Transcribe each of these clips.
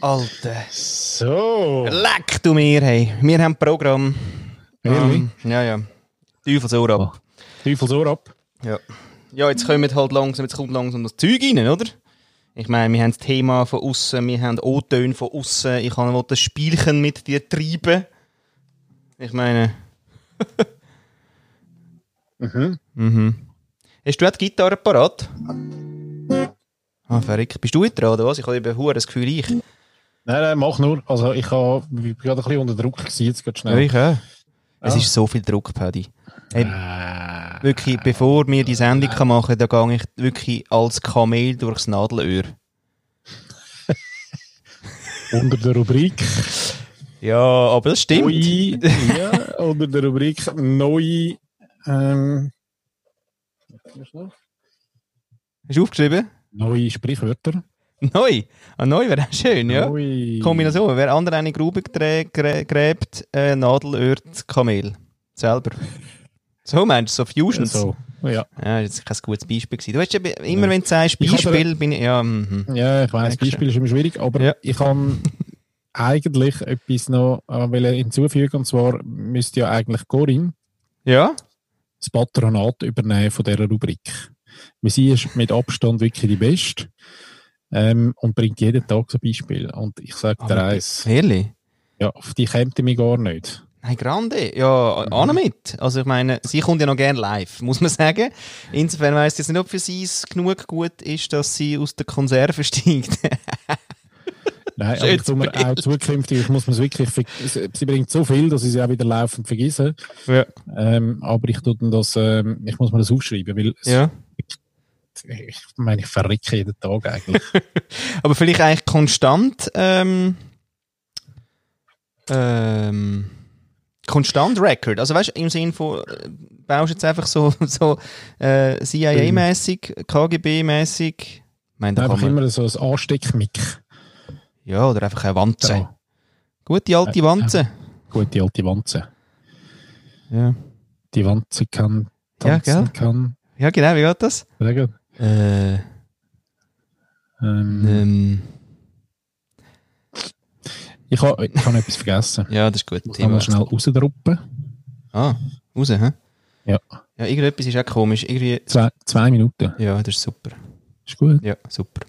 Alter. So. Leck du mir, hey. Wir haben ein Programm. Ehrlich? Ähm, ja, ja. Teufelsohr ab. Teufelsohr ab. Ja. Ja, jetzt kommt halt langsam, jetzt kommt langsam das Zeug rein, oder? Ich meine, wir haben das Thema von außen, wir haben O-Töne von außen. Ich kann das Spielchen mit dir treiben. Ich meine. Mhm. Mhm. Hast du auch die Gitarre parat? Ah, verrückt. Bist du dran, oder was? Ich habe eben das Gefühl, ich. Nein, nein, mach nur. Also ich, hab, ich bin gerade ein bisschen unter Druck gewesen, jetzt geht schnell. ich auch. Es ist so viel Druck, Paddy. Hey, Äh, wirklich, bevor wir die Sendung kann machen da gehe ich wirklich als Kamel durchs Nadelöhr. unter der Rubrik Ja, aber das stimmt. neue, ja, unter der Rubrik neue, ähm, Hast du aufgeschrieben? Neue Sprichwörter. Neu. Ah, neu wäre auch schön, ja. Neue. Kombination. Wer andere eine Grube grä grä gräbt, äh, Nadelöhr, Kamel. Selber. So meinst du, so Fusions? So, ja. Ja, das ist kein gutes Beispiel gewesen. Du hast eben, immer wenn du sagst Ich Beispiel, bin ich, ja, mhm. ja, ich Dankeschön. Beispiel ist immer schwierig, aber Ja. ich kann eigentlich etwas noch äh, hinzufügen, und zwar müsste ja eigentlich Corinne Ja? das Patronat übernehmen von dieser Rubrik. Sie ist mit Abstand wirklich die Beste ähm, und bringt jeden Tag so Beispiel. Und ich sage dir Aber eins, Ehrlich? ja, auf die käme mich gar nicht. Nein, grande. Ja, Mhm. auch mit. Also ich meine, sie kommt ja noch gerne live, muss man sagen. Insofern weiss ich jetzt nicht, ob für sie es genug gut ist, dass sie aus der Konserve steigt. Nein, aber ich mir auch zukünftig, ich muss mir wirklich, sie bringt so viel, dass ich sie auch wieder laufend vergesse. ja. Ähm, aber ich tue das, ähm, ich muss mir das aufschreiben, weil es, ja. Ich meine, ich verrecke jeden Tag eigentlich. Aber vielleicht eigentlich konstant, ähm, ähm, konstant Record. Also weißt du, im Sinne von, äh, baust jetzt einfach so, so äh, CIA-mäßig, KGB-mäßig. Einfach immer so ein Ansteckmick. ja, oder einfach eine Wanze. Ja. Gute alte Ja, Wanze. Gute alte Wanze. Ja. Die Wanze kann Ja, tanzen, gell? kann ja, genau, wie geht das? sagen. Äh, Ähm, ähm, Ich habe ich hab etwas vergessen. ja, das ist gut. Ich kann mal schnell rausdruppen. Ah, raus, hä? Ja. Ja, irgendetwas ist auch komisch. Irgendwie, Zwei, zwei Minuten. ja, das ist super. Ist gut. Ja, super.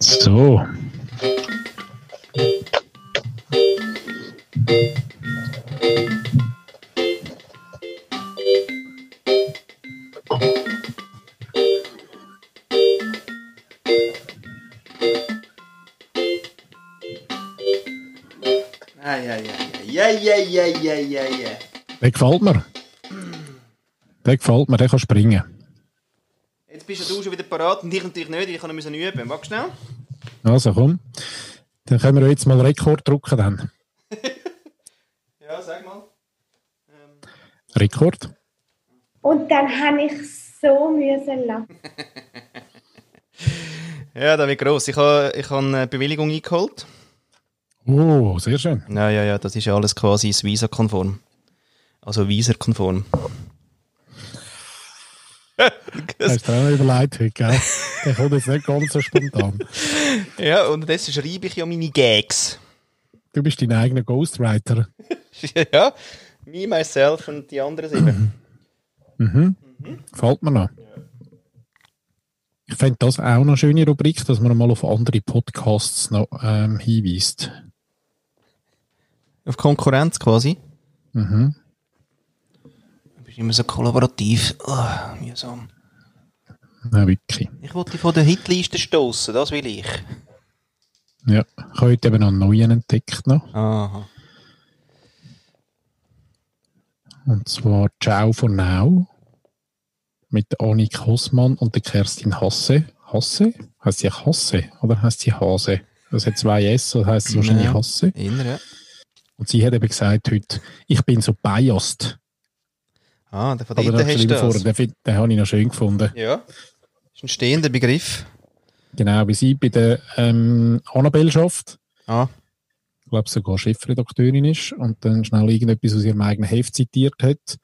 So. Ja, ja, ja, ja, ja, ja, ja, ja, ja. Der gefällt mir. Der gefällt mir, der kann springen. Jetzt bist ja du schon wieder parat und ich natürlich nicht, ich kann noch müssen üben. Wag schnell. Also komm. Dann können wir jetzt mal Rekord drucken dann. Ja, sag mal. Rekord. Und dann habe ich so müssen lachen. Ja, da wird gross. Ich habe ich ha eine Bewilligung eingeholt. Oh, sehr schön. Ja, ja, ja, das ist ja alles quasi das Visa-konform. Also Visa-konform. Hast du dir auch noch überlegt heute, gell? Der kommt jetzt nicht ganz so spontan. ja, und jetzt schreibe ich ja meine Gags. Du bist dein eigener Ghostwriter. ja, me, myself und die anderen sieben. Mhm. Gefällt mir noch. Ich fände das auch eine schöne Rubrik, dass man mal auf andere Podcasts noch ähm, hinweist. Auf Konkurrenz quasi. Mhm. Du bist immer so kollaborativ. Oh, mühsam. Ja, wirklich. Ich wollte dich von der Hitliste stoßen, das will ich. Ja. Ich habe heute eben noch einen neuen entdeckt. Noch. Aha. Und zwar Ciao for Now. Mit der Annik Hossmann und der Kerstin Hasse. Hasse? Heißt sie Hasse oder heißt sie Hase? Das hat zwei S, so heißt es wahrscheinlich. Hasse. Inner, ja. Und sie hat eben gesagt heute, ich bin so biased. Ah, der von dort den, hast du das. den, find- den habe ich noch schön gefunden. Ja. Das ist ein stehender Begriff. Genau, wie sie bei der ähm, Annabelle schafft. Ah, Ich glaube sogar Chefredakteurin ist und dann schnell irgendetwas aus ihrem eigenen Heft zitiert hat,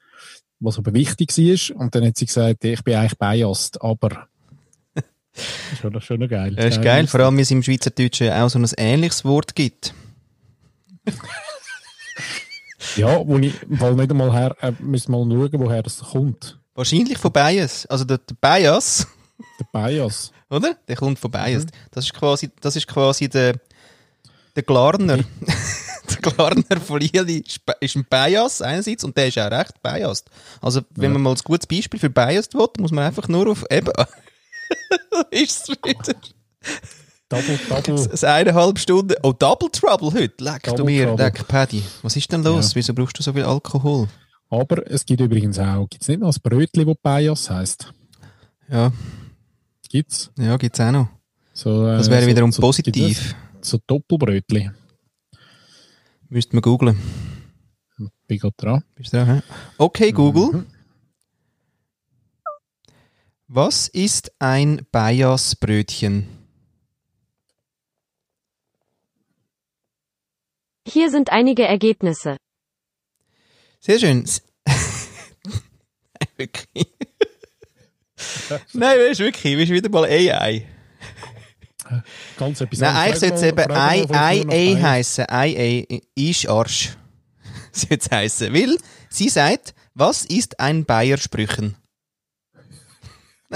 was aber wichtig war. Und dann hat sie gesagt, ich bin eigentlich biased, aber Schon, schon noch geil. Das ist geil, vor allem, weil es im Schweizerdeutschen auch so ein ähnliches Wort gibt. Ja, wo ich weil nicht einmal her, äh, müssen mal schauen, woher das kommt. Wahrscheinlich von Bias. Also der, der Bias, Der Bias. oder? Der kommt von Bias. Das ist quasi, das ist quasi der, der Glarner. der Glarner von Lili ist ein Bias einerseits und der ist auch recht biased. Also, wenn man mal ein gutes Beispiel für Biased will, muss man einfach nur auf eben. ist es wieder. Double, double. Das eineinhalb Stunden. Oh, Double Trouble heute. Leck du mir, Trouble. leck Paddy. Was ist denn los? Ja. Wieso brauchst du so viel Alkohol? Aber es gibt übrigens auch, gibt es nicht noch ein Brötchen, das Bias heisst? Ja, Gibt's? ja, gibt's auch noch. So, äh, Das wäre wiederum so, positiv. So Doppelbrötchen. Müsste man googlen. Bin gerade dran. Bist du dran, hä? Okay, Google. Mhm. Was ist ein Bias-Brötchen? Hier sind einige Ergebnisse. Sehr schön. Nein, wirklich. Nein, wirklich, bist wieder mal AI. Ganz etwas Nein, eigentlich sollte es eben IA heißen. IA ist Arsch. Sollte es heißen. Weil sie sagt, was ist ein Bayer-Sprüchen?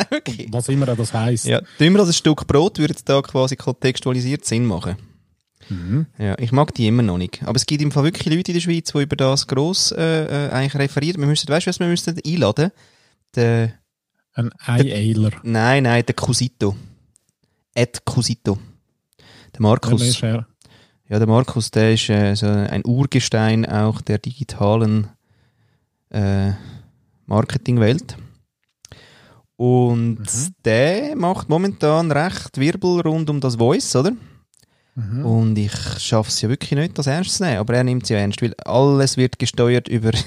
Wirklich. Was immer das heisst. Ja, dümmer als ein Stück Brot würde da quasi kontextualisiert Sinn machen. Mhm. Ja, ich mag die immer noch nicht. Aber es gibt im Fall wirklich Leute in der Schweiz, die über das gross äh, äh, eigentlich referieren. Wir müssen, weißt du, was wir müssen einladen? Der, Ein Eieiler. nein, nein, der Cusito. Ed Cusito. Der Markus. ist. Ja, der Markus, der ist äh, so ein Urgestein auch der digitalen äh, Marketingwelt. Und der macht momentan recht Wirbel rund um das Voice, oder? Mhm. Und ich schaffe es ja wirklich nicht, das ernst zu nehmen. Aber er nimmt es ja ernst, weil alles wird gesteuert über...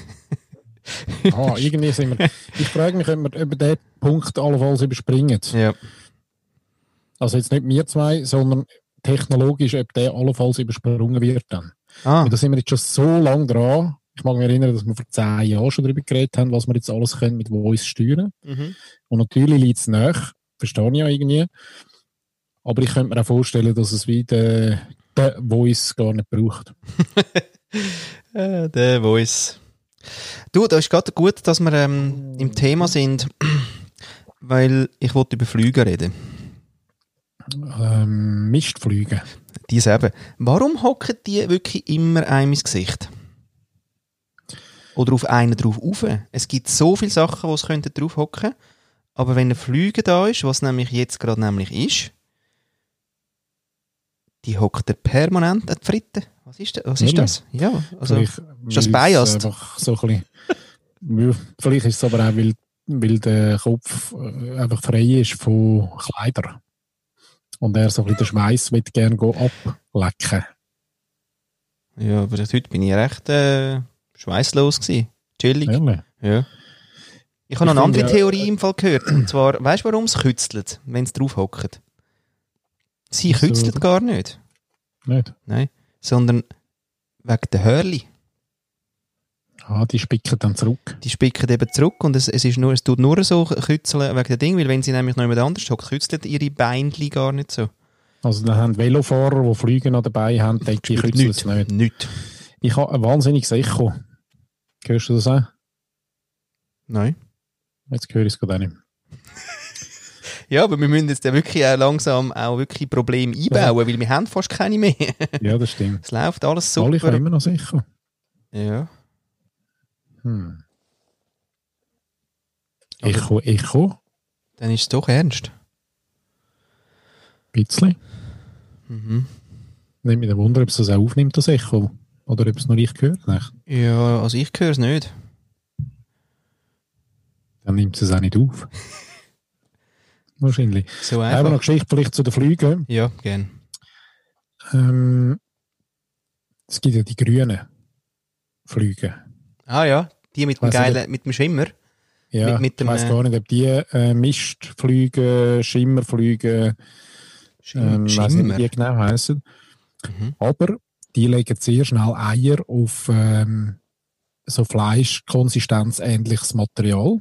Ah, irgendwie sind wir. Ich frage mich, ob wir über diesen Punkt allenfalls überspringen. ja. Also jetzt nicht wir zwei, sondern technologisch, ob der allenfalls übersprungen wird dann. Ah, Und da sind wir jetzt schon so lange dran. Ich mag mich erinnern, dass wir vor zehn Jahren schon darüber geredet haben, was wir jetzt alles können mit Voice steuern. mhm. Und natürlich liegt es nach, verstehe ich ja irgendwie. Aber ich könnte mir auch vorstellen, dass es wie der, der Voice gar nicht braucht. äh, der Voice. Du, da ist gerade gut, dass wir ähm, im Thema sind, weil ich wollte über Flüge reden. Ähm, Mistflüge. Die eben. Warum hocken die wirklich immer einem ins Gesicht? Oder auf einen drauf rauf? Es gibt so viele Sachen, wo es drauf hocken. Aber wenn ein Flüge da ist, was nämlich jetzt gerade nämlich ist, die hockt er permanent an die Fritten. Was ist, das? was ist das? Ja, also, Vielleicht, ist das biased? Einfach so ein bisschen, vielleicht ist es aber auch, weil, weil der Kopf äh, einfach frei ist von Kleidern. Und er so ein bisschen den Schweiß will gerne go ablecken. ja, aber heute bin ich recht äh, schweißlos gewesen. Chillig. Ehrlich? Ja. Ich habe noch eine andere ja, Theorie im Fall gehört. Und zwar, weißt du, warum es kützelt, wenn es drauf hockt? Sie kützelt gar nicht. Nicht? Nein. Sondern wegen der Hörli. Ah, die spicken dann zurück. Die spicken eben zurück und es, es, ist nur, es tut nur so kützeln wegen dem Ding, weil wenn sie nämlich noch jemand anders hockt, kützelt ihre Beinchen gar nicht so. Also dann haben Velofahrer, die Flüge noch dabei haben, denke ich, Spürt kützeln es nicht. Nicht. Ich habe ein wahnsinniges Echo. Hörst du das auch? Nein. Jetzt höre ich es gerade auch nicht. Ja, aber wir müssen jetzt dann wirklich auch langsam auch wirklich Probleme einbauen, weil wir haben fast keine mehr. Ja, das stimmt. es läuft alles Alle super. können immer noch sicher. Ja. Hm. Aber- Echo, Echo. Dann ist es doch ernst. Ein bisschen. Mhm. Nicht mit dem Wunder, ob es das auch aufnimmt, das Echo. Oder ob es nur ich gehört. Nicht? Ja, also ich höre es nicht. Dann nimmt es es auch nicht auf. Wahrscheinlich. So Einfach noch einfach. eine Geschichte vielleicht zu den Flügen. Ja, gern. Ähm, es gibt ja die grünen Flüge. Ah ja, die mit dem nicht, geilen, mit dem Schimmer. Ja, Mit- mit ich dem, weiß äh, gar nicht, ob die äh, Mistflüge, Schimmerflüge, ähm, weiss nicht, Schimmer. wie die genau heißen. Mhm. Aber die legen sehr schnell Eier auf ähm, so Fleischkonsistenz ähnliches Material.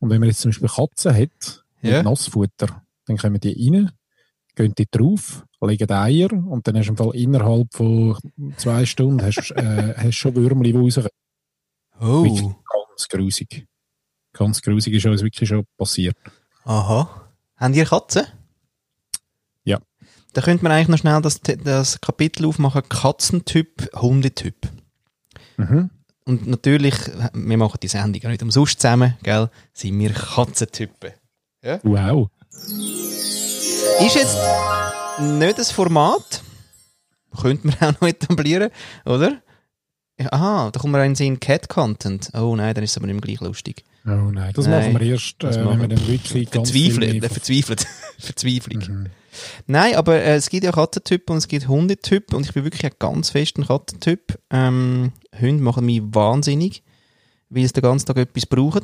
Und wenn man jetzt zum Beispiel Katzen hat, mit Ja. Nassfutter, dann kommen die rein, gehen die drauf, legen Eier und dann hast du im Fall innerhalb von zwei Stunden hast, äh, hast schon Würmli, die rauskommen. Wirklich Oh. ganz grusig. Ganz grusig ist uns wirklich schon passiert. Aha. Haben ihr Katzen? Ja. Da könnte man eigentlich noch schnell das, das Kapitel aufmachen. Katzentyp, Hundetyp. Mhm. Und natürlich, wir machen die Sendung ja nicht umsonst zusammen, gell? Sind wir Katzentypen. Wow. Ist jetzt nicht das Format. Könnte man auch noch etablieren, oder? Aha, da kommt mir auch in den Sinn Cat-Content. Oh nein, dann ist es aber nicht mehr gleich lustig. Oh nein, das Nein, machen wir erst, das äh, machen wenn wir dann wirklich ganz Verzweifelt, verzweifelt, Verzweiflung. Mhm. Nein, aber äh, es gibt ja Katzentypen und es gibt Hundetypen und ich bin wirklich ein ganz fester Katzentyp. Ähm, Hunde machen mich wahnsinnig, weil sie den ganzen Tag etwas brauchen.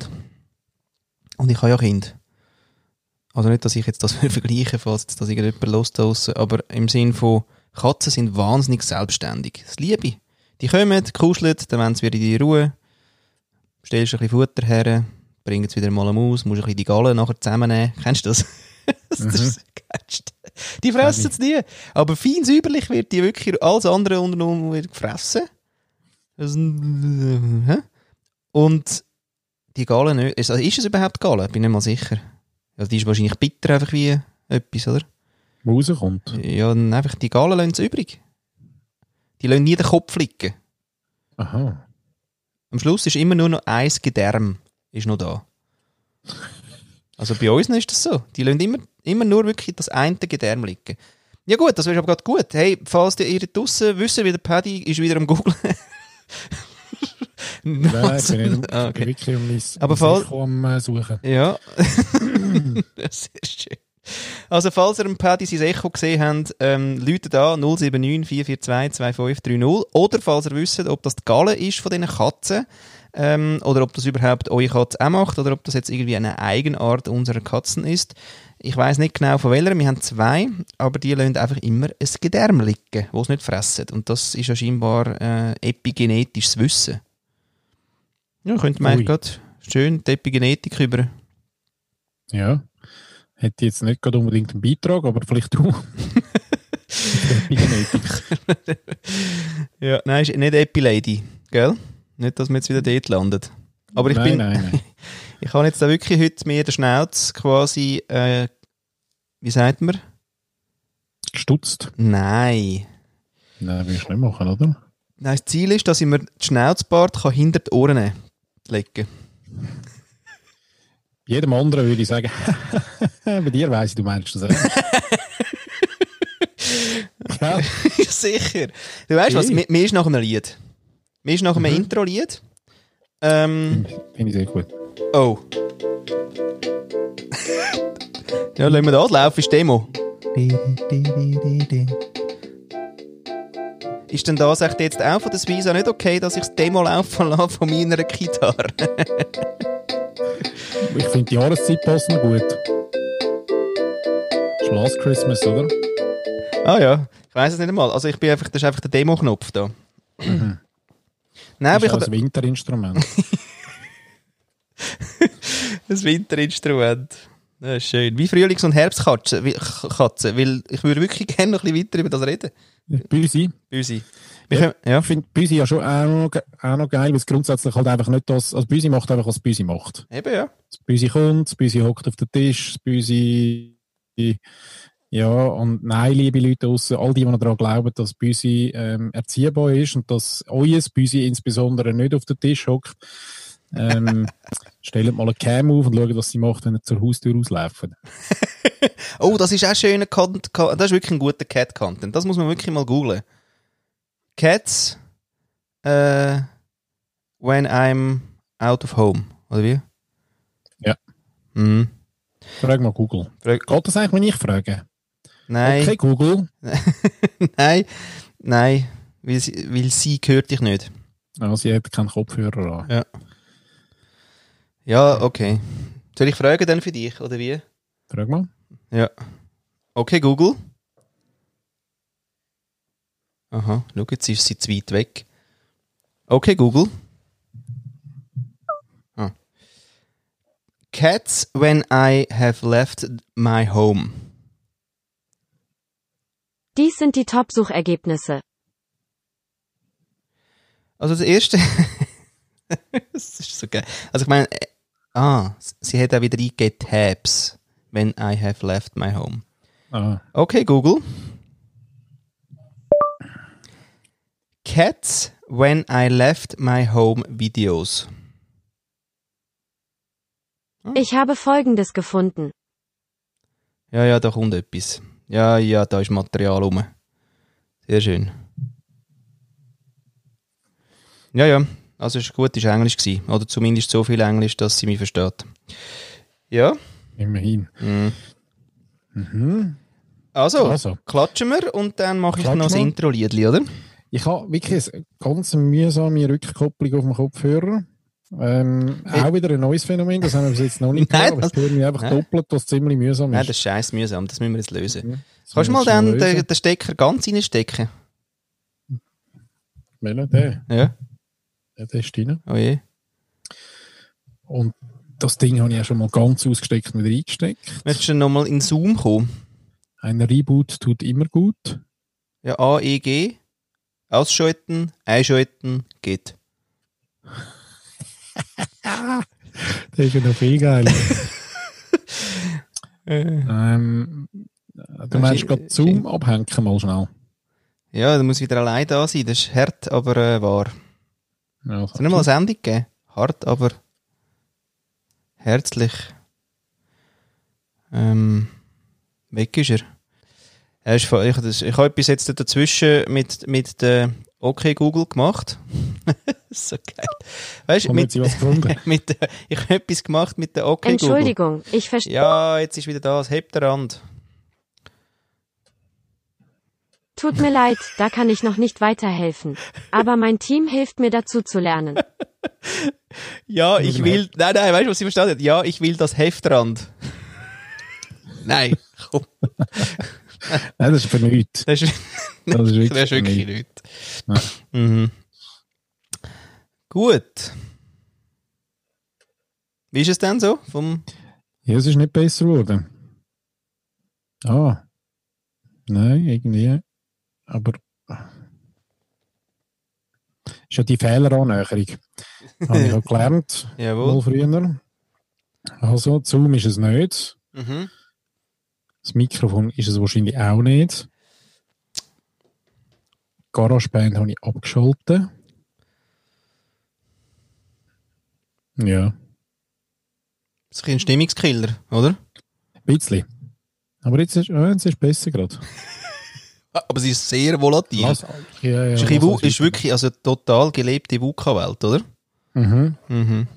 Und ich habe ja Kinder. Also nicht, dass ich jetzt das vergleiche, falls jetzt das irgendjemand los draussen, aber im Sinn von, Katzen sind wahnsinnig selbstständig. Das liebe ich. Die kommen, kuscheln, dann wollen sie wieder in die Ruhe, stellst ein bisschen Futter her, bringen es wieder mal am Maus, musst ein bisschen die Gallen nachher zusammennehmen. Kennst du das? das ist das Geilste. Die fressen es nie. Aber fein säuberlich wird die wirklich alles andere unternommen wird gefressen. Und die Gallen nicht. Also ist es überhaupt Gallen? Bin nicht mal sicher. Also die ist wahrscheinlich bitter einfach wie etwas, oder? wo rauskommt. Ja, einfach die Gallen lassen sie übrig. Die lassen nie den Kopf liegen. Aha. Am Schluss ist immer nur noch ein Gedärm ist noch da. Also bei uns ist das so. Die lassen immer, immer nur wirklich das eine Gedärm liegen. Ja gut, das wäre aber gerade gut. Hey, falls ihr draussen wisst, wie der Paddy ist wieder am Googlen. Nein, ich bin, nicht, Ah, ich bin okay. wirklich um mein, Aber voll- Echo am äh, Suchen. Ja. Sehr schön. Also, falls ihr im Paddy sein Echo gesehen habt, ähm, läutet an 079 442 2530. Oder falls ihr wisst, ob das die Galle ist von diesen Katzen, ähm, oder ob das überhaupt eure Katze auch macht, oder ob das jetzt irgendwie eine Eigenart unserer Katzen ist. Ich weiß nicht genau von welcher, wir haben zwei, aber die lassen einfach immer ein Gedärm liegen, das sie nicht fressen. Und das ist ja scheinbar äh, epigenetisches Wissen. Ja, könnte man gerade schön die Epigenetik über Ja. Hätte jetzt nicht gerade unbedingt einen Beitrag, aber vielleicht du. Ja, nein, ist nicht Epilady, gell? Nicht, dass wir jetzt wieder dort landet. Aber ich nein, bin, nein, nein. ich habe jetzt da wirklich heute mir den Schnauz quasi, äh, wie sagt man? Gestutzt. Nein. Nein, willst du nicht machen, oder? Nein, das Ziel ist, dass ich mir den Schnauzbart kann hinter die Ohren legen Bei jedem anderen würde ich sagen, bei dir weiss ich, du meinst das ja, Sicher. Du weißt was, mir, mir ist nach einem Lied. Mir ist nach einem Mhm. Intro-Lied. Ähm, finde ich sehr gut. oh. ja, lassen wir das laufen, ist Demo. Ist denn das echt jetzt auch von der Svisa nicht okay, dass ich das Demo laufen lasse von meiner Gitarre? Ich finde die Jahreszeit passen gut. Ist Last Christmas, oder? ah ja, ich weiß es nicht einmal. Also ich bin einfach, das ist einfach der Demo-Knopf da. Nein, aber ich ist auch habe ein Winterinstrument. das Winterinstrument. Das ist schön. Wie Frühlings- und Herbstkatze, wie- Katze, weil ich würde wirklich gerne noch ein bisschen weiter über das reden. Büsi. Büsi. Wir Ja. Ich finde Büsi ja schon auch noch, auch noch geil, weil es grundsätzlich halt einfach nicht das, also Büsi macht einfach, was Büsi macht. Eben ja. Das Büsi kommt, das Büsi hockt auf den Tisch, das Büsi, ja, und nein, liebe Leute draussen, all die, die noch daran glauben, dass Büsi ähm, erziehbar ist und dass euer Büsi insbesondere nicht auf den Tisch hockt, ähm, stellt mal eine Cam auf und schaut, was sie macht, wenn ihr zur Haustür auslaufen. Oh, das ist auch schöner Content. Das ist wirklich ein guter Cat-Content. Das muss man wirklich mal googlen. Cats äh, when I'm out of home. Oder wie? Ja. Mhm. Frag mal Google. Frag- Geht das eigentlich, wenn ich frage? Nein, Okay, Google. nein, nein, weil sie, weil sie hört dich nicht. Ah, sie hat keinen Kopfhörer an. Ja, okay. Soll ich fragen dann für dich, oder wie? Frag mal. Ja. Okay, Google. Aha, schau, jetzt ist sie zu weit weg. Okay, Google. Ah. Cats when I have left my home. Dies sind die Top-Suchergebnisse. Also das erste. das ist so geil. Also ich meine, äh, ah, sie hat auch wieder eingegeben Tabs when I have left my home. Ah, Okay, Google. Cats when I left my home Videos. Ich habe Folgendes gefunden. Ja, ja, da kommt etwas. Ja, ja, da ist Material rum. Sehr schön. Ja, ja. Also ist gut, ist Englisch gewesen. Oder zumindest so viel Englisch, dass sie mich versteht. Ja. immerhin. Mhm. Also, Also. klatschen wir und dann mache ich noch das. Intro-Liedli, oder? Ich habe wirklich eine ganz mühsame Rückkopplung auf dem Kopfhörer. Ähm, auch wieder ein neues Phänomen, das haben wir bis jetzt noch nicht Nein, gehabt, aber das- ich höre mich einfach Nein. doppelt, was ziemlich mühsam Nein, ist. das ist scheiß mühsam, das müssen wir jetzt lösen. Das Kannst du mal dann den, den Stecker ganz reinstecken? Welcher? Der, Ja. der, der ist drin. Oh je. Und das Ding habe ich ja schon mal ganz ausgesteckt und wieder eingesteckt. Möchtest du nochmal in Zoom kommen? Ein Reboot tut immer gut. Ja, A, E, G. Ausschalten, einschalten, geht. Der ist ja noch viel geiler. ähm, du meinst gerade Zoom abhängen mal schnell. Ja, da muss wieder allein da sein. Das ist hart, aber äh, wahr. Ja, Soll ich mal eine Sendung geben? Hart, aber herzlich. Ähm, weg ist er. Er ist, von- ich, das, ich habe etwas jetzt dazwischen mit, mit der OK Google gemacht. so geil. Weißt du, mit, mit ich habe etwas gemacht mit der OK Google. Entschuldigung, ich verstehe. Ja, jetzt ist wieder das. Hebt der Rand. Tut mir leid, da kann ich noch nicht weiterhelfen. Aber mein Team hilft mir dazu zu lernen. Ja, ich will. Nein, nein, weißt du, was sie verstanden hat? Ja, ich will das Heftrand. nein, komm. Nein, das ist für nichts. Das ist, Das ist wirklich, das ist wirklich nichts. nicht. Mhm. Gut. Wie ist es denn so? Vom Ja, es ist nicht besser geworden. Ah. Nein, irgendwie. Aber. Ist ja die Fehlerannäherung. Habe ich auch gelernt, mal Jawohl. früher. Also, Zoom ist es nicht. Mhm. Das Mikrofon ist es wahrscheinlich auch nicht. GarageBand habe ich abgeschaltet. Ja, Das ist ein Stimmungskiller, oder? ein bisschen. Aber jetzt ist, ja, jetzt ist es besser gerade. Ah, Aber sie ist sehr volatil. Lass- Ja, ja, ist, lass ist wirklich also total gelebte VUCA-Welt, oder? Mhm. Mhm.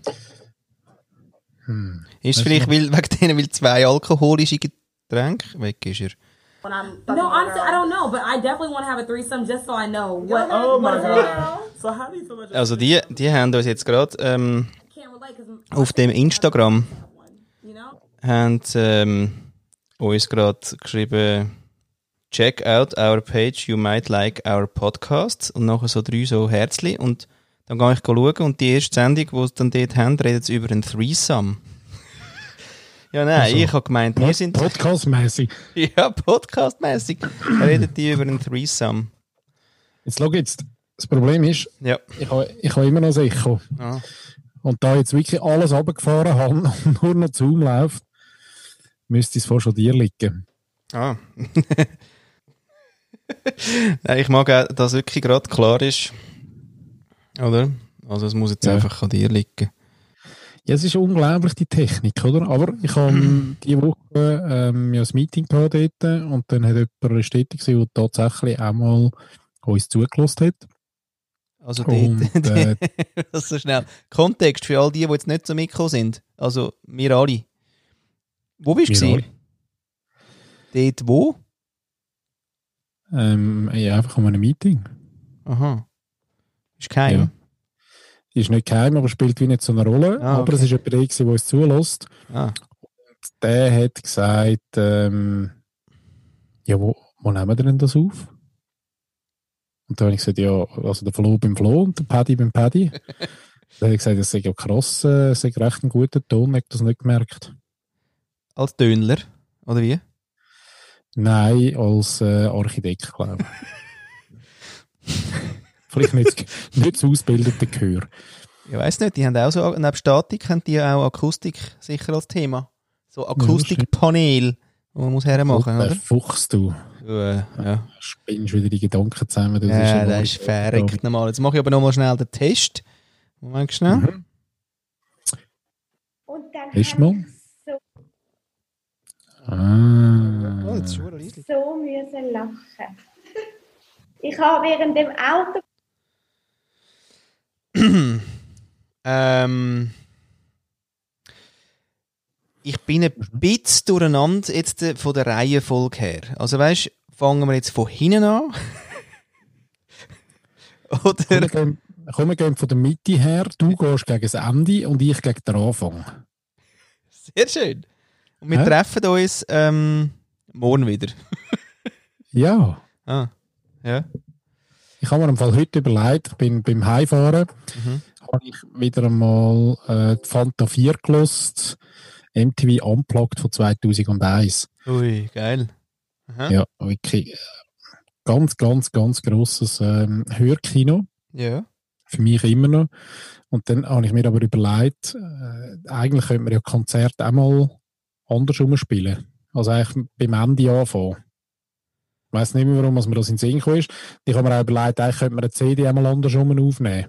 Hm. Ist es Weißt vielleicht weil, wegen denen, weil zwei alkoholische Getränke weg ist er? when I'm no, honestly, I don't know, but I definitely want to have a threesome just so I know what. Oh my god. So how do you feel about Also die, die haben uns jetzt gerade ähm, Can't relate because auf dem Instagram you know. haben ähm, uns gerade geschrieben Check out our page, you might like our podcast und nachher so drei so Herzli und dann gehe ich schauen und die erste Sendung, die sie dann dort haben, redet über einen Threesome. Ja, nein, Also, ich habe gemeint, wir sind Podcast-mäßig. ja podcastmäßig redet die über einen Threesome. Jetzt schau jetzt. Das Problem ist, Ja. ich habe ich habe immer noch sicher. Ah. Und da jetzt wirklich alles runtergefahren habe und nur noch Zoom läuft, müsste es fast schon dir liegen. Ah. Nein, ich mag auch, dass wirklich gerade klar ist. Oder? Also es muss jetzt Ja. einfach an dir liegen. Ja, es ist unglaublich, die Technik, oder? Aber ich habe diese Woche ähm, ja ein Meeting gehabt dort und dann hat jemand eine Stätte gesehen, der tatsächlich auch mal uns zugelassen hat. Also Und, dort, äh, das so schnell. Kontext für all die, die jetzt nicht so mitgekommen sind. Also wir alle. Wo bist du? Dort wo? Ähm, ja, einfach an einem Meeting. Aha. Ist kein. Ja. Ist nicht geheim, aber spielt wie nicht so eine Rolle. Ah, Aber es ist jemand, der uns zulässt. Ah. Der hat gesagt, ähm, ja, wo, wo nehmen wir denn das auf? Und da habe ich gesagt, ja, also der Flo beim Flo und der Paddy beim Paddy. Da habe ich gesagt, das sei ja krass, äh, es sei recht ein guter Ton, ich das nicht gemerkt. Als Dönler, oder wie? Nein, als äh, Architekt, glaube ich. Vielleicht nicht, nicht das ausgebildete Gehör. Ich weiß nicht, die haben auch so, neben Statik haben die auch Akustik sicher als Thema. So Akustikpanel, wo man muss hermachen, Der oder? Fuchs, du. Ja, ja. Spinnst wieder die Gedanken zusammen. Das ja ja das ist verreckt nochmal. Jetzt mache ich aber nochmal schnell den Test. Moment schnell. Mhm. Und dann Ist habe mal? ich so, Ah. Oh, ist so müssen lachen. Ich habe während dem Auto Ähm, ich bin ein bisschen durcheinander jetzt äh, von der Reihenfolge her. Also weißt, fangen wir jetzt von hinten an? Komm, wir Oder? gehen, komm, wir gehen von der Mitte her. Du gehst gegen das Ende und ich gegen den Anfang. Sehr schön. Und wir Hä? treffen uns ähm, morgen wieder. Ja. Ah, ja. Ich habe mir im Fall heute überlegt, ich bin beim Heimfahren, Mhm. habe ich wieder einmal äh, die Fanta 4 gelost, MTV Unplugged von 2001. Ui, geil. Aha. Ja, wirklich äh, ganz, ganz, ganz grosses ähm, Hörkino. Ja. Für mich immer noch. Und dann habe ich mir aber überlegt, äh, eigentlich könnte man ja Konzerte auch mal andersrum spielen. Also eigentlich beim Ende anfangen. Ich weiss nicht mehr, warum was mir das in den Sinn gekommen ist. Ich habe mir auch überlegt, eigentlich könnte man eine CD einmal andersrum aufnehmen.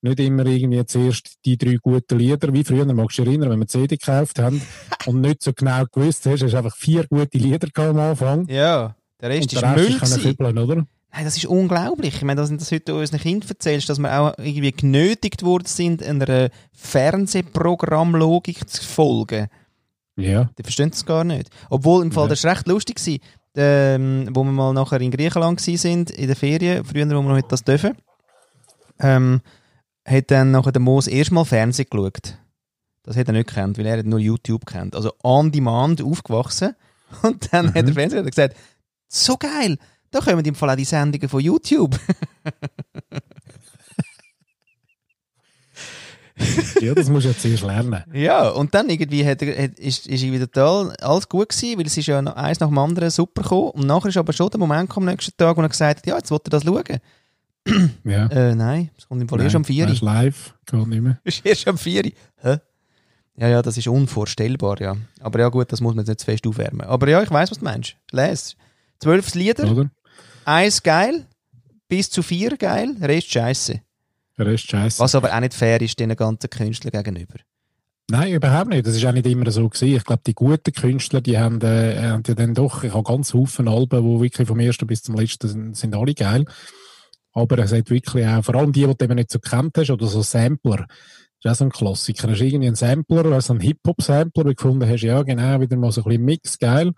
Nicht immer irgendwie zuerst die drei guten Lieder, wie früher, magst du dich erinnern, wenn wir die CD gekauft haben und nicht so genau gewusst hast, hast du einfach vier gute Lieder am Anfang. Ja. Der Rest und ist der Rest Müll. ist können gewesen. kübeln, oder? Nein, das ist unglaublich. Ich meine, dass du das heute unseren Kindern erzählst, dass wir auch irgendwie genötigt worden sind, einer Fernsehprogrammlogik zu folgen. Ja. Die verstehen das gar nicht. Obwohl, im Fall, Ja. das war recht lustig, gewesen, ähm, wo wir mal nachher in Griechenland sind, in der Ferien, früher, wo wir noch das dürfen, ähm, hat dann nachher der Moos erstmal Fernsehen geschaut. Das hat er nicht gekannt, weil er nur YouTube kennt. Also on demand aufgewachsen. Und dann hat der Fernseher gesagt, so geil, da kommen im Fall auch die Sendungen von YouTube. ja, das musst du jetzt zuerst lernen. Ja, und dann irgendwie hat hat, ist, ist wieder total alles gut gewesen, weil es ist ja noch eins nach dem anderen super gekommen. Und nachher ist aber schon der Moment gekommen, am nächsten Tag, wo er gesagt hat, ja, jetzt wollte er das schauen. Ja. Äh, nein, es kommt im Fall erst am 4. Das ist live, geht nicht mehr. ist erst am 4. Hä? Ja, ja, das ist unvorstellbar, ja. Aber ja, gut, das muss man jetzt nicht zu fest aufwärmen. Aber ja, ich weiß, was du meinst. Les. Zwölf Lieder, Oder? eins geil, bis zu vier geil, Rest scheiße. Der Rest scheiße. Was aber auch nicht fair ist den ganzen Künstlern gegenüber. Nein, überhaupt nicht. Das ist auch nicht immer so gewesen. Ich glaube, die guten Künstler, die haben, äh, haben ja dann doch, ich habe ganz Haufen Alben, die wirklich vom ersten bis zum letzten sind, sind alle geil. Aber es hat wirklich auch, vor allem die, die du eben nicht so kennt hast, oder so Sampler. Das ist auch so ein Klassiker. Hast du irgendwie einen Sampler, also einen Hip-Hop-Sampler, wo du gefunden hast, ja, genau, wieder mal so ein bisschen Mix, geil.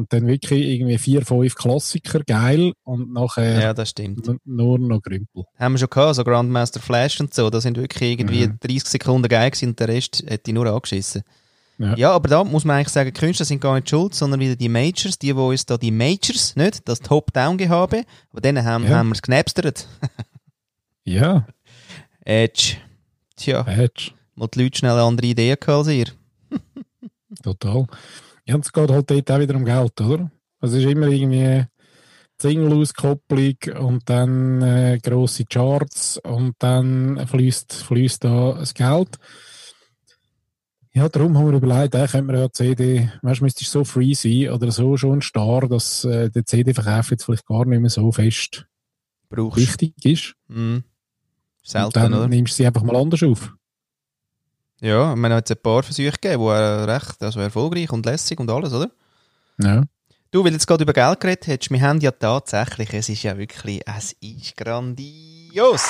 Und dann wirklich irgendwie vier, fünf Klassiker, geil. Und nachher Ja, das stimmt. nur noch Grümpel. Haben wir schon gehabt, so Grandmaster Flash und so, da sind wirklich irgendwie Mhm. 30 Sekunden geil gewesen und der Rest hätte ich nur angeschissen. Ja. Ja. aber da muss man eigentlich sagen, die Künstler sind gar nicht schuld, sondern wieder die Majors, die, die uns da die Majors, nicht, das Top-Down-Gehabe, aber denen haben, Ja. haben wir es geknäpstert. Ja, Edge. Tja, Edge. mal die Leute schnell eine andere Ideen gehabt als ihr. Total. Ja, und es geht halt dort auch wieder um Geld, oder? Also es ist immer irgendwie Single-Auskopplung und dann äh, grosse Charts und dann fließt, fließt da das Geld. Ja, darum haben wir überlegt, eigentlich könnte man ja CD, weißt du, müsste so free sein oder so schon ein Star, dass äh, der CD-Verkauf jetzt vielleicht gar nicht mehr so fest Brauchst wichtig ist. Und Selten, dann oder? nimmst du sie einfach mal anders auf. Ja, man hat jetzt ein paar Versuche gegeben, die recht also erfolgreich und lässig und alles, oder? Ja. Du, weil du jetzt gerade über Geld geredet hast, wir haben ja tatsächlich, es ist ja wirklich, es ist grandios.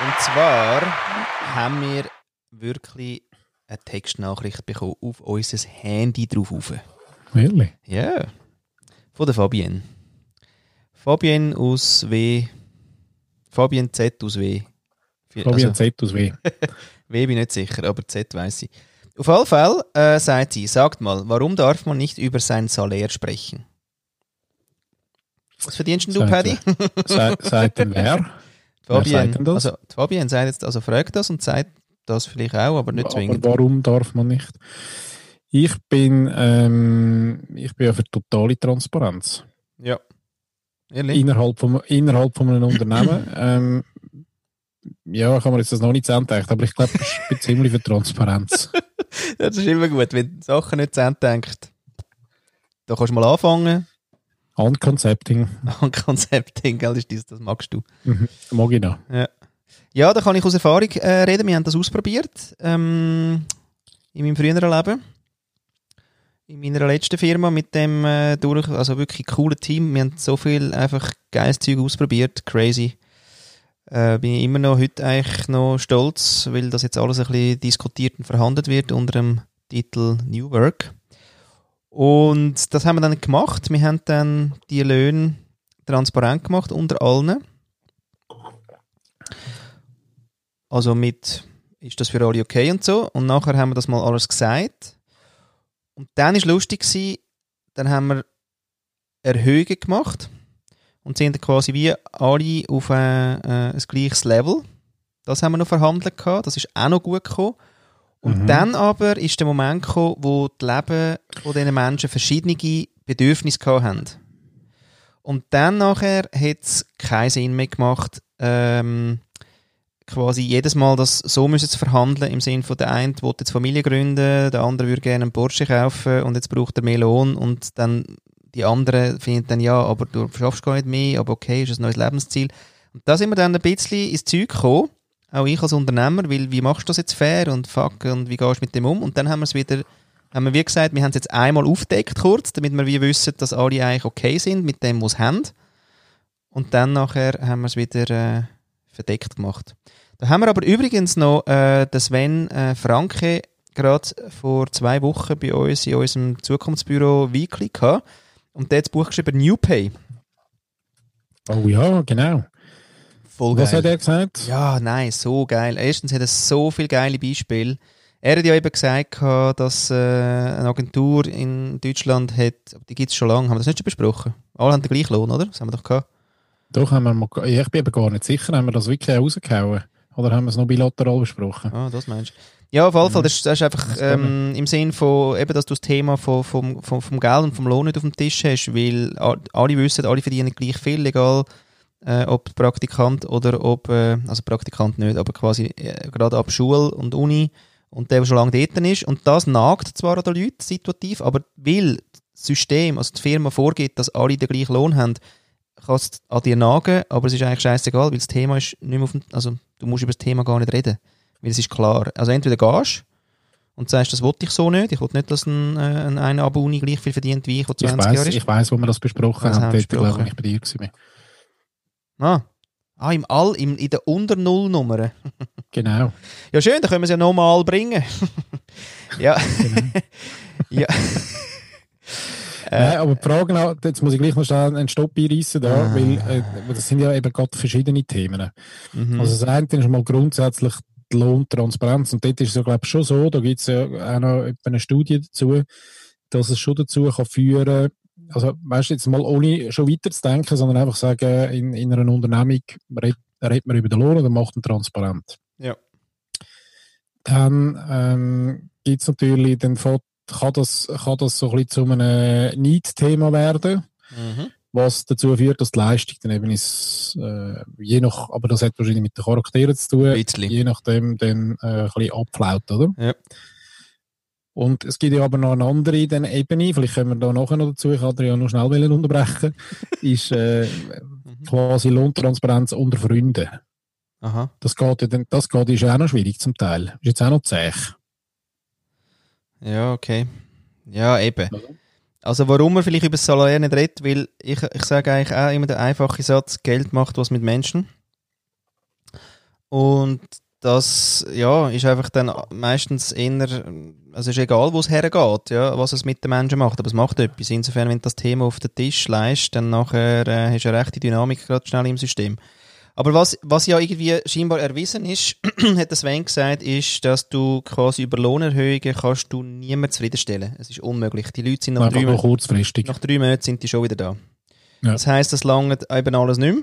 Und zwar haben wir wirklich eine Textnachricht bekommen auf unser Handy drauf. rauf. Wirklich? Ja. Von der Fabienne. Fabienne aus W. Fabienne Z aus W. Fabian Also- Z aus W. W bin ich nicht sicher, aber Z weiß ich. Auf jeden Fall äh, sagt sie, sagt mal, warum darf man nicht über sein Salär sprechen? Was verdienst denn du, Paddy? Sa- Sagt denn wer? Wer sagt Fabian, denn das? also Fabian sagt jetzt, also fragt das und sagt das vielleicht auch, aber nicht Aber zwingend. warum darf man nicht? Ich bin, ähm, ich bin ja für totale Transparenz. Ja. Ehrlich? Innerhalb von, innerhalb von einem Unternehmen. ähm, ja, ich habe mir jetzt das noch nicht gedacht, aber ich glaube, ich bin ziemlich für Transparenz. Das ist immer gut, wenn du Sachen nicht zu Ende denkst. Da kannst du mal anfangen. An Concepting. An Konzepting, gell, ist das, das magst du. Mhm. Mag ich noch. Ja, da kann ich aus Erfahrung äh, reden. Wir haben das ausprobiert ähm, in meinem früheren Leben. In meiner letzten Firma mit dem äh, durch, also wirklich coolen Team. Wir haben so viel einfach geiles Zeug ausprobiert, crazy. Äh, bin ich immer noch heute eigentlich noch stolz, weil das jetzt alles ein bisschen diskutiert und verhandelt wird unter dem Titel New Work. Und das haben wir dann gemacht. Wir haben dann die Löhne transparent gemacht unter allen. Also mit, ist das für alle okay und so. Und nachher haben wir das mal alles gesagt. Und dann ist lustig gewesen, dann haben wir Erhöhungen gemacht und sind quasi wie alle auf ein, äh, ein gleiches Level. Das haben wir noch verhandelt gehabt. Das ist auch noch gut gekommen. Und Mhm. dann aber ist der Moment gekommen, wo die Leben von diesen Menschen verschiedene Bedürfnisse gehabt haben. Und dann nachher hat es keinen Sinn mehr gemacht, ähm, quasi jedes Mal das so müssen zu verhandeln, im Sinne von der eine will jetzt Familie gründen, der andere würde gerne einen Porsche kaufen und jetzt braucht er mehr Lohn und dann die andere findet dann, ja, aber du schaffst gar nicht mehr, aber okay, ist ein neues Lebensziel. Und da sind wir dann ein bisschen ins Zeug gekommen, auch ich als Unternehmer, weil wie machst du das jetzt fair und fuck und wie gehst du mit dem um? Und dann haben wir es wieder, haben wir wie gesagt, wir haben es jetzt einmal aufdeckt kurz, damit wir wie wissen, dass alle eigentlich okay sind mit dem, was sie haben. Und dann nachher haben wir es wieder äh, verdeckt gemacht. Da haben wir aber übrigens noch äh, den Sven äh, Franke gerade vor zwei Wochen bei uns in unserem Zukunftsbüro Weekly gehabt. Und der hat das Buch geschrieben New Pay. Oh ja, genau. Voll Was hat er gesagt? Ja, nein, so geil. Erstens hat er so viele geile Beispiele. Er hat ja eben gesagt, dass äh, eine Agentur in Deutschland hat, die gibt es schon lange, haben wir das nicht schon besprochen? Alle haben den gleichen Lohn, oder? Das haben wir doch gehabt. Doch, haben wir mal, ich bin eben gar nicht sicher, haben wir das wirklich rausgehauen? Oder haben wir es noch bilateral besprochen? Ah, das meinst du. Ja, auf jeden Fall, das, ist- das ist einfach ähm, im Sinn von, eben, dass du das Thema von, vom, vom, vom Geld und vom Lohn nicht auf dem Tisch hast, weil alle wissen, alle verdienen gleich viel, egal äh, ob Praktikant oder ob, äh, also Praktikant nicht, aber quasi äh, gerade ab Schule und Uni und der, der schon lange dort ist. Und das nagt zwar an den Leuten situativ, aber weil das System, also die Firma vorgibt, dass alle den gleichen Lohn haben, kann es an dir nagen, aber es ist eigentlich scheißegal, weil das Thema ist nicht mehr auf dem, also du musst über das Thema gar nicht reden. Weil es ist klar. Also entweder gehst und sagst, das wollte ich so nicht. Ich will nicht, dass ein, äh, ein einer ab Uni gleich viel verdient wie ich, der Ich 20 Jahre weiß, ist. ich weiss, wo wir das besprochen Was haben. Dort, glaube ich, ich bei dir gewesen. Ah. ah, im All, im, in der unter Null Nummer. Genau. Ja, schön, dann können wir es ja nochmal bringen. ja. genau. ja. Nein, aber die Frage noch, jetzt muss ich gleich noch schnell einen Stopp einreissen da, Ah. weil äh, das sind ja eben gerade verschiedene Themen. Mhm. Also das eine ist mal grundsätzlich die Lohntransparenz und dort ist es ja glaube ich schon so, da gibt es ja auch noch eine Studie dazu, dass es schon dazu kann führen also weißt du, jetzt mal ohne schon weiter zu denken, sondern einfach sagen, in, in einer Unternehmung redet, redet man über den Lohn oder macht ihn transparent. Ja. Dann ähm, gibt es natürlich, dann fährt- kann das, kann das so ein bisschen zu einem Need-Thema werden Mhm. was dazu führt, dass die Leistung dann eben ist, äh, je nach, aber das hat wahrscheinlich mit den Charakteren zu tun, bisschen. je nachdem dann äh, ein bisschen abflaut, oder? Ja. Und es gibt ja aber noch eine andere dann Ebene, vielleicht können wir da nachher noch dazu, ich wollte ja noch schnell unterbrechen, ist äh, quasi Lohntransparenz unter Freunden. Aha. Das geht ja dann, das geht ist ja auch noch schwierig zum Teil. Ist jetzt auch noch zäh. Ja, okay. Ja, eben. Also warum man vielleicht über das Salär nicht redet, weil ich, ich sage eigentlich auch immer den einfachen Satz, Geld macht was mit Menschen. Und das, ja, ist einfach dann meistens eher, also ist egal, wo es hergeht, ja, was es mit den Menschen macht, aber es macht etwas. Insofern, wenn du das Thema auf den Tisch leist, dann nachher äh, hast du eine rechte Dynamik gerade schnell im System. Aber was, was ja irgendwie scheinbar erwiesen ist, hat der Sven gesagt, ist, dass du quasi über Lohnerhöhungen kannst du niemand zufriedenstellen. Es ist unmöglich. Die Leute sind nach drei, kurzfristig. nach drei Monaten sind die schon wieder da. Ja. Das heisst, das langt eben alles nicht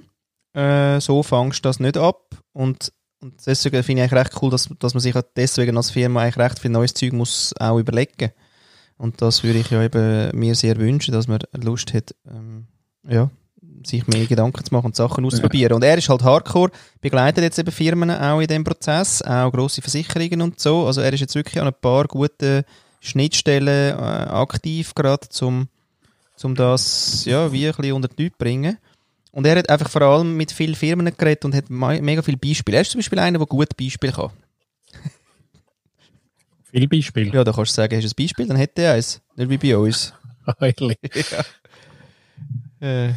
mehr. Äh, so fangst du das nicht ab. Und, und deswegen finde ich eigentlich recht cool, dass, dass man sich auch deswegen als Firma eigentlich recht viel neues Zeug muss auch überlegen. Und das würde ich ja eben mir sehr wünschen, dass man Lust hat, ähm, ja, sich mehr Gedanken zu machen und Sachen auszuprobieren. Und er ist halt Hardcore, begleitet jetzt eben Firmen auch in dem Prozess, auch grosse Versicherungen und so. Also er ist jetzt wirklich an ein paar guten Schnittstellen äh, aktiv gerade, zum, zum das ja, wie ein bisschen unter die Leute zu bringen. Und er hat einfach vor allem mit vielen Firmen geredet und hat me- mega viele Beispiele. Er ist zum Beispiel einer, der gut Beispiele kann. Viele Beispiele. Ja, da kannst du sagen, hast du ein Beispiel, dann hätte er eins. Nicht wie bei uns. Ehrlich. Äh,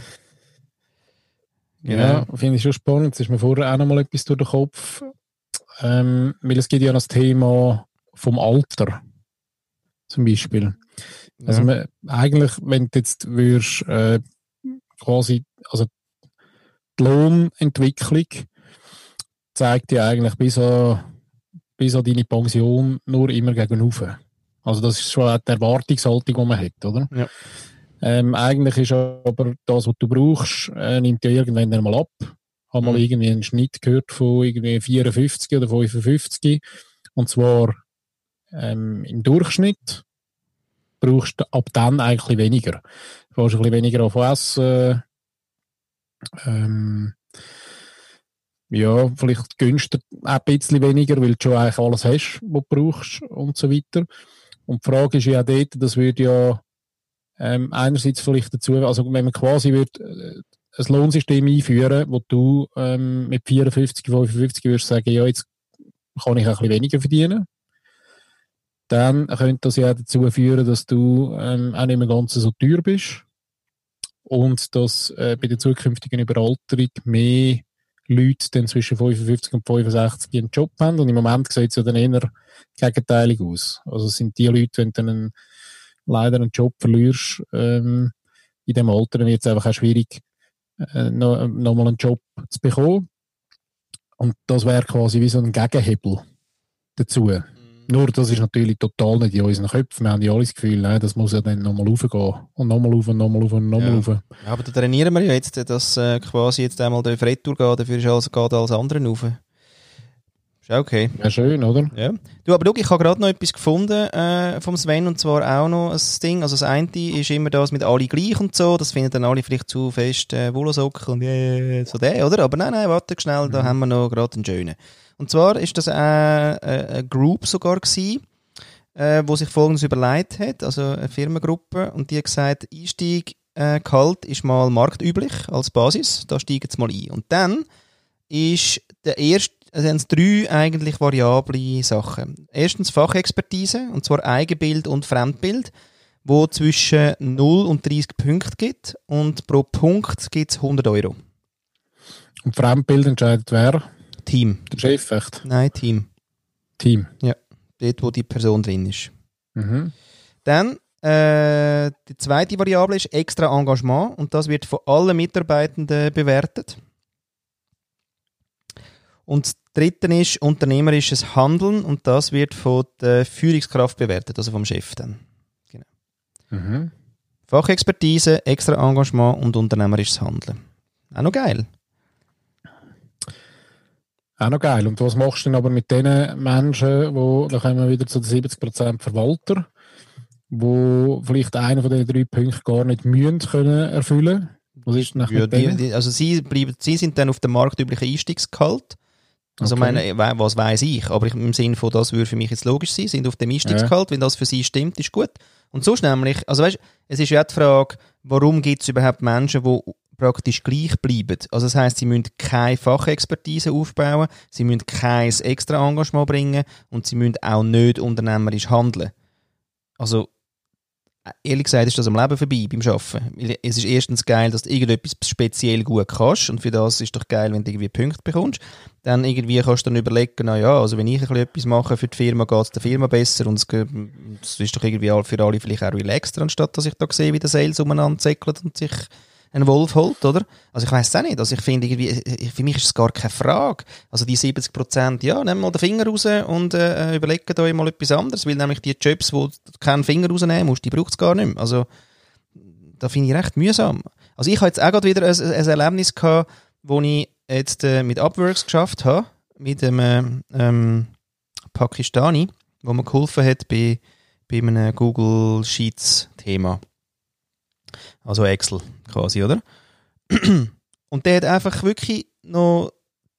Ja, finde ich schon spannend. Jetzt ist mir vorher auch noch mal etwas durch den Kopf. Ähm, weil es gibt ja noch das Thema vom Alter. Zum Beispiel. Also ja. man, eigentlich, wenn du jetzt würdest, äh, quasi, also die Lohnentwicklung zeigt ja eigentlich bis an, bis an deine Pension nur immer gegen rauf. Also das ist schon auch die Erwartungshaltung, die man hat, oder? Ja. Ähm, eigentlich ist aber das, was du brauchst, äh, nimmt ja irgendwann einmal ab. Habe mal Mhm. irgendwie einen Schnitt gehört von irgendwie 54 oder 55. Und zwar ähm, im Durchschnitt brauchst du ab dann eigentlich weniger. Du brauchst ein bisschen weniger auf essen. Ähm, ja, vielleicht günstig auch ein bisschen weniger, weil du schon eigentlich alles hast, was du brauchst und so weiter. Und die Frage ist ja auch dort, das würde ja ähm, einerseits vielleicht dazu, also wenn man quasi wird, äh, ein Lohnsystem einführen, wo du ähm, mit 54, 55 würdest sagen, ja, jetzt kann ich ein bisschen weniger verdienen. Dann könnte das ja dazu führen, dass du ähm, auch nicht mehr ganz so teuer bist und dass äh, bei der zukünftigen Überalterung mehr Leute dann zwischen 55 und 65 einen Job haben und im Moment sieht es ja dann eher gegenteilig aus. Also es sind die Leute, wenn dann einen, leider einen Job verlierst, ähm, in dem Alter, wird es einfach auch schwierig, äh, noch, noch mal einen Job zu bekommen. Und das wäre quasi wie so ein Gegenhebel dazu. Nur, das ist natürlich total nicht in unseren Köpfen. Wir haben ja alle das Gefühl, nein, das muss ja dann nochmal raufgehen. Und nochmal rauf und nochmal rauf und nochmal Ja. rauf. Ja, aber da trainieren wir ja jetzt, dass äh, quasi jetzt einmal der Retour geht, dafür ist alles, geht alles andere rauf. Ist okay. Wäre schön, oder? Ja. Du, aber schau, ich habe gerade noch etwas gefunden äh, vom Sven und zwar auch noch ein Ding. Also das eine ist immer das mit alle gleich und so. Das finden dann alle vielleicht zu fest äh, Wollsocken und yeah, so der, oder? Aber nein, nein, warte schnell, da haben wir noch gerade einen schönen. Und zwar ist das äh, äh, eine Group sogar gewesen, äh, wo sich Folgendes überlegt hat, also eine Firmengruppe und die hat gesagt, Einstieg äh, Gehalt ist mal marktüblich als Basis, da steigen sie mal ein. Und dann ist der erste, also es drei eigentlich variable Sachen. Erstens Fachexpertise, und zwar Eigenbild und Fremdbild, wo zwischen 0 und 30 Punkte gibt und pro Punkt gibt es 100 Euro. Und Fremdbild entscheidet wer? Team. Der Chef, echt? Nein, Team. Team. Dort, wo die Person drin ist. Mhm. Dann äh, die zweite Variable ist extra Engagement und das wird von allen Mitarbeitenden bewertet. Und das dritte ist unternehmerisches Handeln und das wird von der Führungskraft bewertet, also vom Chef dann. Mhm. Fachexpertise, extra Engagement und unternehmerisches Handeln. Auch noch geil. Auch noch geil. Und was machst du denn aber mit den Menschen, wo, da kommen wir wieder zu den 70% Verwalter, wo vielleicht einen von den drei Punkten gar nicht müssen können erfüllen? Was ist denn Ja, die, die, also sie, bleiben, sie sind dann auf dem marktüblichen Einstiegsgehalt. Also Okay. meine, was weiß ich, aber ich, im Sinne von das würde für mich jetzt logisch sein, sind auf dem Einstiegsgehalt, wenn das für sie stimmt, ist gut. Und sonst nämlich, also weißt, es ist ja die Frage, warum gibt es überhaupt Menschen, die praktisch gleich bleiben? Also das heißt, sie müssen keine Fachexpertise aufbauen, sie müssen kein extra Engagement bringen und sie müssen auch nicht unternehmerisch handeln. Also ehrlich gesagt ist das am Leben vorbei beim Arbeiten. Es ist erstens geil, dass du irgendetwas speziell gut kannst und für das ist doch geil, wenn du irgendwie Punkte bekommst. Dann irgendwie kannst du dann überlegen, na ja, also wenn ich etwas mache für die Firma, geht es der Firma besser und es, ist doch irgendwie für alle vielleicht auch relaxter, anstatt dass ich da sehe, wie der Sales umeinander und sich einen Wolf holt, oder? Also ich weiß es auch nicht. Also ich finde irgendwie, äh, für mich ist es gar keine Frage. Also die 70 Prozent, ja, nehmt mal den Finger raus und äh, überlegt euch mal etwas anderes, weil nämlich die Jobs, wo du keinen Finger rausnehmen musst, die braucht es gar nicht mehr. Also da finde ich recht mühsam. Also ich habe jetzt auch gerade wieder ein, ein Erlebnis gehabt, wo ich jetzt äh, mit Upworks geschafft habe, mit dem äh, ähm, Pakistani, wo mir geholfen hat bei, bei einem Google Sheets Thema. Also Excel quasi, oder? Und der hat einfach wirklich noch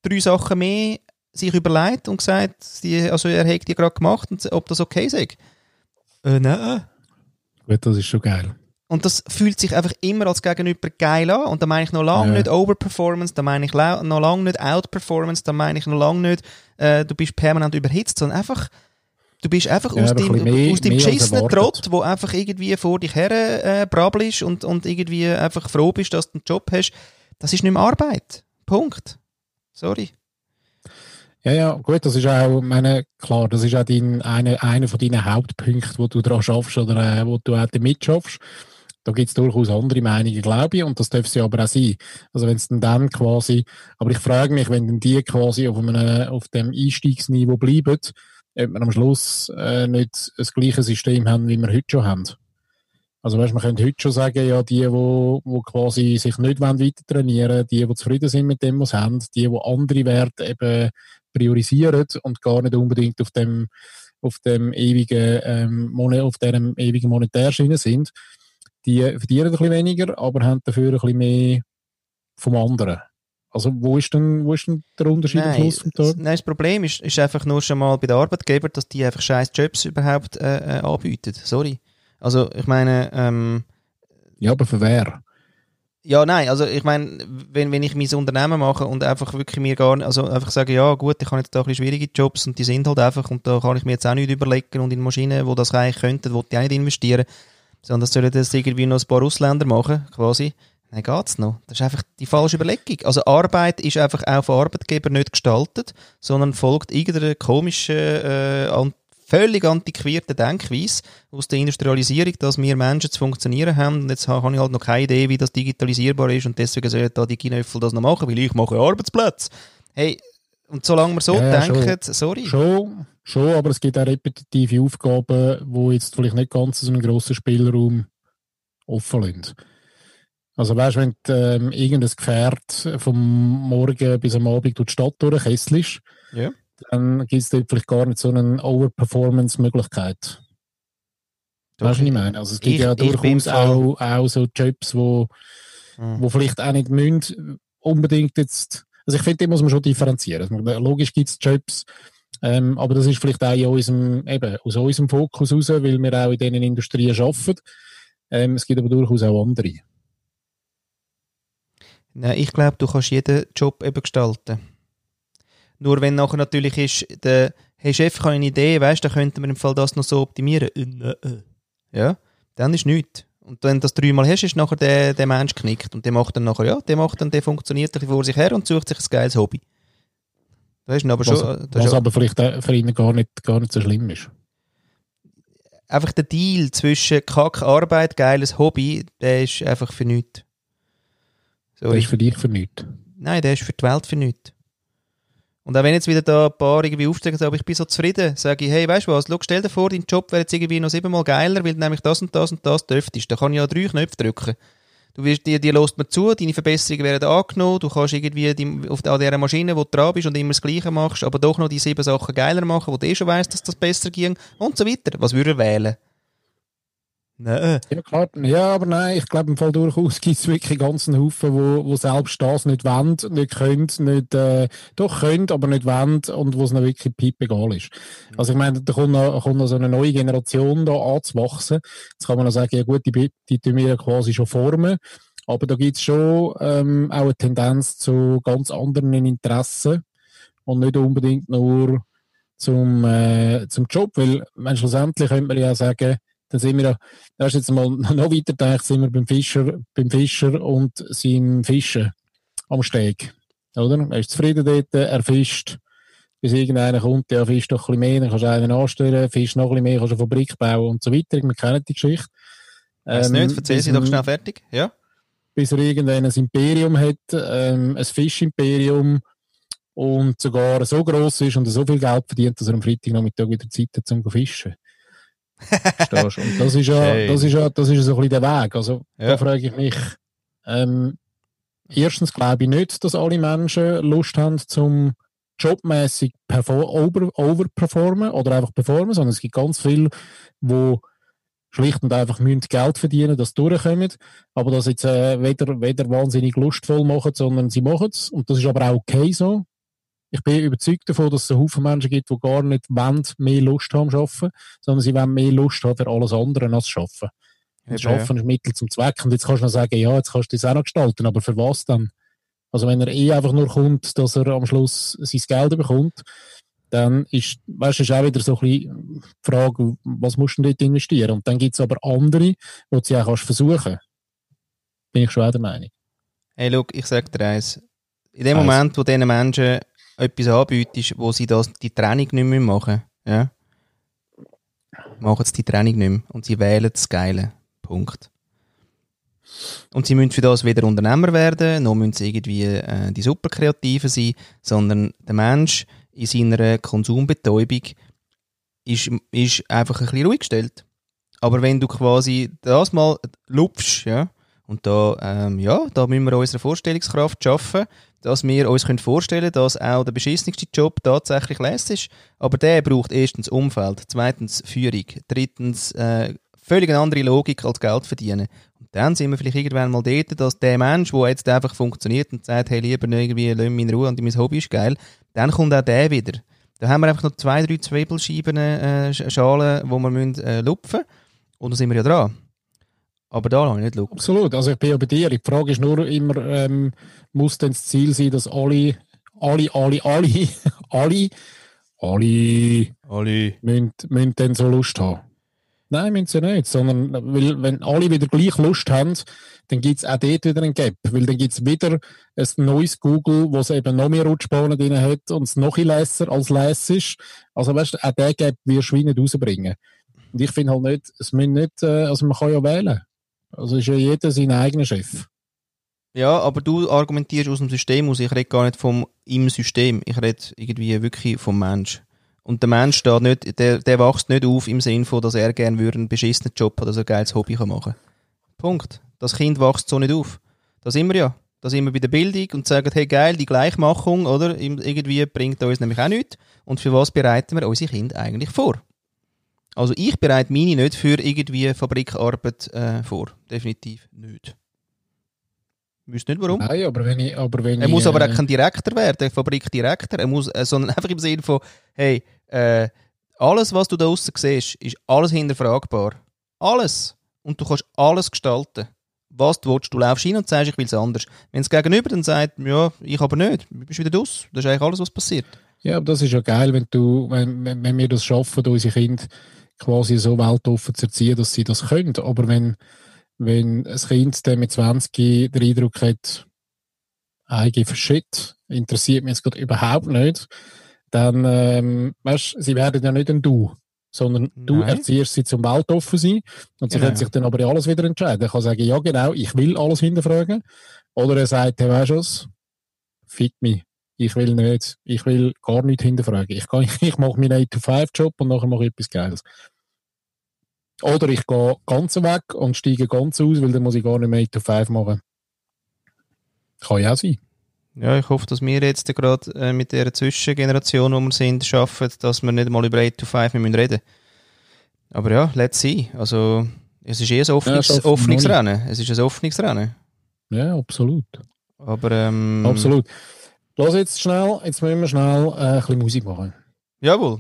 drei Sachen mehr sich überlegt und gesagt, die, also er hätte die gerade gemacht und ob das okay sei. Äh, nein. Gut, das ist schon geil. Und das fühlt sich einfach immer als Gegenüber geil an. Und da meine ich noch lange Ja. nicht Overperformance, da meine ich noch lange nicht Outperformance, da meine ich noch lange nicht, äh, du bist permanent überhitzt, sondern einfach, du bist einfach Ja, aus ein bisschen mehr- aus beschissenen erwartet. Trott, wo einfach irgendwie vor dich her äh, brabbelst und, und irgendwie einfach froh bist, dass du einen Job hast. Das ist nicht mehr Arbeit. Punkt. Sorry. Ja, ja, gut, das ist auch, meine, klar, das ist auch dein, eine, einer von deinen Hauptpunkten, wo du daran schaffst oder äh, wo du auch damit schaffst. Da gibt es durchaus andere Meinungen, glaube ich, und das darf sie aber auch sein. Also wenn es dann, dann quasi, aber ich frage mich, wenn dann die quasi auf, einem, auf dem Einstiegsniveau bleiben, ob wir am Schluss äh, nicht das gleiche System haben, wie wir heute schon haben. Also weißt, man könnte heute schon sagen, ja, die, wo, wo quasi sich nicht wollen weiter trainieren, die, die zufrieden sind mit dem, was sie haben, die, die andere Werte eben priorisieren und gar nicht unbedingt auf dem, auf dem ewigen, ähm, auf dem ewigen Monetärschiene sind, die verdienen ein bisschen weniger, aber haben dafür ein bisschen mehr vom anderen. Also wo ist denn, wo ist denn der Unterschied am Nein, Schluss vom Tag? nein, das Problem ist, ist einfach nur schon mal bei den Arbeitgebern, dass die einfach scheiß Jobs überhaupt äh, äh, anbieten. Sorry. Also ich meine, ähm, Ja, aber für wer? Ja, nein, also ich meine, wenn, wenn ich mein Unternehmen mache und einfach wirklich mir gar nicht, also einfach sage, ja gut, ich habe jetzt da ein bisschen schwierige Jobs und die sind halt einfach und da kann ich mir jetzt auch nicht überlegen und in Maschinen, wo das eigentlich könnten, wo die auch nicht investieren, sondern das sollen das irgendwie noch ein paar Ausländer machen, quasi. Dann geht's noch. Das ist einfach die falsche Überlegung. Also Arbeit ist einfach auch von Arbeitgeber nicht gestaltet, sondern folgt irgendeiner komischen, äh, an, völlig antiquierten Denkweise aus der Industrialisierung, dass wir Menschen zu funktionieren haben. Und jetzt ha- habe ich halt noch keine Idee, wie das digitalisierbar ist und deswegen sollen da die Ginöffel das noch machen, weil ich mache Arbeitsplätze. Hey, und solange wir so Ja, denken, sorry. Schon, schon, aber es gibt auch repetitive Aufgaben, wo jetzt vielleicht nicht ganz so einen grossen Spielraum offen lassen. Also weißt, wenn du, ähm, irgendein Gefährt vom Morgen bis am Abend durch die Stadt durchkesselst, Ja. dann gibt es dort vielleicht gar nicht so eine Overperformance-Möglichkeit. Weißt du, was ich meine? Also es gibt ich- ja durchaus auch, auch so Jobs, wo, Hm. wo vielleicht auch nicht müssen, unbedingt jetzt, also ich finde, die muss man schon differenzieren. Also, Logisch gibt es Jobs, ähm, aber das ist vielleicht auch in unserem, eben, aus unserem Fokus raus, weil wir auch in diesen Industrien arbeiten. Ähm, es gibt aber durchaus auch andere. Nein, ich glaube, du kannst jeden Job eben gestalten. Nur wenn nachher natürlich ist, der hey Chef, ich habe eine Idee, weißt du, dann könnten wir im Fall das noch so optimieren. Äh, äh, äh. Ja, dann ist nichts. Und wenn du das dreimal hast, ist nachher der, der Mensch knickt. Und der macht dann nachher, ja, der macht dann, der funktioniert ein bisschen vor sich her und sucht sich ein geiles Hobby. Das ist aber Was, schon, das was ist aber vielleicht für ihn gar nicht, gar nicht so schlimm ist. einfach der Deal zwischen Kack Arbeit, geiles Hobby, der ist einfach für nichts. Das Sorry. ist für dich für nichts. Nein, der ist für die Welt für nichts. Und auch wenn jetzt wieder da ein paar irgendwie aufsteigen, aber ich bin so zufrieden, sage ich, hey, weißt du was, schau, stell dir vor, dein Job wäre jetzt irgendwie noch siebenmal geiler, weil du nämlich das und das und das dürftest. Da kann ich ja drei Knöpfe drücken. Du wirst, die lässt mir zu, deine Verbesserungen werden angenommen, du kannst irgendwie die, auf, an dieser Maschine, wo du dran bist und immer das Gleiche machst, aber doch noch die sieben Sachen geiler machen, wo du eh schon weißt, dass das besser ging und so weiter. Was würde er wählen? Nein. Ja, klar. Ja, aber nein, ich glaube im Fall durchaus gibt es wirklich einen ganzen Haufen, wo, wo selbst das nicht wollen, nicht können, nicht, äh, doch können, aber nicht wollen und wo es noch wirklich piep egal ist. Also ich meine, da kommt noch, kommt noch so eine neue Generation da anzuwachsen. Jetzt kann man noch sagen, ja gut, die, die tun wir ja quasi schon formen, aber da gibt es schon ähm, auch eine Tendenz zu ganz anderen Interessen und nicht unbedingt nur zum, äh, zum Job, weil schlussendlich könnte man ja auch sagen, dann sind wir ja, da ist jetzt mal noch weiter gedacht, sind wir beim Fischer, beim Fischer und seinem Fischen am Steg. Oder? Er ist zufrieden dort, er fischt, bis irgendeiner kommt, der fischt doch ein bisschen mehr, dann kannst du einen anstellen, fischt noch ein bisschen mehr, kannst du eine Fabrik bauen und so weiter. Wir kennen die Geschichte. Weiss Ähm, nicht, erzähl sie doch schnell fertig. Ja? bis er irgendein Imperium hat, ähm, ein Fischimperium und sogar so gross ist und so viel Geld verdient, dass er am Freitagnachmittag wieder Zeit hat zum zu fischen. Verstehst? Und das ist ja, das ist ja, das ist so ein bisschen der Weg. Also, Ja. da frage ich mich, Ähm, erstens glaube ich nicht, dass alle Menschen Lust haben, zum jobmäßig over, overperformen oder einfach performen, sondern es gibt ganz viele, die schlicht und einfach müssen Geld verdienen, das durchkommen, aber das jetzt äh, weder, weder wahnsinnig lustvoll machen, sondern sie machen es und das ist aber auch okay so. Ich bin überzeugt davon, dass es einen Haufen Menschen gibt, die gar nicht wollen, mehr Lust haben zu arbeiten, sondern sie wollen mehr Lust haben für alles andere als Arbeiten. Und Eben, ja. Arbeiten ist Mittel zum Zweck. Und jetzt kannst du noch sagen, ja, jetzt kannst du das auch noch gestalten, aber für was dann? Also wenn er eh einfach nur kommt, dass er am Schluss sein Geld bekommt, dann ist, weißt du, ist auch wieder so ein bisschen die Frage, was musst du denn dort investieren? Und dann gibt es aber andere, die du sie auch kannst versuchen. Bin ich schon auch der Meinung. Hey, look, ich sag dir eins. In dem Eins. Moment, wo diesen Menschen etwas anbietest, wo sie das, die Training nicht mehr machen ja, machen sie die Training nicht mehr und sie wählen das Geile. Punkt. Und sie müssen für das weder Unternehmer werden, noch müssen sie irgendwie äh, die Superkreativen sein, sondern der Mensch in seiner Konsumbetäubung ist, ist einfach ein bisschen ruhig gestellt. Aber wenn du quasi das mal lupfst, ja, und da, ähm, ja, da müssen wir unsere Vorstellungskraft schaffen, dass wir uns vorstellen können, dass auch der beschissenste Job tatsächlich lässig ist. Aber der braucht erstens Umfeld, zweitens Führung, drittens äh, völlig eine andere Logik als Geld verdienen. Und dann sind wir vielleicht irgendwann mal dort, dass der Mensch, der jetzt einfach funktioniert und sagt, hey, lieber nicht irgendwie, lass mich in Ruhe und mein Hobby ist geil, dann kommt auch der wieder. Da haben wir einfach noch zwei, drei Zwiebelscheiben, äh, Sch- Schalen, die wir müssen, äh, lupfen und dann sind wir ja dran. Aber da habe ich nicht lupfen. Absolut. Also ich bin ja bei dir. Die Frage ist nur immer, ähm, muss denn das Ziel sein, dass alle, alle, alle, alle, alle, alle Alle. müssen, müssen dann so Lust haben. Nein, müssen sie nicht. Sondern, weil, wenn alle wieder gleich Lust haben, dann gibt es auch dort wieder einen Gap. Weil dann gibt es wieder ein neues Google, wo es eben noch mehr Rutschbahnen drin hat und es noch lässer als läss ist. Also weißt du, auch den Gap wirst du nicht rausbringen. Und ich finde halt nicht, es müssen nicht, äh, also man kann ja wählen. Also ist ja jeder sein eigener Chef. Ja, aber du argumentierst aus dem System aus. Ich rede gar nicht vom im System. Ich rede irgendwie wirklich vom Mensch. Und der Mensch steht nicht, der, der wächst nicht auf im Sinne von, dass er gerne einen beschissenen Job oder so ein geiles Hobby kann machen Punkt. Das Kind wächst so nicht auf. Da sind wir ja. Da sind wir bei der Bildung und sagen, hey geil, die Gleichmachung, oder? Irgendwie bringt uns nämlich auch nichts. Und für was bereiten wir unsere Kinder eigentlich vor? Also ich bereite meine nicht für irgendwie Fabrikarbeit äh, vor. Definitiv nicht. Wüsste nicht warum. Nein, aber wenn ich, aber wenn Er ich, muss aber äh, auch kein Direktor werden, Fabrikdirektor. Er muss, äh, sondern einfach im Sinne von, hey, äh, alles, was du da draussen siehst, ist alles hinterfragbar. Alles. Und du kannst alles gestalten. Was du willst. Du laufst hin und sagst, ich will es anders. Wenn es gegenüber dann sagt, ja, ich aber nicht, du bist wieder draus. Das ist eigentlich alles, was passiert. Ja, aber das ist ja geil, wenn du, wenn, wenn, wenn wir das schaffen, unsere Kinder quasi so weltoffen zu erziehen, dass sie das können. Aber wenn, wenn ein Kind dann mit 20 den Eindruck hat, eigentlich Shit, interessiert mich jetzt gerade überhaupt nicht, dann, ähm, weißt, sie werden ja nicht ein Du, sondern du Nein. erziehst sie zum weltoffen sein und sie Genau. können sich dann aber alles wieder entscheiden. Er kann sagen, ja genau, ich will alles hinterfragen. Oder er sagt, hey, weißt du was, fit mich. Ich will nicht, ich will gar nicht hinterfragen. Ich, kann, ich mache meinen 8-to-5-Job und nachher mache ich etwas Geiles. Oder ich gehe ganz weg und steige ganz aus, weil dann muss ich gar nicht mehr 8-to-5 machen. Kann ja auch sein. Ja, ich hoffe, dass wir jetzt gerade äh, mit der Zwischengeneration, wo wir sind, schaffen, dass wir nicht mal über 8 to 5 mehr müssen reden Aber ja, let's see. Also, es ist eh ein Offnungs wir Offnungsrennen. Es ist ein Offnungsrennen. Ja, absolut. Aber, ähm, Absolut. Los jetzt schnell, jetzt müssen wir schnell äh, ein bisschen Musik machen. Jawohl.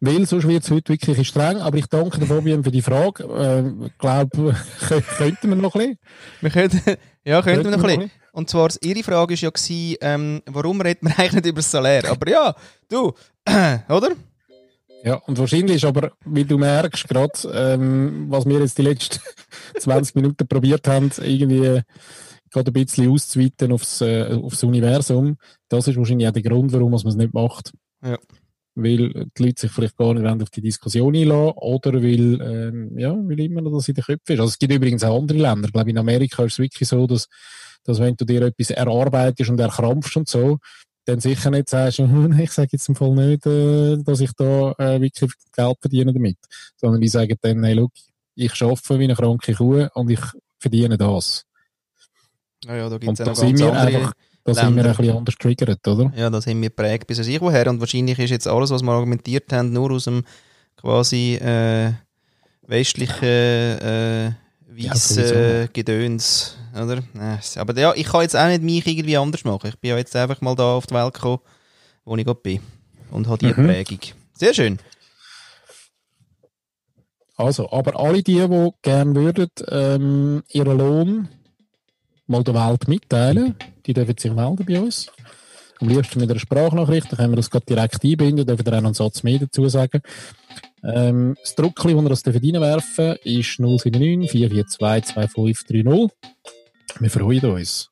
Weil sonst wird es heute wirklich streng, aber ich danke der Fabian für die Frage. Äh, Ich glaube, könnten wir noch ein bisschen. Wir könnten, ja, könnten wir noch ein Könnten bisschen. Und zwar, ihre Frage war ja, gewesen, ähm, warum redet man eigentlich nicht über das Salär? Aber ja, du, oder? Ja, und wahrscheinlich ist aber, wie du merkst, gerade, ähm, was wir jetzt die letzten 20 Minuten probiert haben, irgendwie gerade ein bisschen auszuweiten aufs, äh, aufs Universum, das ist wahrscheinlich auch der Grund, warum man es nicht macht. Ja. Weil die Leute sich vielleicht gar nicht auf die Diskussion einlassen oder weil, ähm, ja, weil immer noch das in den Köpfen ist. Also es gibt übrigens auch andere Länder. Ich glaube, in Amerika ist es wirklich so, dass, dass wenn du dir etwas erarbeitest und erkrampfst und so, dann sicher nicht sagst, hm, ich sage jetzt im Fall nicht, äh, dass ich da äh, wirklich Geld verdiene damit. Sondern die sagen dann, hey, look, ich arbeite wie eine kranke Kuh und ich verdiene das. Ja, ja, da Und gibt es da sind wir einfach, da sind wir ein bisschen anders getriggert, oder? Ja, das haben wir geprägt bis sich woher. Und wahrscheinlich ist jetzt alles, was wir argumentiert haben, nur aus dem quasi äh, westlichen äh, Ja, weißen sowieso. Gedöns. Oder? Äh, Aber ja, ich kann jetzt auch nicht mich irgendwie anders machen. Ich bin ja jetzt einfach mal da auf die Welt gekommen, wo ich gerade bin. Und habe die Mhm. Prägung. Sehr schön. Also, aber alle die, die gerne würden, ähm, ihren Lohn mal der Welt mitteilen, die dürfen sich melden bei uns. Am liebsten mit einer Sprachnachricht, dann können wir das gerade direkt einbinden, dürfen ihr auch noch einen Satz mehr dazu sagen. Ähm, das Druckli, das ihr das reinwerfen ist 079 442 2530. Wir freuen uns.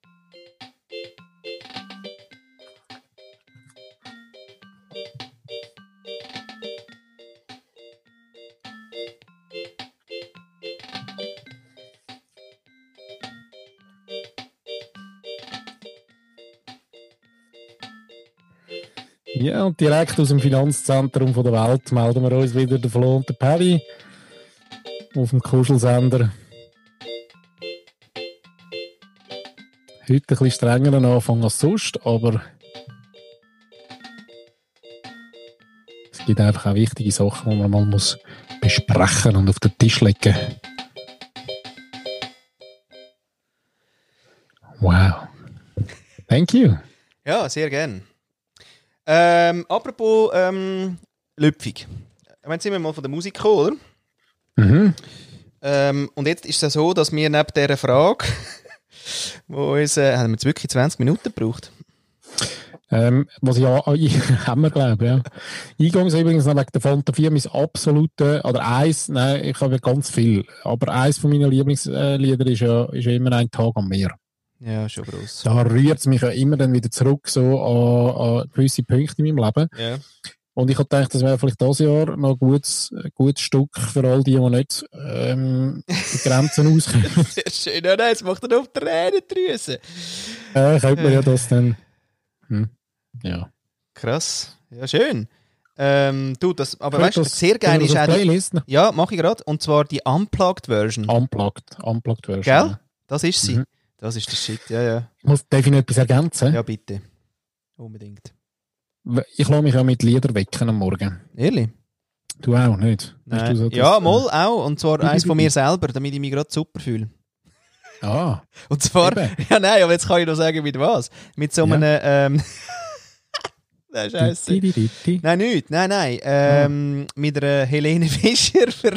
Ja, und direkt aus dem Finanzzentrum der Welt melden wir uns wieder der Flo und der Paddy auf dem Kuschelsender. Heute ein bisschen strengeren Anfang als sonst, aber es gibt einfach auch wichtige Sachen, die man mal muss besprechen und auf den Tisch legen. Wow. Thank you. Ja, sehr gern. Ähm, apropos ähm, Lüpfig. Jetzt sind wir mal von der Musik gekommen, oder? Mhm. Ähm, und jetzt ist es ja so, dass wir neben dieser Frage, wo uns, äh, haben wir jetzt wirklich 20 Minuten gebraucht? Ähm, was ja, haben wir glaube ich, ja. Eingangs übrigens noch wegen der Fanta 4 mein absolute, oder eins, nein, ich habe ganz viel, aber eins von meinen Lieblingslieder ist ja, ist ja immer ein Tag am Meer. Ja, schon gross. Da rührt es mich ja immer dann wieder zurück so an, an gewisse Punkte in meinem Leben. Ja. Und ich habe gedacht, das wäre vielleicht dieses Jahr noch ein gutes, gutes Stück für all die, die nicht ähm, die Grenzen auskommen. Sehr schön. Ja, nein, jetzt macht er auf Tränendrüse. äh, könnte man ja das dann... Hm. Ja. Krass. Ja, schön. Ähm, du, das, aber weißt du, sehr geil ist auch die, noch? Ja, mache ich gerade. Und zwar die Unplugged-Version. Unplugged, Unplugged Version. Gell? Das ist sie. Mhm. Das ist der Shit, ja, ja. Ich muss definitiv etwas ergänzen. Ja, bitte. Unbedingt. Ich lasse mich ja mit Lieder wecken am Morgen. Ehrlich? Du auch nicht? Nein. du so ja, mal auch. Und zwar eins von mir selber, damit ich mich gerade super fühle. Ah, Und zwar, Eben. ja nein, aber jetzt kann ich noch sagen, mit was. Mit so Ja. einem, ähm, Nein, Scheiße. Nein, nicht. Nein, nein. Ähm, Mit einer Helene Fischer.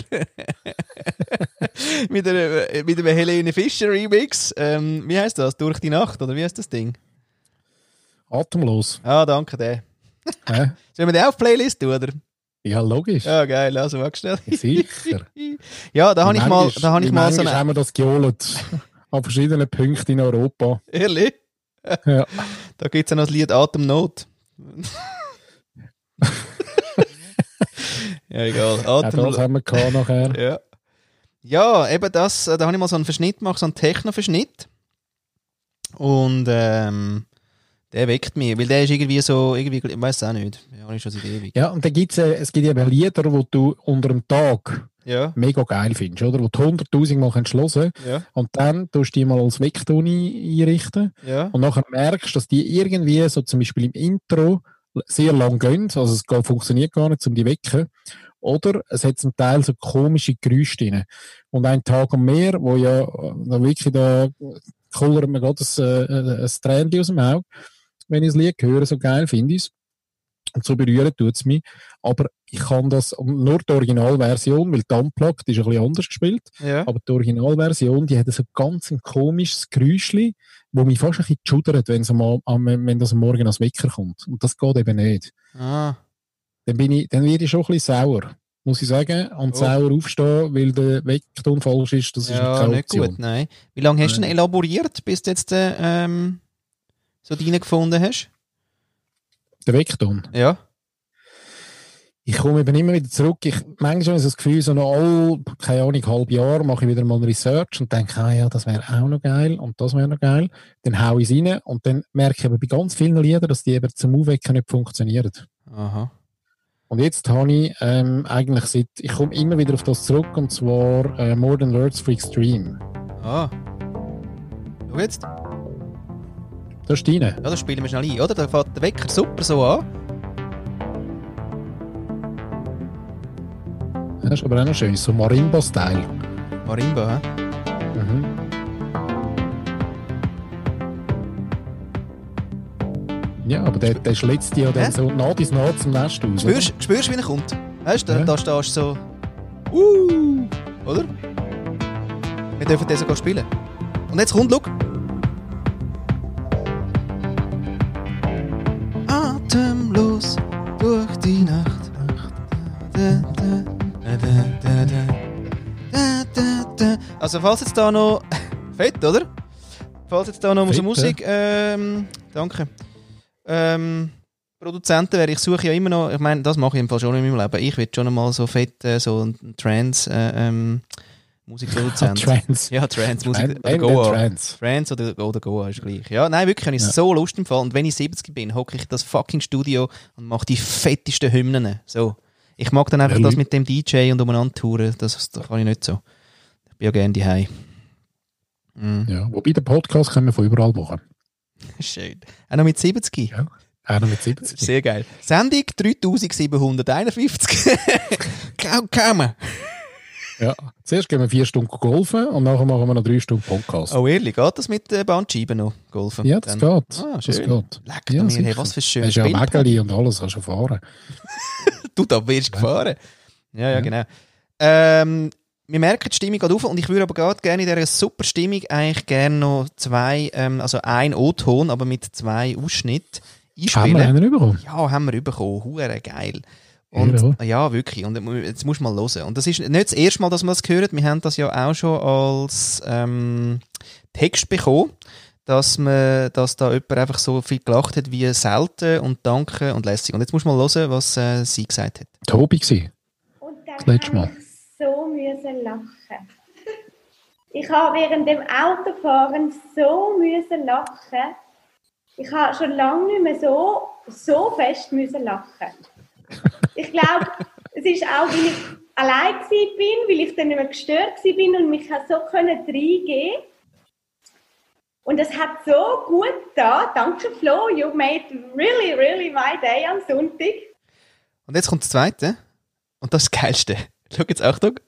Mit, einer, äh, mit einem Helene Fischer Remix. Ähm, wie heißt das? Durch die Nacht? Oder wie heißt das Ding? Atemlos. Ah, danke, der. Hä? Sollen wir den auf die Playlist tun, oder? Ja, logisch. Ja, geil. Also, schnell. Sicher. Ja, da habe ich mal, da habe ich mal so eine. haben wir das geholt. An verschiedenen Punkten in Europa. Ehrlich? Ja. Da gibt es ja noch das Lied Atemnot. ja, egal. Auch Atemnot. das haben wir gehabt nachher. Ja. Ja, eben das, äh, da habe ich mal so einen Verschnitt gemacht, so einen Techno-Verschnitt. Und ähm, der weckt mich, weil der ist irgendwie so, irgendwie, ich weiß auch nicht, ja, ich schon seit ewig. Ja, und dann gibt's, äh, es gibt eben Lieder, die du unter dem Tag Ja, mega geil findest, oder? Wo du 100'000 Mal kannst hören ja, und dann tust du die mal als Weckton ein- einrichten ja. und nachher merkst, dass die irgendwie, so zum Beispiel im Intro, sehr lang gehen, also es funktioniert gar nicht, um die wecken. Oder es hat zum Teil so komische Geräusche drin. Und ein Tag am Meer, wo ja äh, da wirklich da kullert mir gerade ein, äh, ein Tränchen aus dem Auge, wenn ich das Lied höre, so geil finde ich es. Und so berühren tut es mich. Aber ich kann das, nur die Originalversion, weil die Unplugged ist ein bisschen anders gespielt, ja. aber die Originalversion, die hat so ganz ein komisches Geräuschli, wo mich fast ein bisschen schudert, wenn, wenn das am Morgen als Wecker kommt. Und das geht eben nicht. Ah, Dann, bin ich, dann werde ich schon ein bisschen sauer, muss ich sagen. Und Oh. sauer aufstehen, weil der Weckton falsch ist, das ist ja, keine nicht Option. gut, nein. Wie lange hast du denn elaboriert, bis jetzt äh, ähm, so deinen gefunden hast? Der Weckton. Ja. Ich komme eben immer wieder zurück. Ich, manchmal habe ich so das Gefühl, so noch all, keine Ahnung, halb Jahr mache ich wieder mal Research und denke, ah ja, das wäre auch noch geil und das wäre noch geil. Dann hau ich es rein und dann merke ich aber bei ganz vielen Liedern, dass die eben zum Aufwecken nicht funktionieren. Aha. Und jetzt habe ich ähm, eigentlich seit, ich komme immer wieder auf das zurück und zwar äh, More Than Words for Extreme. Ah. Schau jetzt. Das ist deine. Ja, das spielen wir schnell ein, oder? Da fährt der Wecker super so an. Das ist aber auch noch schön, so Marimba-Style. Marimba, hä? Mhm. Ja, aber der, der schlitzt ja dann Hä? so nah bis nah zum Nest aus. Spürst spürst du, wie er kommt? Weißt du, da, Ja. da stehst du so. Uh, oder? Wir dürfen den sogar spielen. Und jetzt kommt, schau. Also, falls jetzt da noch. Fett, oder? Falls jetzt da noch Fett, Musik. Ähm, danke. Ähm, Produzenten wäre, ich suche ja immer noch, ich meine, das mache ich im Fall schon in meinem Leben. Ich will schon einmal so fett, äh, so ein Trance, äh, ähm, Musikproduzent. Trans. Ja, Trance, Musik. Oder Goa. Trans. Trance oder, oder Goa ist gleich. Ja, nein, wirklich, habe ich Ja. so Lust im Fall. Und wenn ich 70 bin, hocke ich das fucking Studio und mache die fettesten Hymnen. So. Ich mag dann einfach Ja, das mit dem DJ und umeinander touren. Das, das kann ich nicht so. Bin ja gerne daheim. Mhm. Ja, wobei der Podcast können wir von überall machen. Schön. Auch noch mit 70. Ja. Auch noch mit 70. Sehr geil. Sendung 3751. kaum, kaum. Ja. Zuerst gehen wir vier Stunden golfen und nachher machen wir noch drei Stunden Podcast. Oh, ehrlich, geht das mit äh, Bandscheiben noch, Golfen? ja, das Dann- geht. Ah, das schön. geht. Leck Ja, mir, hey, was für ein Hast ja. Wägeli und alles, kannst du fahren. Du, da wirst gefahren. Ja, ja, Ja. genau. Ähm, wir merken, die Stimmung geht auf und ich würde aber gerade gerne in dieser super Stimmung eigentlich gerne noch zwei, ähm, also ein O-Ton, aber mit zwei Ausschnitten Haben wir einspielen. einen bekommen? Ja, haben wir bekommen. Hure geil. Und, Ja. ja, wirklich. Und jetzt musst du mal hören. Und das ist nicht das erste Mal, dass wir das hören. Wir haben das ja auch schon als ähm, Text bekommen, dass, man, dass da jemand einfach so viel gelacht hat wie selten und danke und lässig. Und jetzt musst du mal hören, was äh, sie gesagt hat. Tobi dann Das letzte Mal. So müssen lachen. Ich habe während dem Autofahren so müssen lachen. Ich habe schon lange nicht mehr so, so fest müssen lachen. Ich glaube, es ist auch, weil ich allein bin, weil ich dann nicht mehr gestört bin und mich so können reingehen. Und es hat so gut da. Danke Flo, you made really, really my day am Sonntag. Und jetzt kommt das Zweite. Und das ist das Geilste. Schau jetzt, Achtung.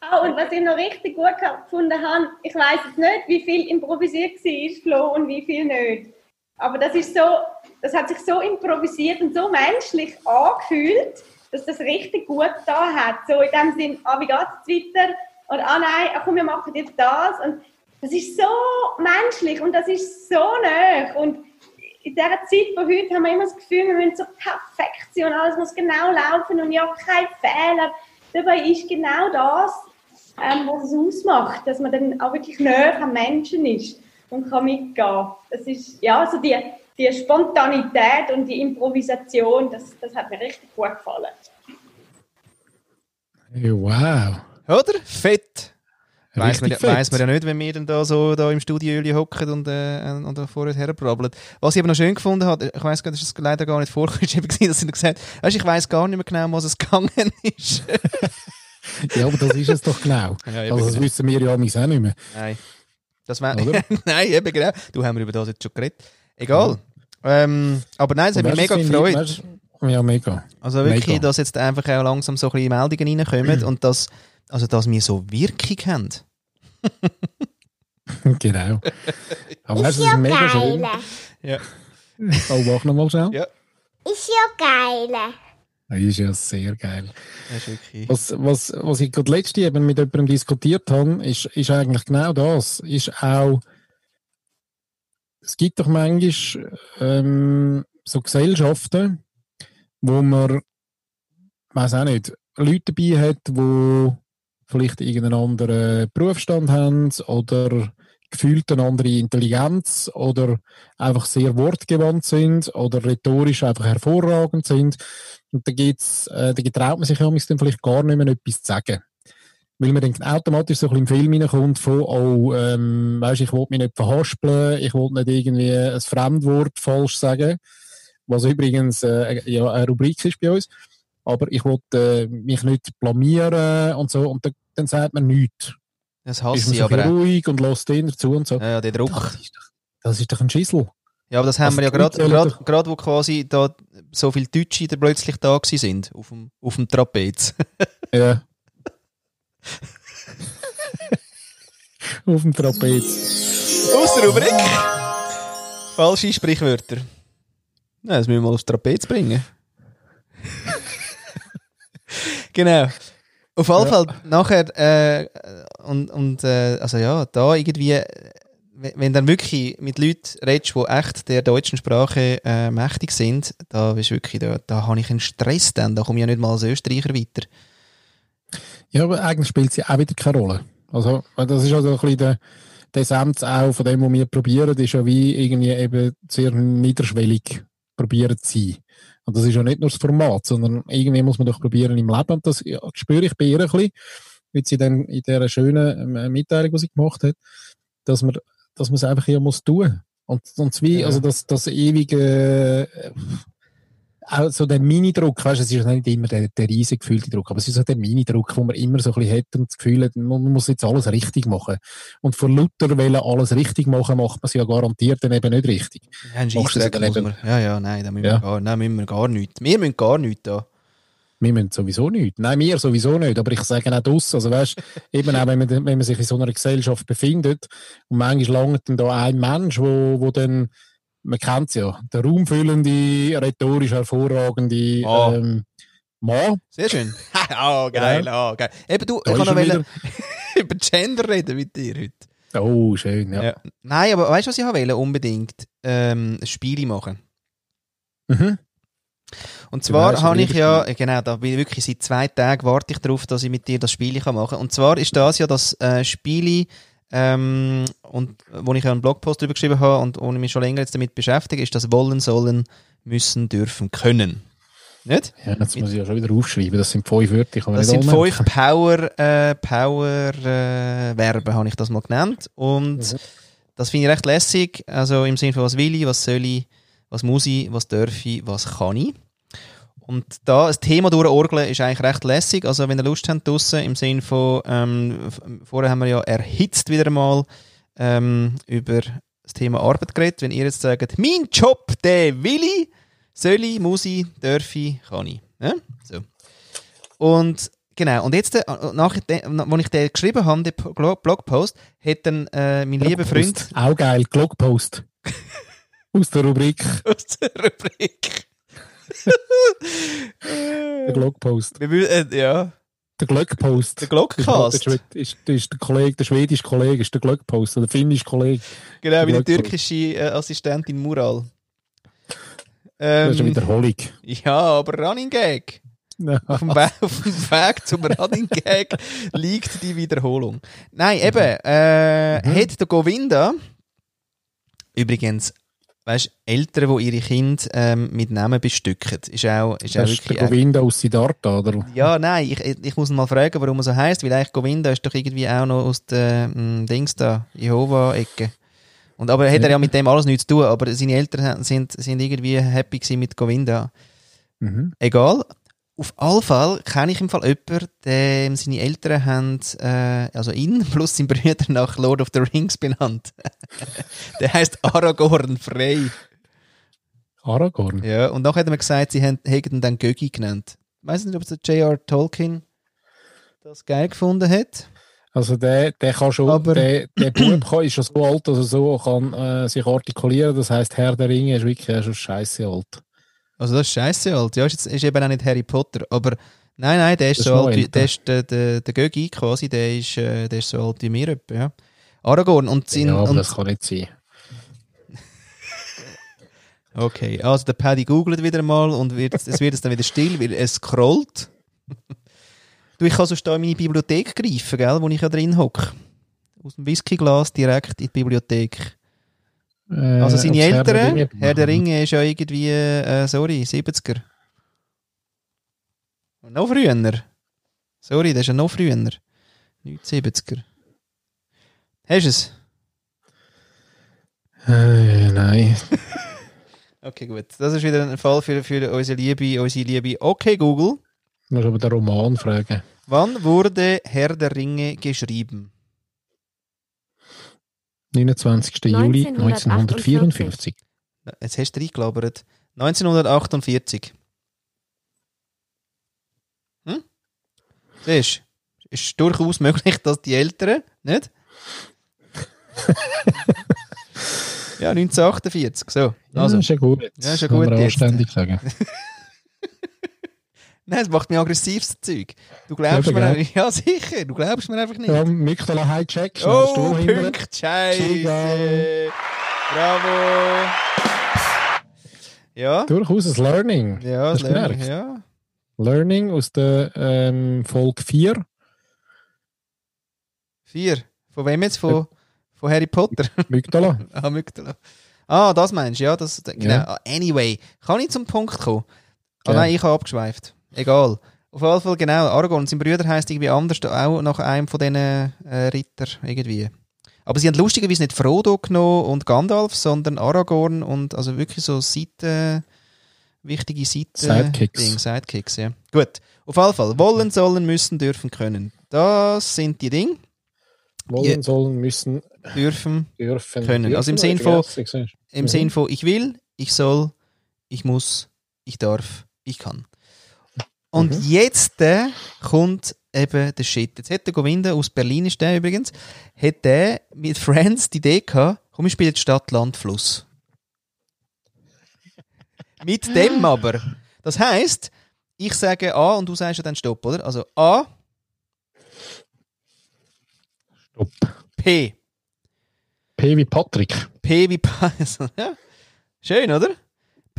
Ah, und was ich noch richtig gut gefunden habe, ich weiß jetzt nicht, wie viel improvisiert war, Flo, und wie viel nicht. Aber das ist so, das hat sich so improvisiert und so menschlich angefühlt, dass das richtig gut da hat. So in dem Sinn, ah, wie geht's weiter? Und ah nein, ah, komm, wir machen jetzt das. Und das ist so menschlich und das ist so nah. Und in dieser Zeit von heute haben wir immer das Gefühl, wir müssen so perfekt sein und alles muss genau laufen und ja, kein Fehler. Dabei ist genau das, ähm, was es ausmacht, dass man dann auch wirklich näher am Menschen ist und kann mitgehen. Das ist, ja, so die, die Spontanität und die Improvisation, das, das hat mir richtig gut gefallen. Wow. Oder? Fett. Weiss man, ja- weiss man ja nicht, wenn wir dann da so da im Studio hocken und, äh, und da vorher herbrabbeln. Was ich aber noch schön gefunden habe, ich weiss gar nicht, das ist leider gar nicht vorgekommen, dass sie gesagt haben, weißt, ich weiss gar nicht mehr genau, was es gegangen ist. Ja, aber das ist es doch genau. Ja, also das genau. wissen wir ja auch nicht mehr. Nein. Das wär, nein, eben genau. Du haben wir über das jetzt schon geredet. Egal. Ähm, aber nein, es hat mich mega gefreut. weißt Ja, mega. Also wirklich, Mega. dass jetzt einfach auch langsam so ein bisschen Meldungen reinkommen und dass, also dass wir so Wirkung haben. genau. Aber das ist mega schön. Ja. Oh, mach nochmal schnell. Ja. Ist ja geil. Das ist ja sehr geil. Was, was, was ich gerade letzte eben mit jemandem diskutiert habe, ist, ist eigentlich genau das. Ist auch, es gibt doch manchmal ähm, so Gesellschaften, wo man, weiß auch nicht, Leute dabei hat, die vielleicht irgendeinen anderen Berufsstand haben oder gefühlt eine andere Intelligenz oder einfach sehr wortgewandt sind oder rhetorisch einfach hervorragend sind. Und da, geht's, äh, da traut man sich ja dann vielleicht gar nicht mehr etwas zu sagen. Weil man dann automatisch so ein bisschen im Film hineinkommt von, oh, ähm, weisst, ich wollte mich nicht verhaspeln, ich wollte nicht irgendwie ein Fremdwort falsch sagen, was übrigens äh, ja, eine Rubrik ist bei uns. Aber ich wollte äh, mich nicht blamieren und so. Und da, dann sagt man nichts. Das Ist hasse man ich so aber ruhig und lässt den dazu und so. Ja, ja, der Druck. Das ist doch, das ist doch ein Schissel. Ja, aber das haben Also wir ja gerade, gerade wo quasi da so viele Deutsche da plötzlich da gewesen sind, auf dem, auf dem Trapez. Ja. Auf dem Trapez. Aus der Rubrik. Falsche Sprichwörter. Ja, das müssen wir mal aufs Trapez bringen. Genau. Auf alle Fall nachher, äh, und, und äh, also ja, da irgendwie, wenn dann wirklich mit Leuten redest, die echt der deutschen Sprache äh, mächtig sind, da ist wirklich, da, da habe ich einen Stress dann, da komme ich ja nicht mal als Österreicher weiter. Ja, aber eigentlich spielt sie auch wieder keine Rolle. Also, das ist also ein bisschen der, der Essenz auch von dem, was wir probieren, ist ja wie irgendwie eben sehr niederschwellig probieren zu sein. Und das ist ja nicht nur das Format, sondern irgendwie muss man doch probieren im Leben. Und das spüre ich bei ihr ein bisschen, wie sie dann in dieser schönen äh, Mitteilung, die sie gemacht hat, dass man, dass man es einfach hier muss tun. Und, und wie, Ja. also das, das ewige, äh, auch so der Mini-Druck, weißt du, es ist nicht immer der, der riesig gefühlte Druck, aber es ist so der Mini-Druck, den man immer so ein bisschen hat und das Gefühl hat, man muss jetzt alles richtig machen. Und von Luther wollen alles richtig machen, macht man es ja garantiert dann eben nicht richtig. Ja, ein Machst du Scheissdreck muss eben- man. Ja, ja, nein, da müssen, Ja. Wir, gar, nein, müssen wir gar nichts. Wir müssen gar nichts da. Wir müssen sowieso nicht. Nein, wir sowieso nicht. Aber ich sage auch das. Also weißt, eben auch wenn man, wenn man sich in so einer Gesellschaft befindet und manchmal langt dann da ein Mensch, wo, wo dann, man kennt es ja, der raumfüllende, rhetorisch hervorragende Ah. ähm, Mann. Sehr schön. oh, geil, oh, geil. Eben du, Da ich kann noch er über Gender reden mit dir heute. Oh, schön, ja. Ja. Nein, aber weißt du, was ich wollte? Unbedingt ähm, ein Spiel machen. Mhm. Und zwar habe ich ja, genau, da bin ich wirklich seit zwei Tagen warte ich darauf, dass ich mit dir das Spiel kann machen. Und zwar ist das ja das äh, Spiel, ähm, und wo ich ja einen Blogpost drüber geschrieben habe und wo ich mich schon länger jetzt damit beschäftige, ist das wollen, sollen, müssen, dürfen, können. Nicht? Ja, jetzt muss ich ja schon wieder aufschreiben. Das sind fünf Wörter. ich kann mir Das sind fünf Power, äh, Power äh, Verben, habe ich das mal genannt. Und Mhm. das finde ich recht lässig. Also im Sinne von was will ich, was soll ich, was muss ich, was darf ich, was kann ich. Und da das Thema durchorgeln ist eigentlich recht lässig. Also wenn ihr Lust habt draussen, im Sinne von, ähm, vorher haben wir ja erhitzt wieder mal ähm, über das Thema Arbeit geredet. Wenn ihr jetzt sagt, mein Job, den will ich, soll ich, muss ich, darf ich, kann ich. Ja? So. Und genau, und jetzt, äh, nach, als ich den geschrieben habe, den Po- Blogpost, hat dann äh, mein lieber Freund. Auch geil, Blogpost. Aus der Rubrik aus der Rubrik. der Blogpost. Wir will, äh, ja, Der Glöckpost. der Glockcast. Ist, ist, ist, der Kollege, der schwedische Kollege, ist der Glöckpost, oder der finnische Kollege. Genau, wie die Glockpost. türkische äh, Assistentin Mural. Das ist eine Ähm, Wiederholung. ja, aber Running Gag. Auf dem, Weg, auf dem Weg zum Running Gag liegt die Wiederholung. Nein, eben, äh, Mhm. hat der Govinda übrigens, weißt du, Eltern, die ihre Kinder ähm, mit Namen bestücken, ist auch, ist auch Das ist der wirklich. Govinda aus Siddhartha, oder? Ja, nein, ich, ich muss mal fragen, warum er so heisst, weil eigentlich Govinda ist doch irgendwie auch noch aus der mm, Dings da, Jehova-Ecke. Und aber hat er ja mit dem alles nichts zu tun, aber seine Eltern sind, sind irgendwie happy mit Govinda. Mhm. Egal. Auf alle Fall kenne ich im Fall jemanden, dem seine Eltern haben, äh, also ihn plus seinen Brüder nach Lord of the Rings benannt. Der heißt Aragorn Frey. Aragorn. Ja, und nachher hat mir gesagt, sie haben, hätten ihn dann Gögi genannt. Ich weiß nicht, ob der J.R. Tolkien das geil gefunden hat. Also der, der kann schon, Aber- der, der Bub kann, ist schon so alt, dass er so kann, äh, sich artikulieren Das heisst, Herr der Ringe ist wirklich schon scheiße alt. Also das ist scheiße alt. Ja, ist, jetzt, ist eben auch nicht Harry Potter. Aber nein, nein, der ist Das so alt wie, der ist der, der, der Gögi quasi, der ist, äh, der ist so alt wie mir ja. Aragorn und sein, ja, aber und, das kann nicht sein. Okay, also der Paddy googelt wieder mal und wird, es wird jetzt dann wieder still, weil es scrollt. du, ich kann sonst da in meine Bibliothek greifen, gell, wo ich ja drin hocke. Aus dem Whiskyglas direkt in die Bibliothek. Äh, Also seine Eltern, Herr der. Ringe ist ja irgendwie, äh, sorry, 70er. Und noch früher. Sorry, das ist ja noch früher. 1970er. Hast du es? Äh, nein. Okay, gut. Das ist wieder ein Fall für, für unsere Liebe, unsere Liebe. Okay, Google. Du musst aber den Roman fragen. Wann wurde Herr der Ringe geschrieben? 29. Juli 1948. Jetzt hast du reingelabert. 1948. Hm? Siehst du? Ist durchaus möglich, dass die Älteren, nicht? ja, 1948. So. Also. ja, ist ja gut. Ja, ist ja Kann gut man jetzt. anständig sagen. Nein, es macht mich aggressiv, das Zeug. Du glaubst Eben, mir einfach, ja sicher, du glaubst mir einfach nicht. Ja, Highcheck, schnell oh. Punkt, Scheiße. Bravo. Ja, Durchaus ein Learning. ja, du Learning, ja. Learning aus der ähm, Folge 4. Vier. Von wem jetzt? Von, von Harry Potter? Myktola. ah, Mygdala. Ah, das meinst du, ja. Das, genau. Ja. Anyway, kann ich zum Punkt kommen? Ah, Ja. nein, ich habe abgeschweift. Egal. Auf jeden Fall, genau. Aragorn, sein Bruder heisst irgendwie anders, auch nach einem von diesen äh, Ritter irgendwie. Aber sie haben lustigerweise nicht Frodo genommen und Gandalf, sondern Aragorn und also wirklich so Seiten, wichtige Seiten. Sidekicks. Ding, Sidekicks, ja. Gut. Auf jeden Fall. Wollen, sollen, müssen, dürfen, können. Das sind die Dinge. Wollen, sollen, müssen, Dürfen, dürfen. Können. Also im dürfen, Sinn von-. Im Mhm. Sinn von ich will, ich soll, ich muss, ich darf, ich kann. Und Mhm. jetzt äh, kommt eben der Shit. Jetzt hat der Govinda aus Berlin, ist der übrigens, hat der mit Friends die Idee gehabt, komm, wir spielen Stadt, Land, Fluss. mit dem aber. Das heisst, ich sage A und du sagst ja dann Stopp, oder? Also A, Stopp. P. P wie Patrick. P wie Pa- ja. Schön, oder?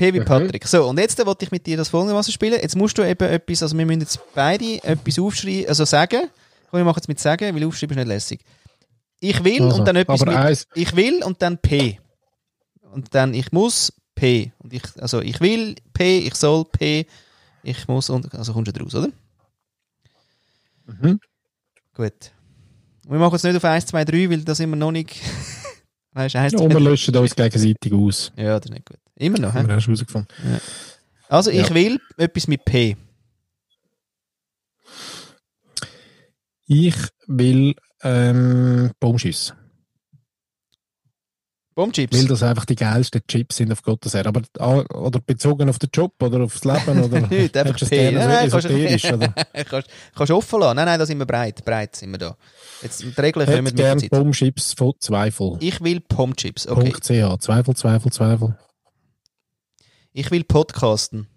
P wie Mhm. Patrick. So, und jetzt wollte ich mit dir das folgendermaßen spielen. Jetzt musst du eben etwas, also wir müssen jetzt beide etwas aufschreiben, also sagen. Komm, wir machen es mit sagen, weil aufschreiben ist nicht lässig. Ich will Also, und dann etwas mit eins, ich will und dann P. Und dann ich muss P. Und ich, also ich will P, ich soll P, ich muss und also kommst du draus, oder? Mhm. Gut. Und wir machen es nicht auf 1, 2, 3, weil da sind wir noch nicht. weißt du, 1, ja, 2, und wir 3. löschen uns gegenseitig aus. Ja, das ist nicht gut. Immer noch, hä? Haben wir erst herausgefunden. Also ich Ja. will etwas mit P. Ich will ähm, Baumschiss. Bombchips. Weil das einfach die geilsten Chips sind auf Gottes Erde. Aber ah, oder bezogen auf den Job oder aufs Leben oder Nicht, einfach P. Nein, nein, kannst, oder? kannst, kannst offen lassen. Nein, nein, da sind wir breit. Breit sind wir da. Jetzt, die Regeln kommen Hätte mit gern Zeit. Baumchips von Zweifel. Ich will Pomchips. Okay. .ch. Zweifel, Zweifel, Zweifel. Ich will Podcasten.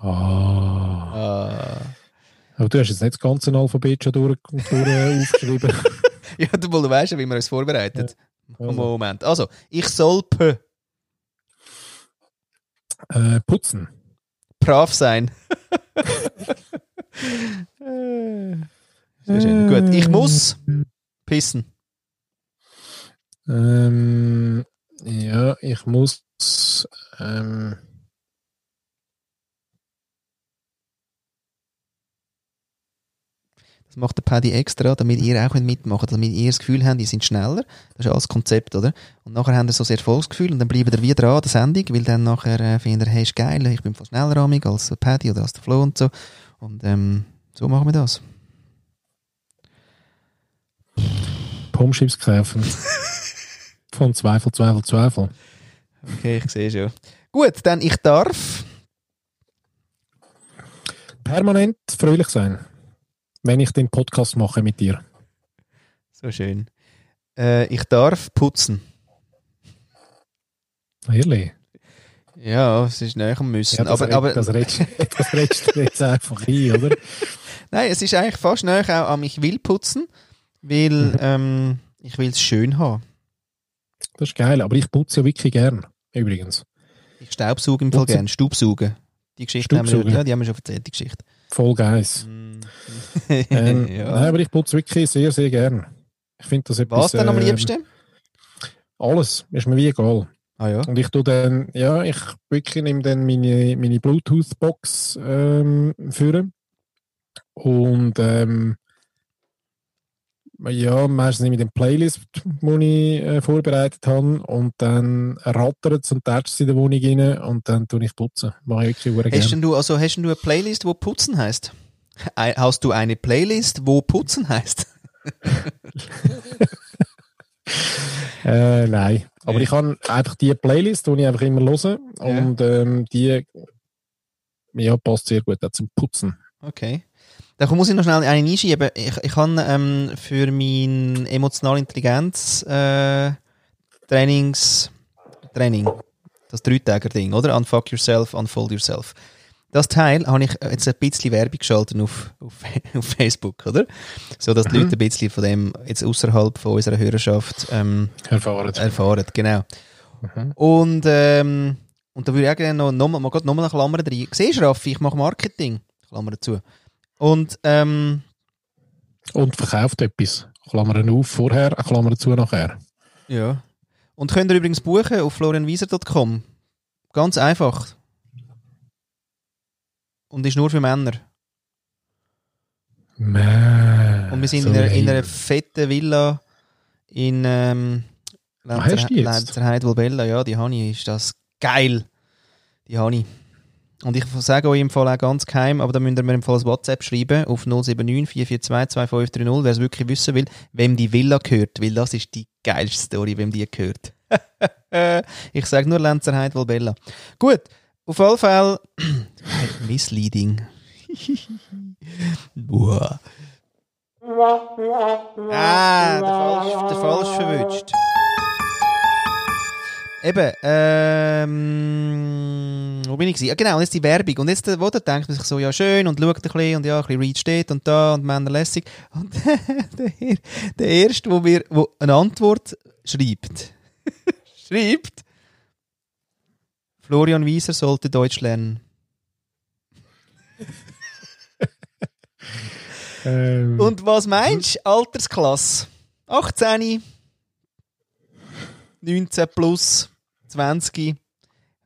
Ah. Ah. Aber du hast jetzt nicht das ganze Alphabet schon durch, durch äh, aufgeschrieben. Ja, du, weißt ja, wie man uns vorbereitet. Also. Moment. Also, ich soll P. Äh, putzen. Brav sein. Sehr schön. Gut. Ich muss pissen. Ähm, ja, ich muss. Ähm, Das macht der Paddy extra, damit ihr auch mitmachen damit ihr das Gefühl habt, ihr seid schneller. Das ist ja alles Konzept, oder? Und nachher habt ihr so ein Erfolgsgefühl und dann bleibt ihr wieder dran an der Sendung, weil dann nachher äh, findet ihr, hey, ist geil, ich bin voll schneller amig als der Paddy oder als der Flo und so. Und ähm, so machen wir das. Pomschips kaufen. Von Zweifel, Zweifel, Zweifel. Okay, ich sehe schon. Gut, dann ich darf. Permanent fröhlich sein. Wenn ich den Podcast mache mit dir. So schön. Äh, ich darf putzen. Ehrlich. Ja, es ist näher am müssen. Ja, das, aber, red- aber das, redest, das redest du jetzt einfach ein, oder? nein, es ist eigentlich fast näher auch an mich will putzen, weil Mhm. ähm, ich will es schön haben. Das ist geil, aber ich putze ja wirklich gern. Übrigens. Ich staubsauge im Fall gerne. Staubsaugen. Die Geschichte haben wir, ja, die haben wir schon erzählt, die Geschichte. Voll geil. Ähm, ja. Nein, aber ich putze wirklich sehr, sehr gern. Ich finde das etwas. Was denn am ähm, liebsten? Alles. Ist mir wie egal. Ah ja. Und ich tue dann, ja, ich wirklich nehme dann meine, meine Bluetooth-Box ähm, führen. Und ähm, ja, meistens ich den Playlist, die ich äh, vorbereitet habe, und dann rattert es und tätscht es in der Wohnung rein und dann tue ich putzen. Mache ich wirklich Hast denn du, also, hast du eine Playlist, wo Putzen heißt? Hast du eine Playlist, wo Putzen heißt? Äh, nein, Aber Ja. ich habe einfach die Playlist, die ich einfach immer höre. Und ähm, die ja, passt sehr gut auch zum Putzen. Okay. Da muss ich noch schnell einen einschieben. Ich, ich habe ähm, für mein emotionale Intelligenz äh, Trainings Training, das Dreitäger-Ding, oder? Unfuck yourself, unfold yourself. Das Teil habe ich jetzt ein bisschen Werbung geschaltet auf, auf, auf Facebook, oder? So, dass die Leute ein bisschen von dem jetzt außerhalb von unserer Hörerschaft ähm, Erfahren. erfahren, genau. Mhm. Und, ähm, und da würde ich auch gerne noch, noch, mal, noch mal eine Klammer rein. Siehst du, Raffi, ich mache Marketing. Klammer zu. Und, ähm, Und verkauft etwas. Klammern auf vorher, Klammern zu nachher. ja. Und könnt ihr übrigens buchen auf florianwieser.com. Ganz einfach. Und ist nur für Männer. Man, Und wir sind so in, einer, in einer fetten Villa in ähm, Ah, jetzt? Lenzerheide Volbella. Ja, die ich. Ist das geil. Die ich. Und ich sage euch im Fall auch ganz geheim, aber da müsst ihr mir im Fall ein WhatsApp schreiben auf 079 442 2530, wer es wirklich wissen will, wem die Villa gehört, weil das ist die geilste Story, wem die gehört. ich sage nur Lenzerheide Volbella. Gut, auf jeden Fall misleading. Boah. Ah, der falsch, der falsch verwünscht. Eben, ähm, wo bin ich gewesen? Ah, genau, und jetzt die Werbung. Und jetzt, äh, wo da denkt man sich so, ja schön, und schaut ein bisschen, und ja, ein bisschen Reach steht und da, und Männer lässig. Und der, der Erste, wo mir wo eine Antwort schreibt, schreibt, Florian Wieser sollte Deutsch lernen. Ähm, Und was meinst du? Altersklasse? 18, 19 plus, 20.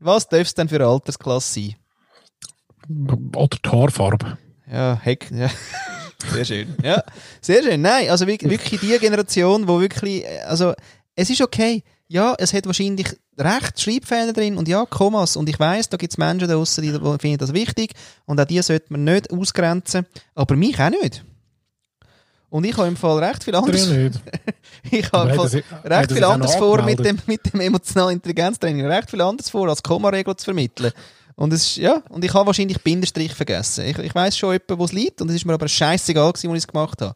Was darf es denn für eine Altersklasse sein? oder die Haarfarbe. Ja, Heck, ja. Sehr schön. Ja, sehr schön. Nein, also wirklich, wirklich die Generation, wo wirklich, äh, also es ist okay. Ja, es hat wahrscheinlich recht Schreibfehler drin und ja, Kommas. Und ich weiß, da gibt es Menschen da draussen, die, die finden das wichtig und auch die sollte man nicht ausgrenzen. Aber mich auch nicht. Und ich habe im Fall recht viel anderes. Ich habe im Fall er er recht viel anderes vor mit dem, mit dem emotionalen Intelligenztraining. Recht viel anderes vor, als Kommaregel zu vermitteln. Und es ist, ja, und ich habe wahrscheinlich Bindestrich vergessen. Ich, ich weiß schon etwa, wo es liegt, und es ist mir aber scheißegal gewesen, wo ich es gemacht habe.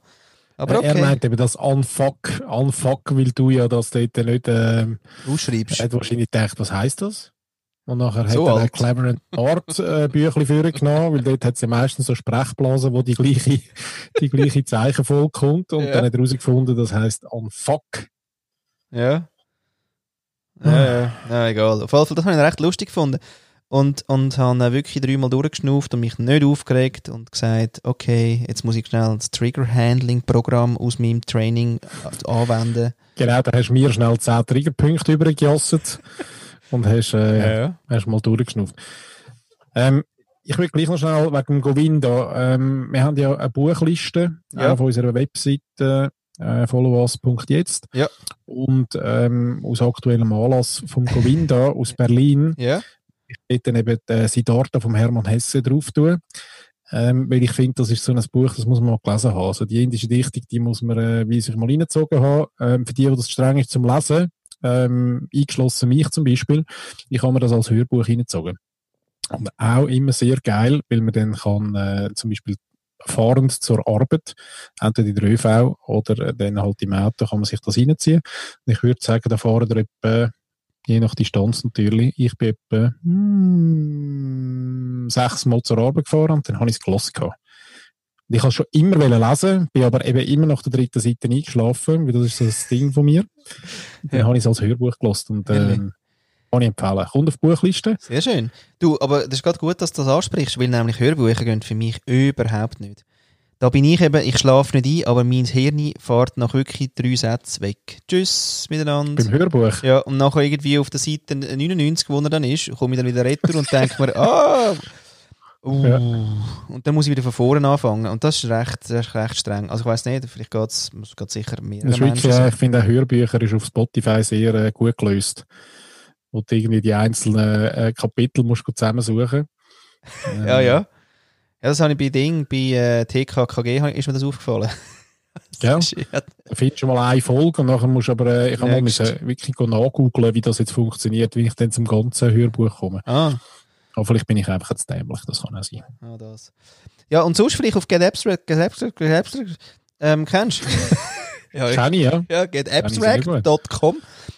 Aber Er okay, meint eben das Unfuck, Unfuck, weil du ja das dort nicht, ähm, ausschreibst. er hat wahrscheinlich gedacht, was heisst das? Und nachher So hat er ein alt. Clever and Art äh, Büchlein vorgenommen, weil dort hat es ja meistens so Sprechblasen, wo die gleiche, die gleiche Zeichenfolge kommt. Und Ja. dann hat er herausgefunden, das heisst Unfuck. Ja. Ja, ja, ja, egal. Auf jeden Fall, das habe ich recht lustig gefunden. Und, und habe wirklich dreimal durchgeschnauft und mich nicht aufgeregt und gesagt, okay, jetzt muss ich schnell das Trigger-Handling-Programm aus meinem Training anwenden. Genau, da hast du mir schnell 10 Triggerpunkte übergejosset und hast, äh, ja. hast mal durchgeschnauft. Ähm, ich will gleich noch schnell wegen dem Govinda. Ähm, wir haben ja eine Buchliste Ja. auf unserer Webseite äh, followus.jetzt. Ja. Und ähm, aus aktuellem Anlass vom Govinda aus Berlin Ja. dort dann eben die Siddhartha vom Hermann Hesse drauf tun. Ähm, weil ich finde, das ist so ein Buch, das muss man mal gelesen haben. Also die indische Dichtung, die muss man, äh, wie sich mal reingezogen haben. Ähm, für die, die das streng ist zum Lesen, ähm, eingeschlossen mich zum Beispiel, ich habe mir das als Hörbuch reingezogen. Und auch immer sehr geil, weil man dann kann äh, zum Beispiel fahrend zur Arbeit, entweder in der ÖV oder äh, dann halt im Auto, kann man sich das reinziehen. Ich würde sagen, da fahren wir etwa je nach Distanz natürlich. Ich bin etwa mm, sechsmal zur Arbeit gefahren und dann habe ich es gelassen. Und ich habe schon immer lesen, bin aber eben immer nach der dritten Seite eingeschlafen, weil das ist so das Ding von mir. Dann Ja. habe ich es als Hörbuch gelassen und ähm, kann ich empfehlen. Kommt auf die Buchliste. Sehr schön. Du, aber das ist gerade gut, dass du das ansprichst, weil nämlich Hörbücher gehen für mich überhaupt nicht. Da bin ich eben, ich schlafe nicht ein, aber mein Hirn fährt nach wirklich drei Sätzen weg. Tschüss miteinander. Beim Hörbuch. Ja, und nachher irgendwie auf der Seite 99, wo er dann ist, komme ich dann wieder retour und denke mir, ah, uh, Ja. und dann muss ich wieder von vorne anfangen. Und das ist recht, recht streng. Also ich weiß nicht, vielleicht geht es sicher mehr äh, ich finde auch Hörbücher ist auf Spotify sehr äh, gut gelöst. Wo du irgendwie die einzelnen äh, Kapitel musst du zusammensuchen. Ähm, Ja, ja. Ja, das habe ich bei Ding, bei äh, TKKG ist mir das aufgefallen. Ja, da findest du mal eine Folge und nachher musst du aber, äh, ich habe mal müssen wirklich nachgoogeln, wie das jetzt funktioniert, wie ich dann zum ganzen Hörbuch komme. Ah, Aber vielleicht bin ich einfach jetzt dämlich, das kann auch sein. ah, das. Ja, und sonst vielleicht auf Get Abstract, Get Abstract, Get Abstract, ähm, kennst du? ja, ich- Kenn ich, ja. ja, getabstract.com.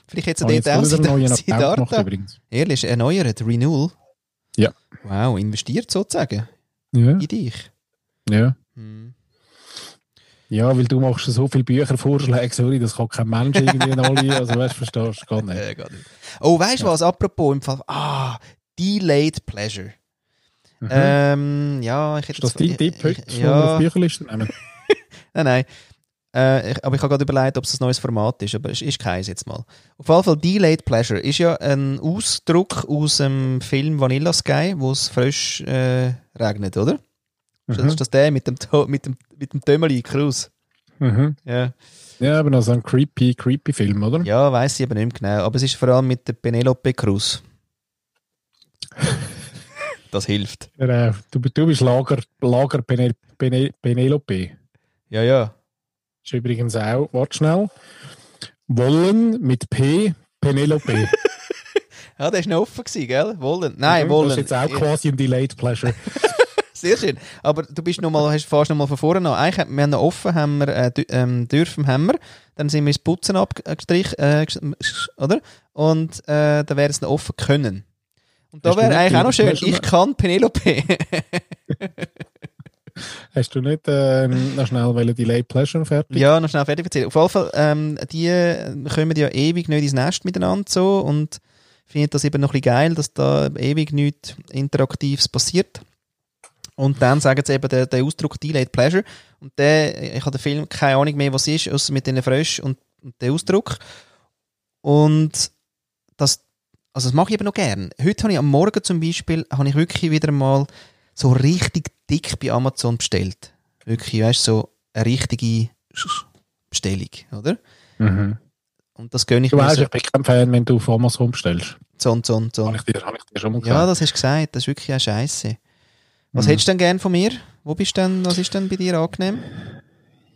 Vielleicht jetzt dort auch gemacht Siddhartha. übrigens. Ehrlich, erneuert, Renewal. Ja. Wow, investiert sozusagen Ja, in dich. ja. Hm. Ja, weil du machst so viele Büchervorschläge, sorry, das kann kein Mensch irgendwie in alle, also weißt du, verstehst du gar nicht. Äh, geht nicht. Oh, weißt du was? Apropos im Fall. Ah, Delayed Pleasure. Mhm. Ähm, ja, ich hätte ist das dein Tipp heute, ich- auf Ja, die Bücherliste nehmen? nein, nein. Äh, ich, aber ich habe gerade überlegt, ob es ein neues Format ist, aber es ist keins jetzt mal. Auf jeden Fall, Delayed Pleasure ist ja ein Ausdruck aus dem Film Vanilla Sky, wo es frisch äh, regnet, oder? Mhm. ist das der mit dem, mit dem, mit dem Tömmeli Cruz? Mhm. Ja. Ja, aber noch so ein creepy, creepy Film, oder? ja, weiß ich aber nicht mehr genau. Aber es ist vor allem mit der Penelope Cruz. Das hilft. Äh, du, du bist Lager, Lager Pene, Pene, Penelope. Ja, ja. Ist übrigens auch, warte schnell. Wollen mit P, Penelope. Ja, der war noch offen, gewesen, gell? Wollen. Nein, wollen. Das ist jetzt auch quasi ein Delayed Pleasure. Sehr schön. Aber du bist noch mal, hast fast noch mal von vorne noch. Eigentlich, wir haben noch offen, haben wir, äh, ähm, dürfen haben wir. Dann sind wir ins Putzen abgestrichen, äh, oder? Und äh, dann wäre es noch offen können. Und da wäre eigentlich auch noch schön, ich kann Penelope. Hast du nicht ähm, noch schnell Delayed Pleasure fertig? ja, noch schnell fertig erzählen. Auf jeden Fall, ähm, die äh, kommen ja ewig nicht ins Nest miteinander so und finde das eben noch ein bisschen geil, dass da ewig nichts Interaktives passiert. Und dann sagen sie eben den, den Ausdruck Delayed Pleasure. Und der, ich habe den Film keine Ahnung mehr, was es ist, außer mit den Fröschen und, und dem Ausdruck. Und das, also das mache ich eben noch gern. Heute habe ich am Morgen zum Beispiel, habe ich wirklich wieder mal so richtig dick bei Amazon bestellt. Wirklich, weißt du, so eine richtige Bestellung, oder? Mhm. Und das gönne ich Du mir weißt, so. ich bin kein Fan, wenn du auf Amazon bestellst. Zon, zon, zon. Habe ich dir, habe ich dir schon mal Ja, gesagt. das hast du gesagt. Das ist wirklich eine Scheiße. Was Mhm. hättest du denn gern von mir? Wo bist denn, was ist denn bei dir angenehm?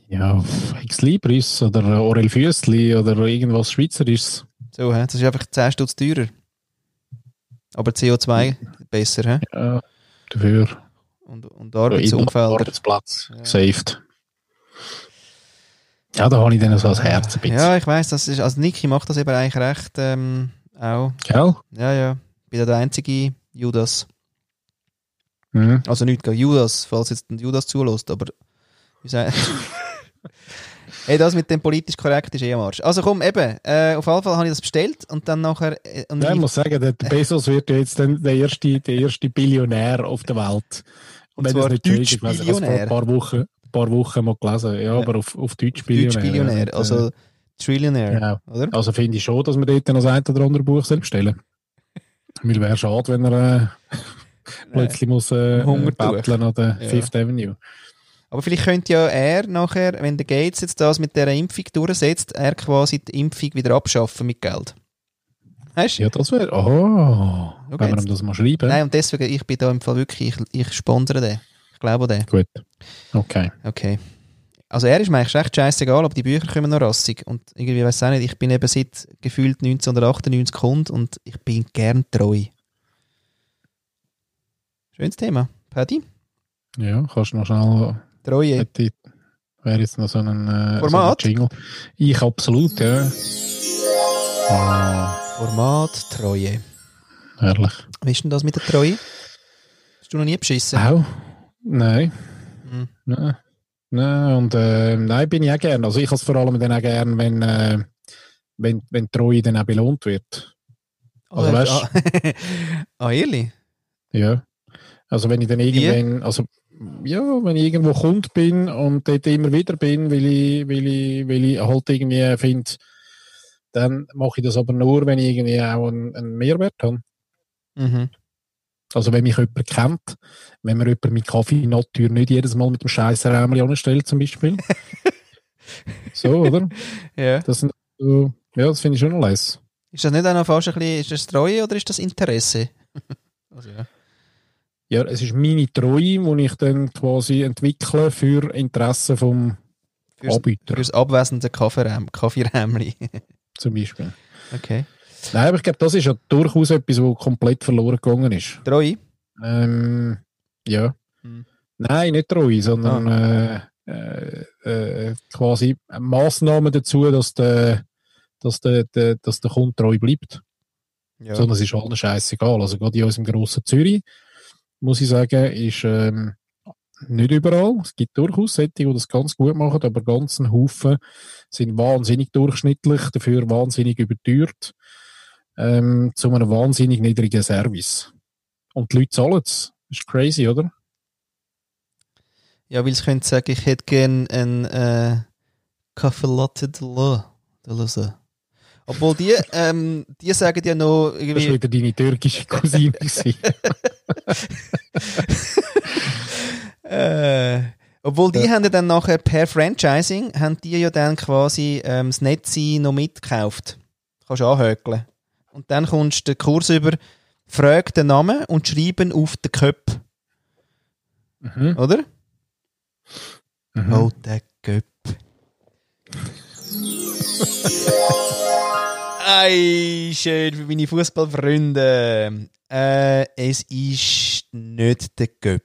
Ja, Ex Libris oder Orel Füssli oder irgendwas Schweizerisches. So, das ist einfach 10 Stutz teurer. Aber CO2 besser, hä? Ja, dafür. Und, und Arbeitsumfelder. Arbeitsplatz. Ja. Saved. Ja, da habe ich dann so als Herz ein bisschen. Ja, ich weiß, das ist, also Niki macht das eben eigentlich recht ähm, auch. Gell? Ja, ja. Bin ja der einzige Judas. Mhm. Also nicht gegen Judas, falls jetzt ein Judas zulässt, aber wie sagen. Hey, das mit dem politisch korrekt ist eh am Arsch. Also komm, eben, äh, auf jeden Fall habe ich das bestellt und dann nachher... Äh, und Ja, ich muss sagen, der Bezos wird ja jetzt dann der erste, der erste Billionär auf der Welt. Und Wenn zwar Deutsch ist, Billionär. ein paar Wochen, ein paar Wochen mal gelesen. Ja, Ja. aber auf, auf Deutsch Deutsch Billionär. Billionär, ja. also Trillionär, Genau. oder? Also finde ich schon, dass man dort noch ein oder andere Buch selbst bestellen Weil wäre schade, wenn er äh, plötzlich muss äh, äh, betteln an der. Fifth Avenue. Aber vielleicht könnte ja er nachher, wenn der Gates jetzt das mit dieser Impfung durchsetzt, er quasi die Impfung wieder abschaffen mit Geld. Weißt du? Ja, das wäre... Oh, Okay, wenn wir ihm das mal schreiben. Nein, und deswegen, ich bin da im Fall wirklich, ich, ich sponsere den. Ich glaube an den. Gut. Okay. Okay. Also er ist mir eigentlich recht scheißegal, aber die Bücher kommen noch rassig. Und irgendwie, weiß auch nicht, ich bin eben seit gefühlt 1998 Kunde und ich bin gern treu. Schönes Thema. Paddy? Ja, kannst du noch schnell... Treue. Wäre jetzt noch so ein, äh, Format? So ein Jingle. Ich absolut, ja. Ah, Format Treue. herrlich. Wie ist denn das mit der Treue? Hast du noch nie beschissen? Auch? Nein. Hm. Nein. Nein, und äh, nein, bin ich auch gern. Also ich habe es vor allem dann auch gern, wenn, äh, wenn, wenn Treue dann auch belohnt wird. Also, weißt ah, ah, ehrlich? Ja. Also wenn ich dann irgendwann, also ja, wenn ich irgendwo Kunde bin und dort immer wieder bin, weil ich, weil ich, weil ich halt irgendwie finde, dann mache ich das aber nur, wenn ich irgendwie auch einen, einen Mehrwert habe. Mhm. Also wenn mich jemand kennt, wenn mir jemand mit Kaffee in Tür nicht jedes Mal mit dem scheiß Räumchen anstellt zum Beispiel. so, oder? Ja. Das, sind so, ja, das finde ich schon leis. Ist das nicht auch noch fast ein bisschen, ist das Treue oder ist das Interesse? also, ja. Ja, es ist meine Treue, die ich dann quasi entwickle für Interessen vom, Fürs, Anbieter fürs abwesende Kaffeeräm- Kaffeerämli. zum Beispiel. okay. Nein, aber ich glaube, das ist ja durchaus etwas, was komplett verloren gegangen ist. Drei. Ähm, ja. Hm. Nein, nicht treu, sondern Ah. äh, äh, äh, quasi Massnahmen dazu, dass der, dass der, der, dass der Kunde treu bleibt. Ja. Sondern es ist allen scheißegal. Also gerade in unserem grossen Zürich, muss ich sagen, ist ähm, nicht überall. Es gibt durchaus solche, die das ganz gut machen, aber ganz ein Haufen sind wahnsinnig durchschnittlich, dafür wahnsinnig überteuert, ähm, zu einem wahnsinnig niedrigen Service. Und die Leute zahlen es. Ist crazy, oder? Ja, weil sie können sagen, ich hätte gern ein äh, Kaffee Latte de la. De la. Obwohl die, ähm, die sagen ja noch Das war irgendwie, wieder deine türkische Cousine. äh, obwohl die Ja. haben ja dann nachher per Franchising, haben die ja dann quasi ähm, das Netzi noch mitgekauft. Kannst du anhökeln. Und dann kommst du den Kurs über, frag den Namen und schreiben auf den Köp, mhm. oder? Mhm. Oh, der Köp. Ei, schön für meine Fußballfreunde. Äh, es ist nicht der Göpp.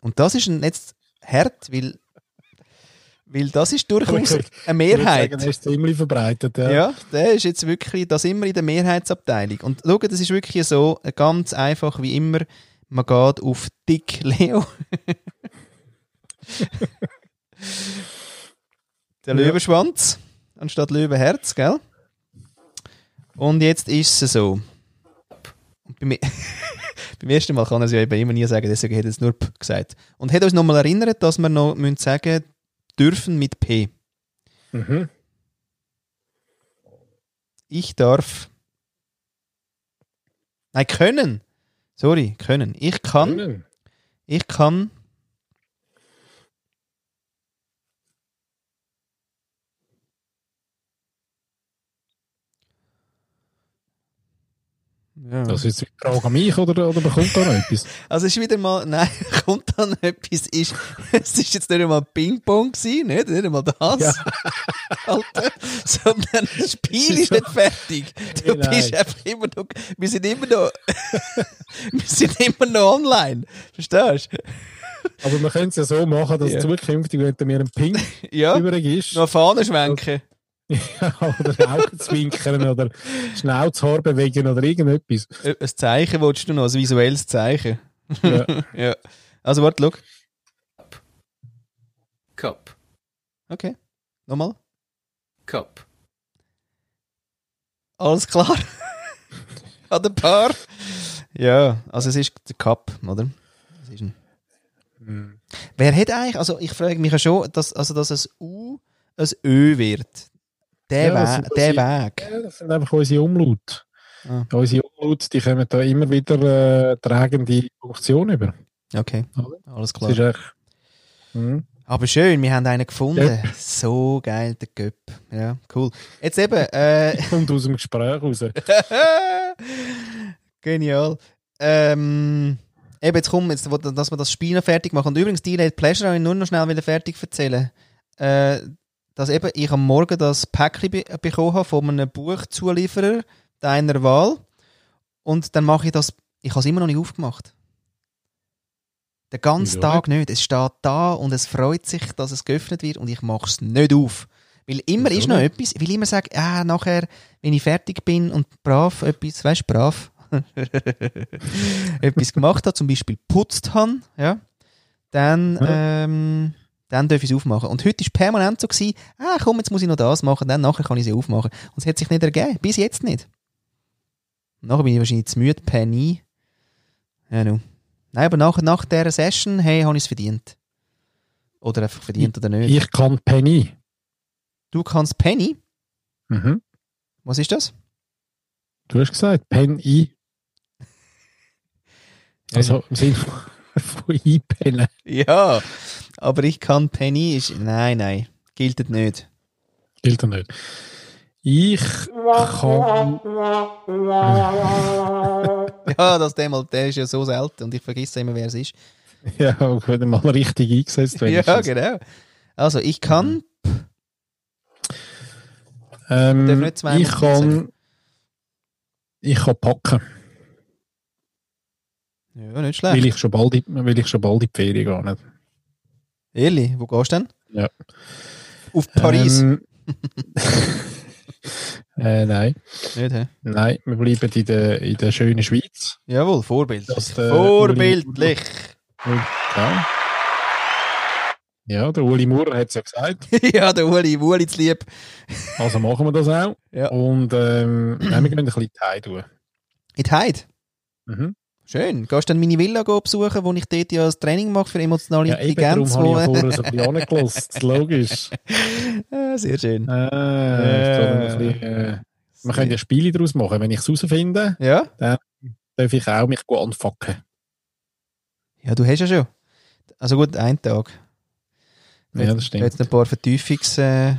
Und das ist jetzt hart, weil, weil das ist durchaus eine Mehrheit. sagen, er ist ziemlich verbreitet. Ja. Ja, der ist jetzt wirklich, da sind wir in der Mehrheitsabteilung. Und schau, das ist wirklich so, ganz einfach wie immer, man geht auf Dick Leo. der Ja. Löwenschwanz anstatt Löwenherz, gell? Und jetzt ist es so. Beim ersten Mal kann er es ja eben immer nie sagen, deswegen hat er es nur P gesagt. Und hat uns nochmal erinnert, dass wir noch müssen sagen dürfen mit P. Mhm. Ich darf. Nein, können. Sorry, können. Ich kann. Können. Ich kann. Ja. Das ist jetzt die Frage an mich oder, oder bekommt da noch etwas? Also es ist wieder mal, nein, kommt dann etwas, ist, es ist jetzt nicht einmal Ping-Pong gewesen, nicht, nicht einmal das, Ja. Alter, sondern das Spiel ist nicht fertig. Du Nein. bist einfach immer noch, wir sind immer noch, wir sind immer noch online, verstehst du? Aber wir können es ja so machen, dass Ja. zukünftig, wenn mir ein Ping Ja, übrig ist, noch Fahne schwenken. oder zwinkern oder schnell das Haar bewegen oder irgendetwas. Ein Zeichen willst du noch, ein visuelles Zeichen. Ja. Ja. Also warte, schau. Cup, Okay, nochmal. cup, Alles klar. An der Paar. Ja, also es ist der Cup, oder? Das ist ein Hm. Wer hat eigentlich, also ich frage mich ja schon, dass, also dass ein U ein Ö wird. Der, Ja, das We sind der unsere- Weg. Ja, das sind einfach unsere Umlaute. Ah. Unsere Umlaute, die kommen da immer wieder äh, tragende Funktion über. Okay, alles Das klar. ist echt. Hm. Aber schön, wir haben einen gefunden. So geil, der Göpp. Ja, cool. Jetzt eben, äh, Kommt aus dem Gespräch raus. Genial. Ähm, eben, jetzt kommen jetzt, dass wir das Spiel noch fertig machen. Und übrigens, die Pleasure habe ich nur noch schnell wieder fertig erzählen. Äh, dass eben ich am Morgen das Päckchen be bekommen habe von einem Buchzulieferer deiner Wahl. Und dann mache ich das, ich habe es immer noch nicht aufgemacht. Den ganzen Wieso Tag nicht. Es steht da und es freut sich, dass es geöffnet wird und ich mache es nicht auf. Weil immer ist noch etwas, weil ich immer sage, ah, nachher, wenn ich fertig bin und brav etwas, weißt du, brav, etwas gemacht habe, zum Beispiel putzt habe, ja, dann, Ja. ähm, dann darf ich es aufmachen. Und heute war permanent so, gewesen, ah, komm, jetzt muss ich noch das machen, dann nachher kann ich sie aufmachen. Und es hat sich nicht ergeben, bis jetzt nicht. Nachher bin ich wahrscheinlich zu müde, Penny. Ja, nu. Nein, aber nach, nach dieser Session, hey, habe ich es verdient. Oder einfach verdient oder nicht. Ich kann Penny. Du kannst Penny. Mhm. Was ist das? Du hast gesagt, Penny. Also im Sinne von, von einpennen. Ja, aber ich kann Penny ist. Nein, nein, gilt nicht. Gilt ja nicht. Ich kann. Ja, das der, mal, der ist ja so selten und ich vergesse immer, wer es ist. Ja, wenn er mal richtig eingesetzt Ja, werden. genau. Also, ich kann. Ähm, nicht zweimal ich sagen. kann. Ich kann packen, Ja, nicht schlecht. weil ich schon bald, weil ich schon bald in die Ferien gehe. Ehrlich, wo gehst du denn? Ja. Auf Paris. Ähm, äh, nein, Nicht, hä? nein, wir bleiben in der, in der schönen Schweiz. Jawohl, vorbildlich. Das der Vorbildlich. Ja. Ja, der Uli Maurer hat es ja gesagt. ja, der Uli, Uli zu lieb. Also machen wir das auch. Ja. Und ähm, nein, wir gehen ein bisschen in die Heide. In die Heide. Mhm. Schön. Gehst du dann meine Villa besuchen, wo ich dort ja das Training mache für emotionale Ja, eben darum Intelligenz? habe ich ja vorher ein bisschen. Logisch. Ah, Sehr schön. Äh, ich kann ein bisschen, äh, wir können ja Spiele daraus machen. Wenn ich es herausfinde, Ja? darf ich auch mich gut anfacken. Ja, du hast ja schon. Also gut, einen Tag. Ja, das stimmt. Jetzt ein paar Vertiefungs äh.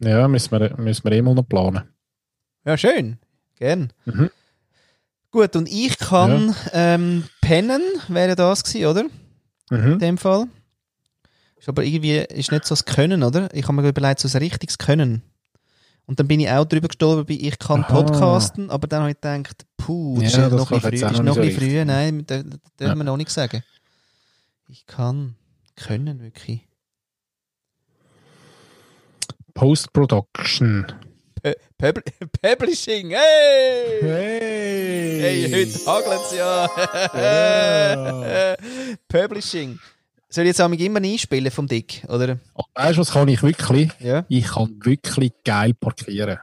Ja, müssen wir, müssen wir eh mal noch planen. Ja, schön. Gern. Mhm. Gut, und ich kann ähm, pennen, wäre das gewesen, oder? In Mhm. dem Fall. Ist aber irgendwie ist nicht so das Können, oder? Ich habe mir überlegt, so ein richtiges Können. Und dann bin ich auch drüber gestolpert, bei ich kann Aha. podcasten, aber dann habe ich gedacht, puh, das Ja, ist noch ein früh. Ist noch ein so früh. Nein, das, das dürfen Ja. wir noch nicht sagen. Ich kann können, wirklich. Post-Production. Pub Publishing, hey! Hey! Hey, heute hagelt es ja. Ja. Publishing. Soll ich jetzt einmal immer einspielen vom Dick, oder? Weißt du, was kann ich wirklich? Ja. Ich kann wirklich geil parkieren.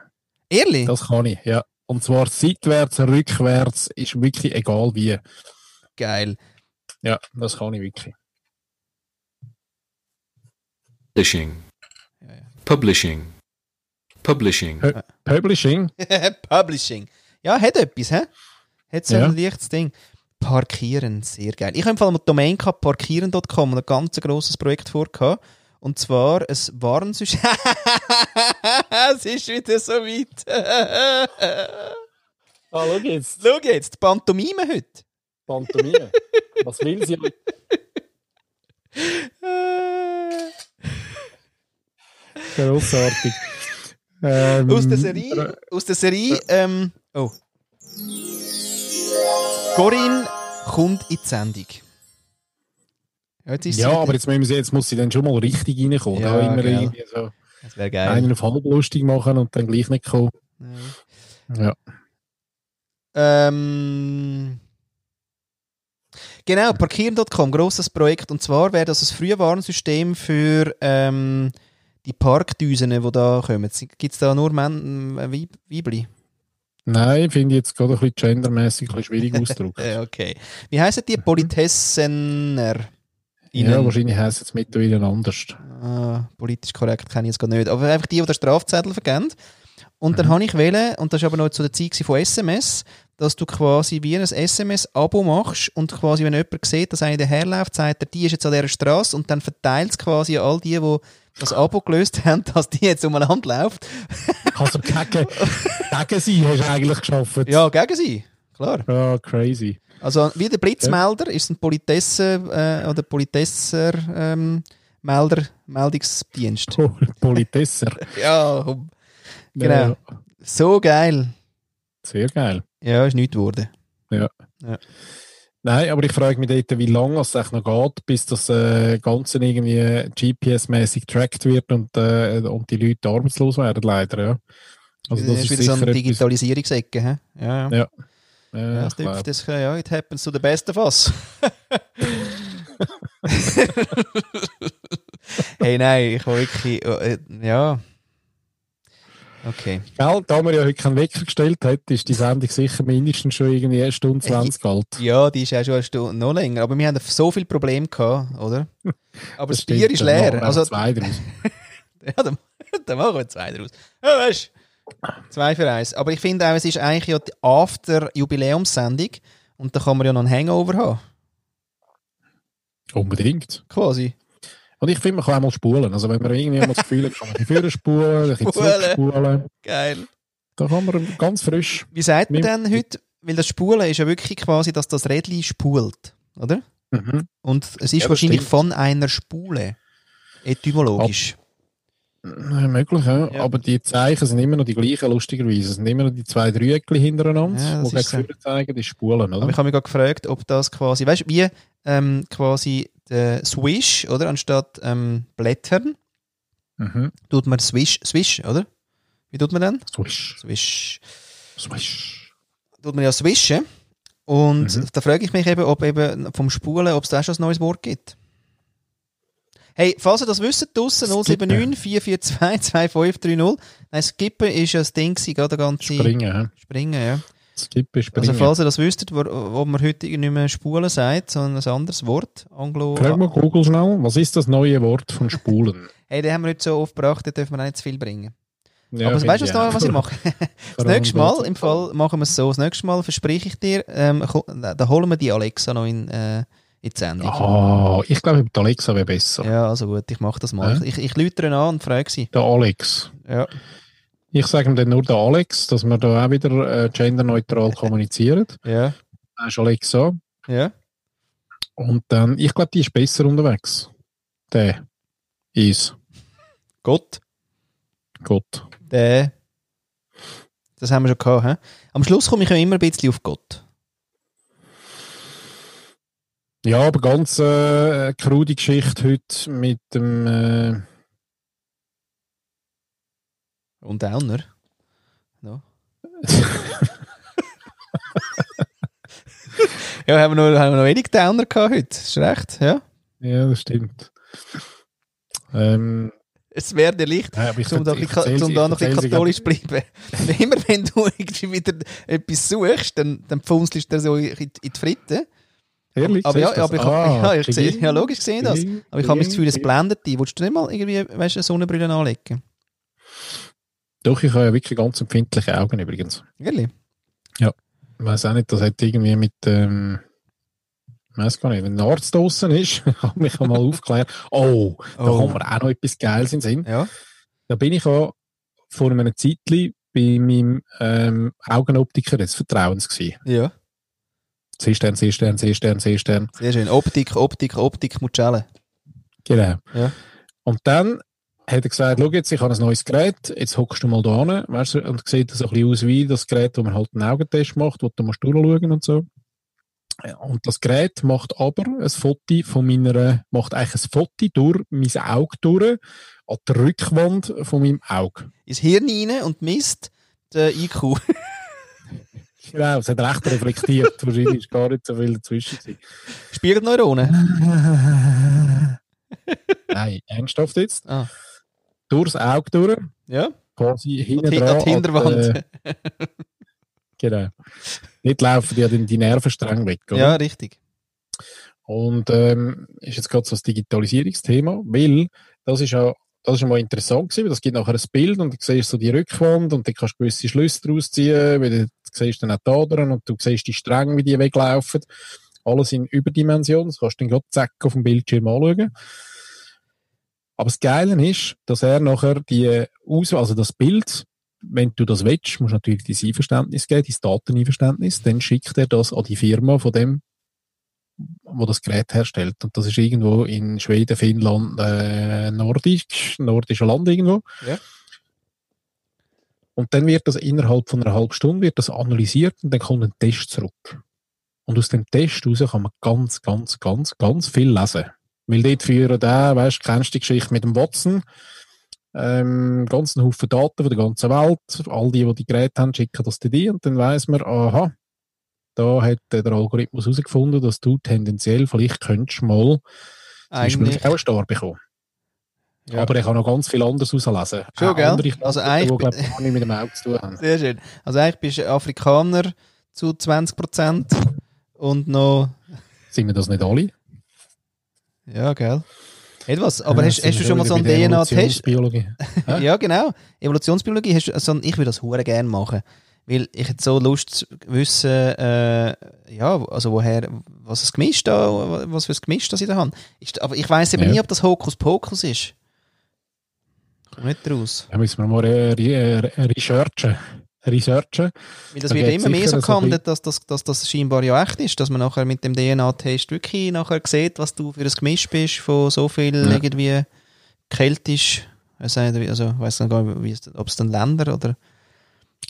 Ehrlich? Das kann ich, ja. Und zwar seitwärts, rückwärts, ist wirklich egal wie. Geil. Ja, das kann ich wirklich. Publishing. Publishing. Publishing. Pu- Publishing? Publishing. Ja, hat etwas, hä? Hat so Ja. ein leichtes Ding. Parkieren, sehr geil. Ich habe im Fall mal die Domain gehabt, parkieren.com ein ganz grosses Projekt vorgehabt. Und zwar ein Warnsystem. es ist wieder so weit. Ah, schau jetzt. Schau jetzt, die Pantomime heute. Pantomime. Was will sie? Grossartig. Ähm, Aus der Serie, aus der Serie, ähm, oh. Corinne kommt in die Sendung. Ja, jetzt ist sie Ja, aber jetzt, müssen sie, jetzt muss sie dann schon mal richtig reinkommen. Ja, immer gell. irgendwie so das wäre geil. einen auf halb lustig machen und dann gleich nicht kommen. Ja. Ähm, genau, parkieren.com, grosses Projekt. Und zwar wäre das ein Frühwarnsystem für ähm, die Parkdüsen, die da kommen. Gibt es da nur Män Weib Weibli? Nein, finde ich jetzt gerade ein bisschen gendermäßig ein bisschen schwierig ausgedrückt. Okay. Wie heißen die? Politessener? ja, wahrscheinlich heisst es mittlerweile anders. Ah, politisch korrekt kenne ich jetzt gar nicht. Aber einfach die, die den Strafzettel vergeben. Und dann habe ich wählen, und das war aber noch zu der Zeit von SMS, dass du quasi wie ein SMS-Abo machst und quasi, wenn jemand sieht, dass einer daherläuft, sagt er, die ist jetzt an dieser Straße und dann verteilt es quasi an all die, die das Abo gelöst haben, dass die jetzt umeinander läuft. Also gegen, gegen sie hast du eigentlich geschafft. Ja, gegen sie. Klar. Ja, crazy. Also wie der Blitzmelder ist ein Politesse äh, oder Politesser ähm, Melder, Meldungsdienst. Oh, Politesser. Ja. Genau. Ja, So geil. sehr geil. Ja, ist nichts geworden. Nein, aber ich frage mich dort, wie lange es noch geht, bis das äh, Ganze irgendwie GPS-mäßig getrackt wird und, äh, und die Leute arbeitslos werden, leider. Ja. Also das, ist wieder so eine Digitalisierungsecke. Ja, ja. Ja. Ja, Ja, das, dürfte- das, ja, it happens to the best of us. hey, nein, ich war wirklich, äh, ja. Okay. Gell, da wir ja heute keinen Wecker gestellt hat, ist die Sendung sicher mindestens schon irgendwie eine Stunde 20 alt. Ja, die ist auch schon eine Stunde noch länger, aber wir haben so viele Probleme gehabt, oder? Aber das, stimmt, Bier ist machen leer. wir Also, zwei draus. ja, dann, dann machen wir zwei draus. Ja, weißt? Zwei für eins. Aber ich finde auch, es ist eigentlich ja die After-Jubiläumssendung und da kann man ja noch einen Hangover haben. Unbedingt. Quasi. Und ich finde, man kann auch mal spulen. Also wenn man irgendwie mal das Gefühl hat, kann man die Führer spulen, ein bisschen Spulen. zurückspulen. Geil. Da kann man ganz frisch. Wie sagt man denn heute? Weil das Spulen ist ja wirklich quasi, dass das Rädchen spult, oder? Mhm. Und es ist Ja, wahrscheinlich stimmt. von einer Spule. Etymologisch. Ja, möglich, ja. Ja. Aber die Zeichen sind immer noch die gleichen, lustigerweise. Es sind immer noch die zwei Dreieckchen hintereinander, Ja, die ist so. zeigen, die Spulen, Aber oder? ich habe mich gerade gefragt, ob das quasi, weißt du, wie ähm, quasi der Swish, oder? Anstatt ähm, Blättern, Mhm. tut man Swish, Swish, oder? Wie tut man dann? Swish. Swish. Swish. Tut man ja swischen. Und Mhm. da frage ich mich eben, ob eben vom Spulen, ob es da schon ein neues Wort gibt. Hey, falls ihr das wisst, draussen 079 442 2530. Nein, Skippen ist ja das Ding, gerade der ganze Springen, ja. Springen, ja. Also falls ihr das wüsstet, wo, ob man heute nicht mehr Spulen sagt, sondern ein anderes Wort, Anglo... Frag mal Google schnell, was ist das neue Wort von Spulen? Hey, den haben wir heute so oft gebracht, den dürfen wir auch nicht zu viel bringen. Ja, Aber weißt du, was, da, was ich mache? Das nächste Mal, im Fall, machen wir es so. Das nächste Mal verspreche ich dir, ähm, da holen wir die Alexa noch in, äh, in die Sendung. Ah, ich glaube, die Alexa wäre besser. Ja, also gut, ich mache das mal. Ja. Ich, ich lütere ihn an und frage sie. Der Alex. Ja. Ich sage ihm dann nur der Alex, dass wir da auch wieder äh, genderneutral kommunizieren. Ja. Dann ist Alexa. Ja. Und dann, ich glaube, die ist besser unterwegs. Der ist Gott. Gott. Der. Das haben wir schon gehabt. He? Am Schluss komme ich ja immer ein bisschen auf Gott. Ja, aber ganz äh, krude Geschichte heute mit dem. Äh, Und Downer. No. ja, haben wir noch, haben wir noch wenig Downer gehabt heute. Ist recht, ja. ja, das stimmt. Ähm, Es wäre dir aber ich um da, ich um noch ein bisschen katholisch zu bleiben. Immer wenn du irgendwie wieder etwas suchst, dann, dann pfunzelst du so in, in die Fritte. Ehrlich, Aber ja, aber ich Ah, ja, ich sehe- ja, logisch gesehen das. Aber ich habe mir das Gefühl, es blendet dich. Willst du nicht mal irgendwie, weißt eine Sonnenbrille anlegen? Doch, ich habe ja wirklich ganz empfindliche Augen übrigens. Ehrlich? Ich weiß auch nicht, das hat irgendwie mit. Ähm, ich weiß gar nicht, wenn ein Arzt draußen ist, hat mich einmal aufgeklärt. Oh, da Oh. kommt mir auch noch etwas Geiles in Sinn. Ja. Da bin ich auch vor einem Zeitli bei meinem ähm, Augenoptiker des Vertrauens gewesen. Ja. C-Stern, C-Stern, C-Stern, C-Stern. Sehr schön. Optik, Optik, Optik, Mutschelle. Genau. Ja. Und dann hat er gesagt, schau jetzt, ich habe ein neues Gerät, jetzt hockst du mal da hin, weißt du, und sieht so ein bisschen aus wie das Gerät, wo man halt einen Augentest macht, wo du musst durchschauen und so. Und das Gerät macht aber ein Foto von meiner, macht eigentlich ein Foto durch mein Auge durch, an der Rückwand von meinem Auge. Ins Hirn rein und misst den IQ. Genau, es hat recht reflektiert. Wahrscheinlich ist gar nicht so viel dazwischen. Spiegelneuronen. Nein, ernsthaft jetzt. Ah. Durchs Auge durch, Ja. quasi hinten dran. an die Hinterwand. an der- Genau. Nicht laufen die die Nervenstränge weg. Oder? ja, richtig. Und ähm, ist jetzt gerade so das Digitalisierungsthema, weil das ist ja das ist mal interessant gewesen, weil das gibt nachher ein Bild und du siehst so die Rückwand und dann kannst du gewisse Schlüsse daraus ziehen, weil du siehst dann auch die Adern und du siehst die Stränge, wie die weglaufen. Alles in Überdimension, das kannst du dann gerade zack auf dem Bildschirm anschauen. Aber das Geile ist, dass er nachher die Aus also das Bild, wenn du das willst, musst du natürlich dein Einverständnis geben, dein Dateneinverständnis, dann schickt er das an die Firma von dem, wo das Gerät herstellt. Und das ist irgendwo in Schweden, Finnland, äh, Nordisch, nordischer Land irgendwo. Ja. Und dann wird das innerhalb von einer halben Stunde wird das analysiert und dann kommt ein Test zurück. Und aus dem Test raus kann man ganz, ganz, ganz, ganz viel lesen. Weil dort führen da, weißt du, kennst die Geschichte mit dem Watson, ähm, ganzen Haufen Daten von der ganzen Welt, all die, die die Geräte haben, schicken das dir und dann weiss man, aha, da hat der Algorithmus herausgefunden, dass du tendenziell vielleicht könntest mal zum Beispiel Eigentlich. auch Star bekommen. Ja. Aber ich kann noch ganz viel anderes herauslesen. Schon, Auch gell? Andere Also Daten, eigentlich- die, glaub ich, gar nicht mit dem Auge zu tun haben. Sehr schön. Also eigentlich bist du Afrikaner zu 20% und noch. Sind wir das nicht alle? Ja, gell? Etwas. Aber Ja, hast, hast du schon mal so einen DNA-Test? Evolutionsbiologie. Ja, genau. Evolutionsbiologie hast also ich würde das hure gerne machen. Weil ich hätte so Lust zu wissen, äh, ja, also woher, was das Gemisch da, was für ein Gemisch das ich da habe. Ist, aber ich weiss eben Ja. nie, ob das Hokuspokus ist. Komm nicht raus. Da müssen wir mal re researchen. Researchen. Weil das Da wird immer mehr so gehandelt, dass das, dass das scheinbar ja echt ist, dass man nachher mit dem DNA-Test wirklich nachher sieht, was du für ein Gemisch bist von so viel Ja. irgendwie keltisch, also ich weiß gar nicht, ob es dann Länder oder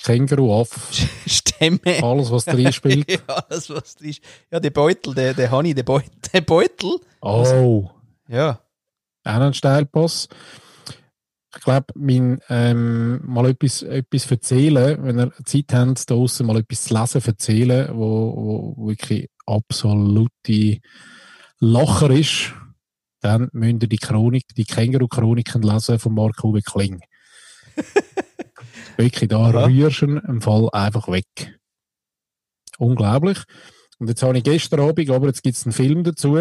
Känguru, Aff, Stämme. alles, was drin spielt. ja, alles, was drin ist. Ja, der Beutel, der, der Hani, der Beutel, der Beutel. Oh, Ja. auch ein Steilpass. Ich glaube, mein, ähm, mal etwas, etwas erzählen, wenn ihr Zeit habt, da draussen mal etwas zu lesen, erzählen, wo, wo wirklich absolute Lacher ist, dann müsst ihr die Chronik, die Känguru-Chroniken lesen von Marc-Uwe Kling. wirklich, da Ja. rührst du im Fall einfach weg. Unglaublich. Und jetzt habe ich gestern Abend, aber jetzt gibt es einen Film dazu.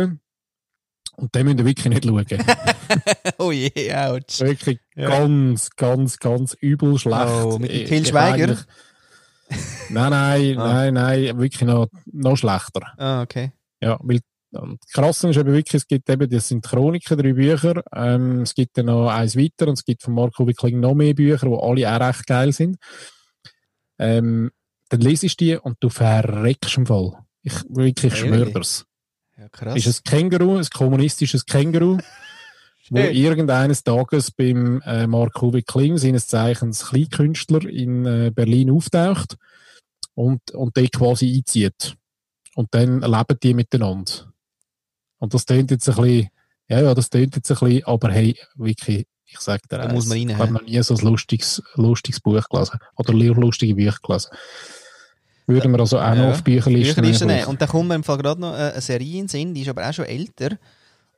Und den müsst ihr wirklich nicht schauen. Oh je, ouch. Wirklich Ja. ganz, ganz, ganz übel schlecht. Oh, mit dem Ich- Til ich Schweiger? Nein, nein, Ah. nein, nein, wirklich noch, noch schlechter. Ah, okay. Ja, weil Krasse ist eben wirklich, es gibt eben, das sind Chroniken, drei Bücher, ähm, es gibt dann noch eins weiter und es gibt von Marco Wickling noch mehr Bücher, die alle auch recht geil sind. Ähm, dann lesest du die und du verreckst im Fall. Ich wirklich Really? schwöre dir's. Ja, krass. Ist ein Känguru, ein kommunistisches Känguru, wo irgendeines Tages beim äh, Mark Uwe Kling, seines Zeichens Kleinkünstler, in äh, Berlin auftaucht und, und dort quasi einzieht. Und dann leben die miteinander. Und das tönt jetzt ein bisschen, ja, ja, das tönt jetzt ein bisschen, aber hey, wirklich, ich sag dir Da eins, muss man ich habe noch nie so ein lustiges, lustiges Buch gelesen. Oder lustige Bücher gelesen. Würden wir also auch noch Ja, auf Bücherlisten Bücherliste nehmen. Und da kommt mir im Fall gerade noch äh, eine Serie in Sinn, die ist aber auch schon älter.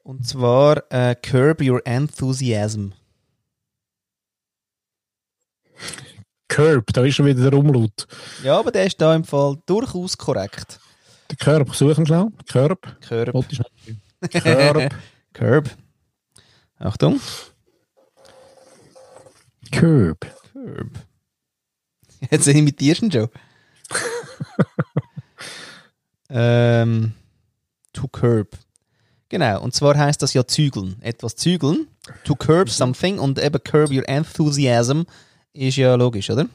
Und zwar äh, Curb Your Enthusiasm. Curb, da ist schon wieder der Umlaut. Ja, aber der ist da im Fall durchaus korrekt. Der Curb, suchen schnell. Curb. Curb. Curb. Curb. Achtung. Curb. Curb. Jetzt imitierst du ihn schon. ähm, to curb. Genau, und zwar heißt das ja zügeln. Etwas zügeln. To curb something und eben curb your enthusiasm ist ja logisch, oder?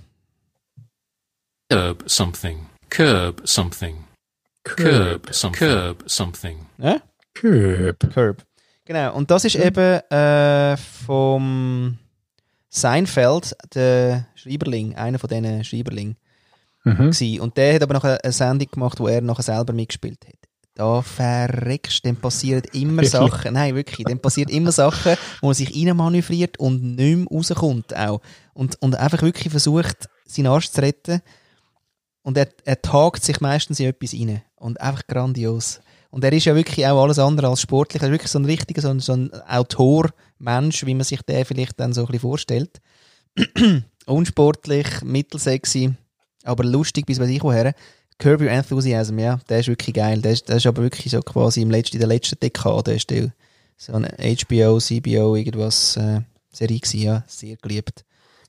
Curb something. Curb something. Curb some curb something. Ja? Curb. Curb. Genau, und das ist eben äh, vom Seinfeld, der Schreiberling, einer von diesen Schreiberling. Mhm. gewesen. Und der hat aber noch eine, Sendung gemacht, wo er nachher selber mitgespielt hat. Da verreckst, dann passieren immer Wirklich? Sachen. Nein, wirklich. Dann passieren immer Sachen, wo man sich reinmanövriert und nicht mehr rauskommt auch. Und, und einfach wirklich versucht, seinen Arsch zu retten. Und er, er tagt sich meistens in etwas rein. Und einfach grandios. Und er ist ja wirklich auch alles andere als sportlich. Er ist wirklich so ein richtiger, so ein, so ein Autor-Mensch, wie man sich den vielleicht dann so ein bisschen vorstellt. Unsportlich, mittelsexy, aber lustig bis bei sich woher. Curb Your Enthusiasm, ja, der ist wirklich geil. Der ist, der ist aber wirklich so quasi im letzten, in der letzten Dekade ist der so eine HBO, CBO, irgendwas äh, Serie gewesen, ja, sehr geliebt.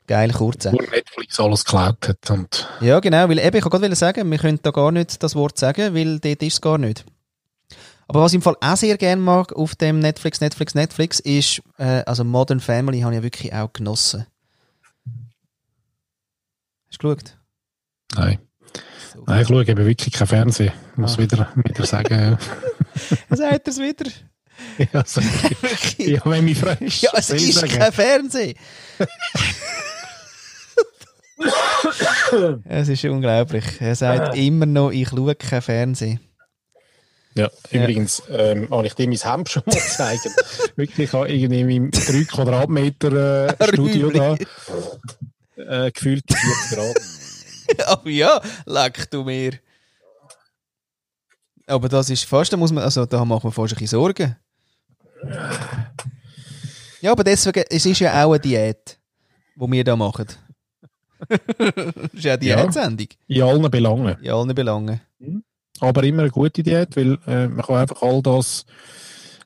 Geil, kurz. auch. Wo Netflix alles geklaut hat. Und Ja, genau, weil eben, ich kann gerade sagen, wir können da gar nicht das Wort sagen, weil dort ist es gar nicht. Aber was ich im Fall auch sehr gerne mag auf dem Netflix, Netflix, Netflix, ist, äh, also Modern Family habe ich ja wirklich auch genossen. Hast du geschaut? Nein. So. Nein, ich schaue eben wirklich kein Fernsehen. Ich muss Ah. wieder, wieder sagen. Sagt er es wieder? ja, so, ja, wenn mich fragst. Ja, es ist sagen. kein Fernsehen. es ist unglaublich. Er sagt immer noch, ich schaue kein Fernsehen. Ja, übrigens ähm, habe ich dir mein Hemd schon mal gezeigt. Wirklich, ich habe irgendwie in meinem 3 Quadratmeter äh, Studio da äh, gefühlt 40 Grad. Oh ja, leck du mir. Aber das ist fast, da muss man, also da machen wir fast ein bisschen Sorgen. Ja, aber deswegen, es ist ja auch eine Diät, die wir da machen. das ist ja eine Ja. Diätsendung. In allen Belangen. In allen Belangen. Aber immer eine gute Diät, weil äh, man kann einfach all das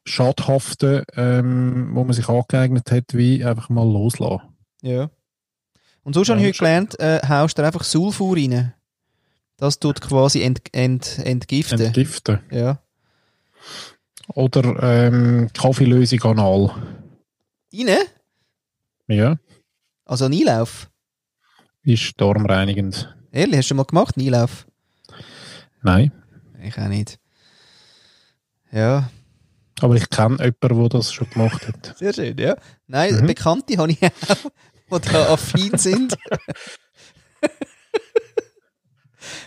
Schadhafte, ähm, wo man sich angeeignet hat, wie einfach mal loslassen. Ja. Und sonst habe ich Ja, heute gelernt, äh, haust du einfach Sulfur rein. Das tut quasi ent, ent, entgiften. Entgiften. ja. Oder ähm, Kaffeelösung anal. Rein? Ja, Also ein Einlauf. ist darmreinigend. Ehrlich, hast du schon mal gemacht, einen Einlauf? Nein. Ich auch nicht. Ja. Aber ich kenne jemanden, der das schon gemacht hat. Sehr schön, ja. Nein, Mhm. Bekannte habe ich auch, die da affin sind.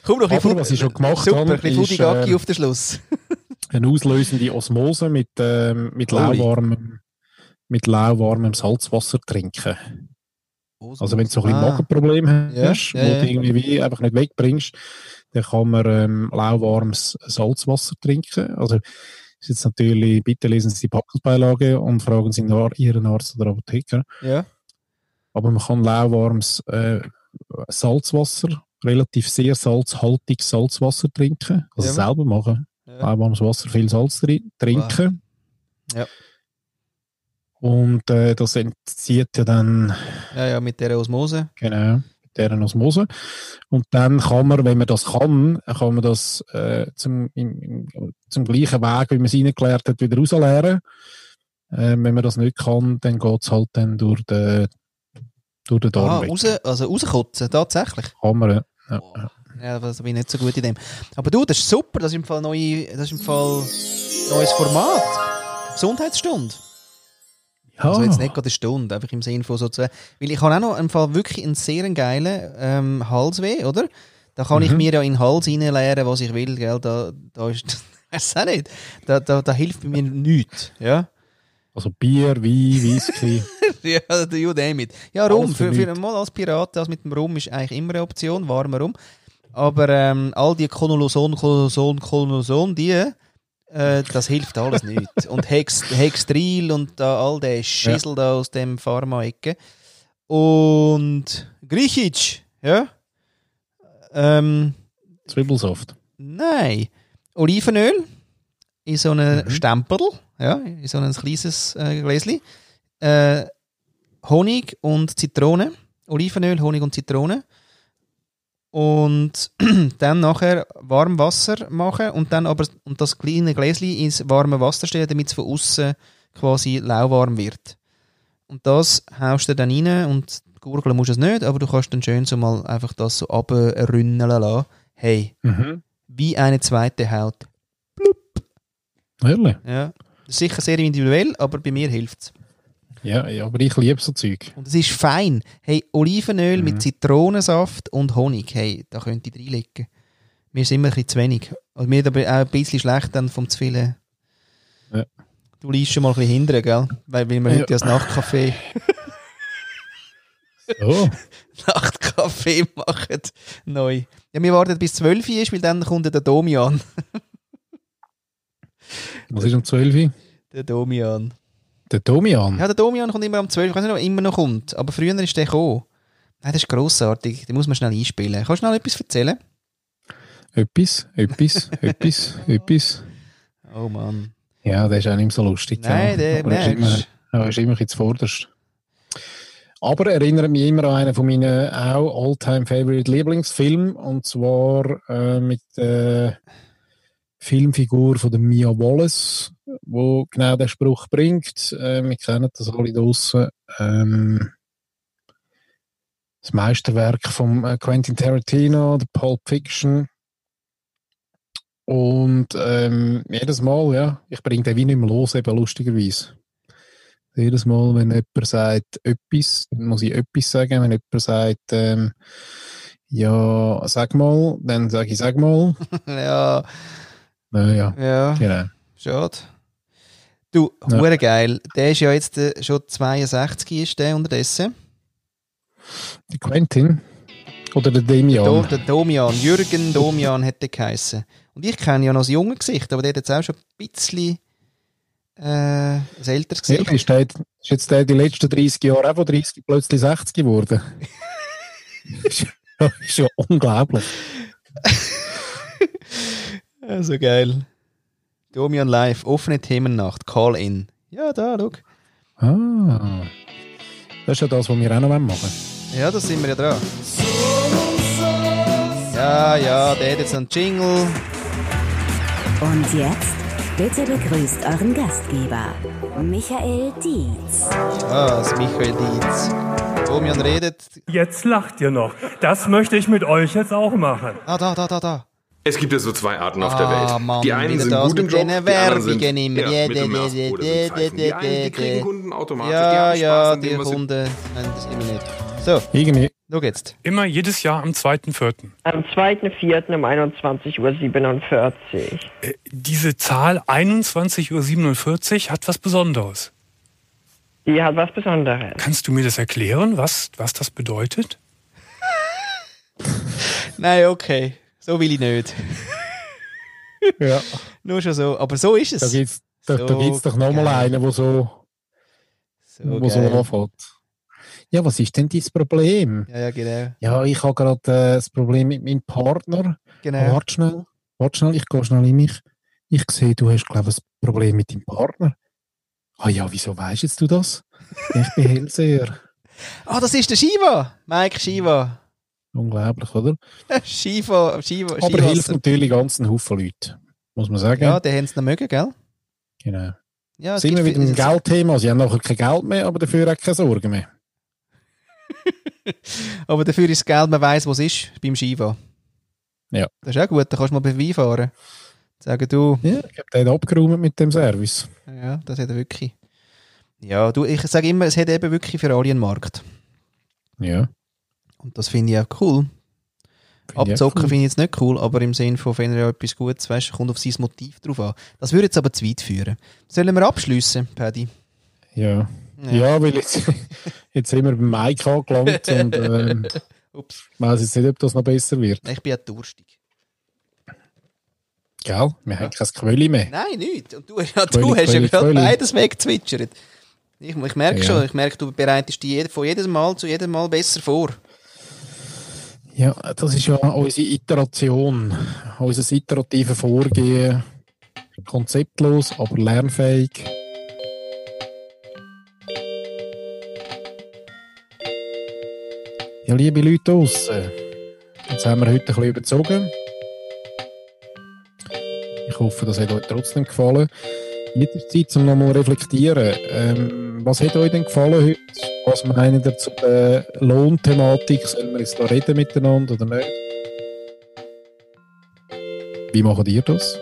Komm noch ein Aber was ich schon gemacht Super, habe, ein bisschen ist, äh, auf den Schluss. eine auslösende Osmose mit, ähm, mit, lauwarmem, mit lauwarmem Salzwasser trinken. Also wenn du so ein bisschen Ah. Magenprobleme Ja, hast, ja, wo ja. du irgendwie wie einfach nicht wegbringst, dann kann man ähm, lauwarmes Salzwasser trinken. Also ist jetzt natürlich, bitte lesen Sie die Packungsbeilage und fragen Sie nach Ihren Arzt oder Apotheker. Ja. Aber man kann lauwarmes äh, Salzwasser, relativ sehr salzhaltiges Salzwasser trinken. Also Ja. selber machen. Ja. Lauwarmes Wasser, viel Salz trinken. Ja. Und äh, das entzieht ja dann ja, ja, mit der Osmose. Genau, mit deren Osmose. Und dann kann man, wenn man das kann, kann man das äh, zum, im, zum gleichen Weg, wie man es reingeklärt hat, wieder rausleeren. Äh, wenn man das nicht kann, dann geht es halt dann durch den, durch den Darm Ah, weg. raus, also rauskotzen, tatsächlich. Kann man, ja. ja. Ja, das bin ich nicht so gut in dem. Aber du, das ist super, das ist im Fall, neue, das ist im Fall neues Format. Gesundheitsstunde. Ja, Also jetzt nicht gerade eine Stunde, einfach im Sinne von so zwei. Weil ich habe auch noch im Fall wirklich einen sehr geilen ähm, Halsweh, oder? Da kann ich Mhm. mir ja in den Hals reinleeren, was ich will, gell? Da, da ist, weiß auch nicht. Da, da, da hilft mir nichts, ja? Also Bier, Wein, Whisky. ja, you name it. Ja, Rum. Für Für, mal als Pirat, das mit dem Rum ist eigentlich immer eine Option, warmer Rum. Aber ähm, all die Konoloson, Konoloson, Konoloson, die, äh, das hilft alles nicht. Und Hex, Hextril und da all der Schissel da aus dem Pharma-Ecke. Und Griechisch, ja? Ähm, Zwiebelsaft. Nein. Olivenöl in so einem Stempel, ja, in so ein kleines äh, Gläschen. Äh, Honig und Zitrone. Olivenöl, Honig und Zitrone. Und dann nachher warm Wasser machen und dann aber und das kleine Gläschen ins warme Wasser stellen, damit es von außen quasi lauwarm wird. Und das haust du dann rein und gurgeln musst du es nicht, aber du kannst dann schön so mal einfach das so abrünneln lassen. Hey, Mhm. wie eine zweite Haut. Ehrlich? Ja. Sicher sehr individuell, aber bei mir hilft es. Ja, ja, aber ich liebe so Zeug. Und es ist fein. Hey, Olivenöl Mhm. mit Zitronensaft und Honig. Hey, da könnte ich reinlegen. Mir ist immer ein bisschen zu wenig. Also mir ist aber auch ein bisschen schlecht dann vom zu vielen. Ja. Du liest schon mal ein bisschen hindern, gell? Weil, weil wir Ja. heute ja das Nachtcafé, So. Nachtcafé machen. Neu. Ja, wir warten bis 12 Uhr ist, weil dann kommt der Domian. Was ist um 12 Uhr? Der Domian. Der Domian. Ja, der Domian kommt immer um 12 Uhr. Ich weiß nicht, ob er immer noch kommt. Aber früher ist der gekommen. Nein, das ist grossartig. Den muss man schnell einspielen. Kannst du noch etwas erzählen? Etwas, etwas, etwas, etwas. Oh Mann. Ja, der ist auch nicht mehr so lustig. Nein, der Aber er ist immer, er ist immer zuvorderst. Aber erinnert mich immer an einen von meinen auch All-Time-Favorite Lieblingsfilmen. Und zwar äh, mit der Filmfigur von der Mia Wallace, wo genau den Spruch bringt. Äh, wir kennen das alle draussen. Ähm, das Meisterwerk von äh, Quentin Tarantino, The Pulp Fiction. Und ähm, jedes Mal, ja, ich bringe den wie nicht mehr los, eben lustigerweise. Jedes Mal, wenn jemand sagt etwas, dann muss ich etwas sagen. Wenn jemand sagt, ähm, ja, sag mal, dann sage ich, sag mal. ja, Naja, ja, genau. schade. Du, Ja. geil. Der ist ja jetzt äh, schon 62 ist der unterdessen. Der Quentin oder der Do, Demian. der Domian, Jürgen Domian hätte geheißen. Und ich kenne ja noch das junge Gesicht, aber der hat jetzt auch schon ein bisschen äh, ein älteres Gesicht. Ehrlich, ist, der, ist jetzt der die letzten 30 Jahre auch von 30 plötzlich 60 geworden? ist, ja, ist ja unglaublich. Ja, so geil. Domian Live, offene Themennacht, Call-In. Ja, da, schau. Ah. Das ist ja das, was wir auch noch machen wollen. Ja, da sind wir ja dran. Ja, ja, der hat jetzt einen Jingle. Und jetzt bitte begrüßt euren Gastgeber, Michael Dietz. Ah, das ist Michael Dietz. Domian redet. Jetzt lacht ihr noch. Das möchte ich mit euch jetzt auch machen. Ah, da, da, da, da. Es gibt ja so zwei Arten auf der Ah, Welt. Mann, die einen sind gut im mit Job, die anderen sind ja, Ja, Mittelmaß de- de- oder de- sind. Die einen, die kriegen de- Kunden automatisch, die Ja, haben Spaß ja, an dem, die Kunden haben das immer nicht. So, Irgendwie. schau jetzt. Immer jedes Jahr am 2.4. Am 2.4. um 21.47 Uhr. Äh, diese Zahl 21.47 Uhr hat was Besonderes. Die hat was Besonderes. Kannst du mir das erklären, was, was das bedeutet? Nein, okay. So will ich nicht. Ja. Nur schon so. Aber so ist es. Da gibt's, da, da So gibt's doch nochmal einen, wo so, So wo so anfängt. Ja, was ist denn dein Problem? Ja, ja, genau. Ja, ich habe gerade äh, das Problem mit meinem Partner. Genau. Warte schnell, warte schnell, ich gehe schnell in mich. Ich sehe, du hast, glaube ich, ein Problem mit deinem Partner. Ah ja, wieso weißt jetzt du das? Ich bin Hellseher. Ah, das ist der Shiva. Mike Shiva. Unglaublich, oder? Shiva, Shiva, Aber hilft natürlich ganz einen Haufen Leute. Muss man sagen. Ja, die haben es noch mögen, gell? Genau. Ja, Sind wir gibt mit dem Geldthema. Sie haben nachher kein Geld mehr, aber dafür auch keine Sorgen mehr. Aber dafür ist das Geld, man weiss, wo es ist, beim Skifahren. Ja. Das ist auch gut, da kannst du mal bei fahren. Sagen du. Ja, ich habe den abgeräumt mit dem Service. Ja, das hat er wirklich. Ja, du, ich sage immer, es hat eben wirklich für alle einen Markt. Ja. Und das finde ich auch cool. auch Abzocken cool. finde ich jetzt nicht cool, aber im Sinne von, wenn er ja etwas Gutes weißt, kommt auf sein Motiv drauf an. Das würde jetzt aber zu weit führen. Sollen wir abschliessen, Paddy? Ja. Ja. Ja, weil jetzt, jetzt sind wir beim Mike angelangt und ähm, Ups. ich weiss jetzt nicht, ob das noch besser wird. Ich bin ja durstig. Gell? Wir haben kein Quölli mehr. Nein, nicht. Und du, ja, du Quelle, hast ja Quelle, gerade Quelle. beides weggezwitschert. Ich, ich merke Ja. schon, ich merke, du bereitest dich von jedem Mal zu jedem Mal besser vor. Ja, das ist ja unsere Iteration, unser iteratives Vorgehen. Konzeptlos, aber lernfähig. Ja, liebe Leute draussen, jetzt haben wir heute ein bisschen überzogen. Ich hoffe, das hat euch trotzdem gefallen. Jetzt ist Zeit, um nochmal reflektieren. Ähm, was hat euch denn gefallen heute? Was meint ihr zu der Lohnthematik? Sollen wir jetzt da reden miteinander oder nicht? Wie macht ihr das?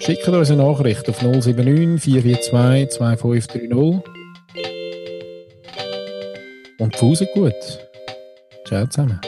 Schickt uns eine Nachricht auf 079 442 2530. Und Fuß gut. Ciao zusammen.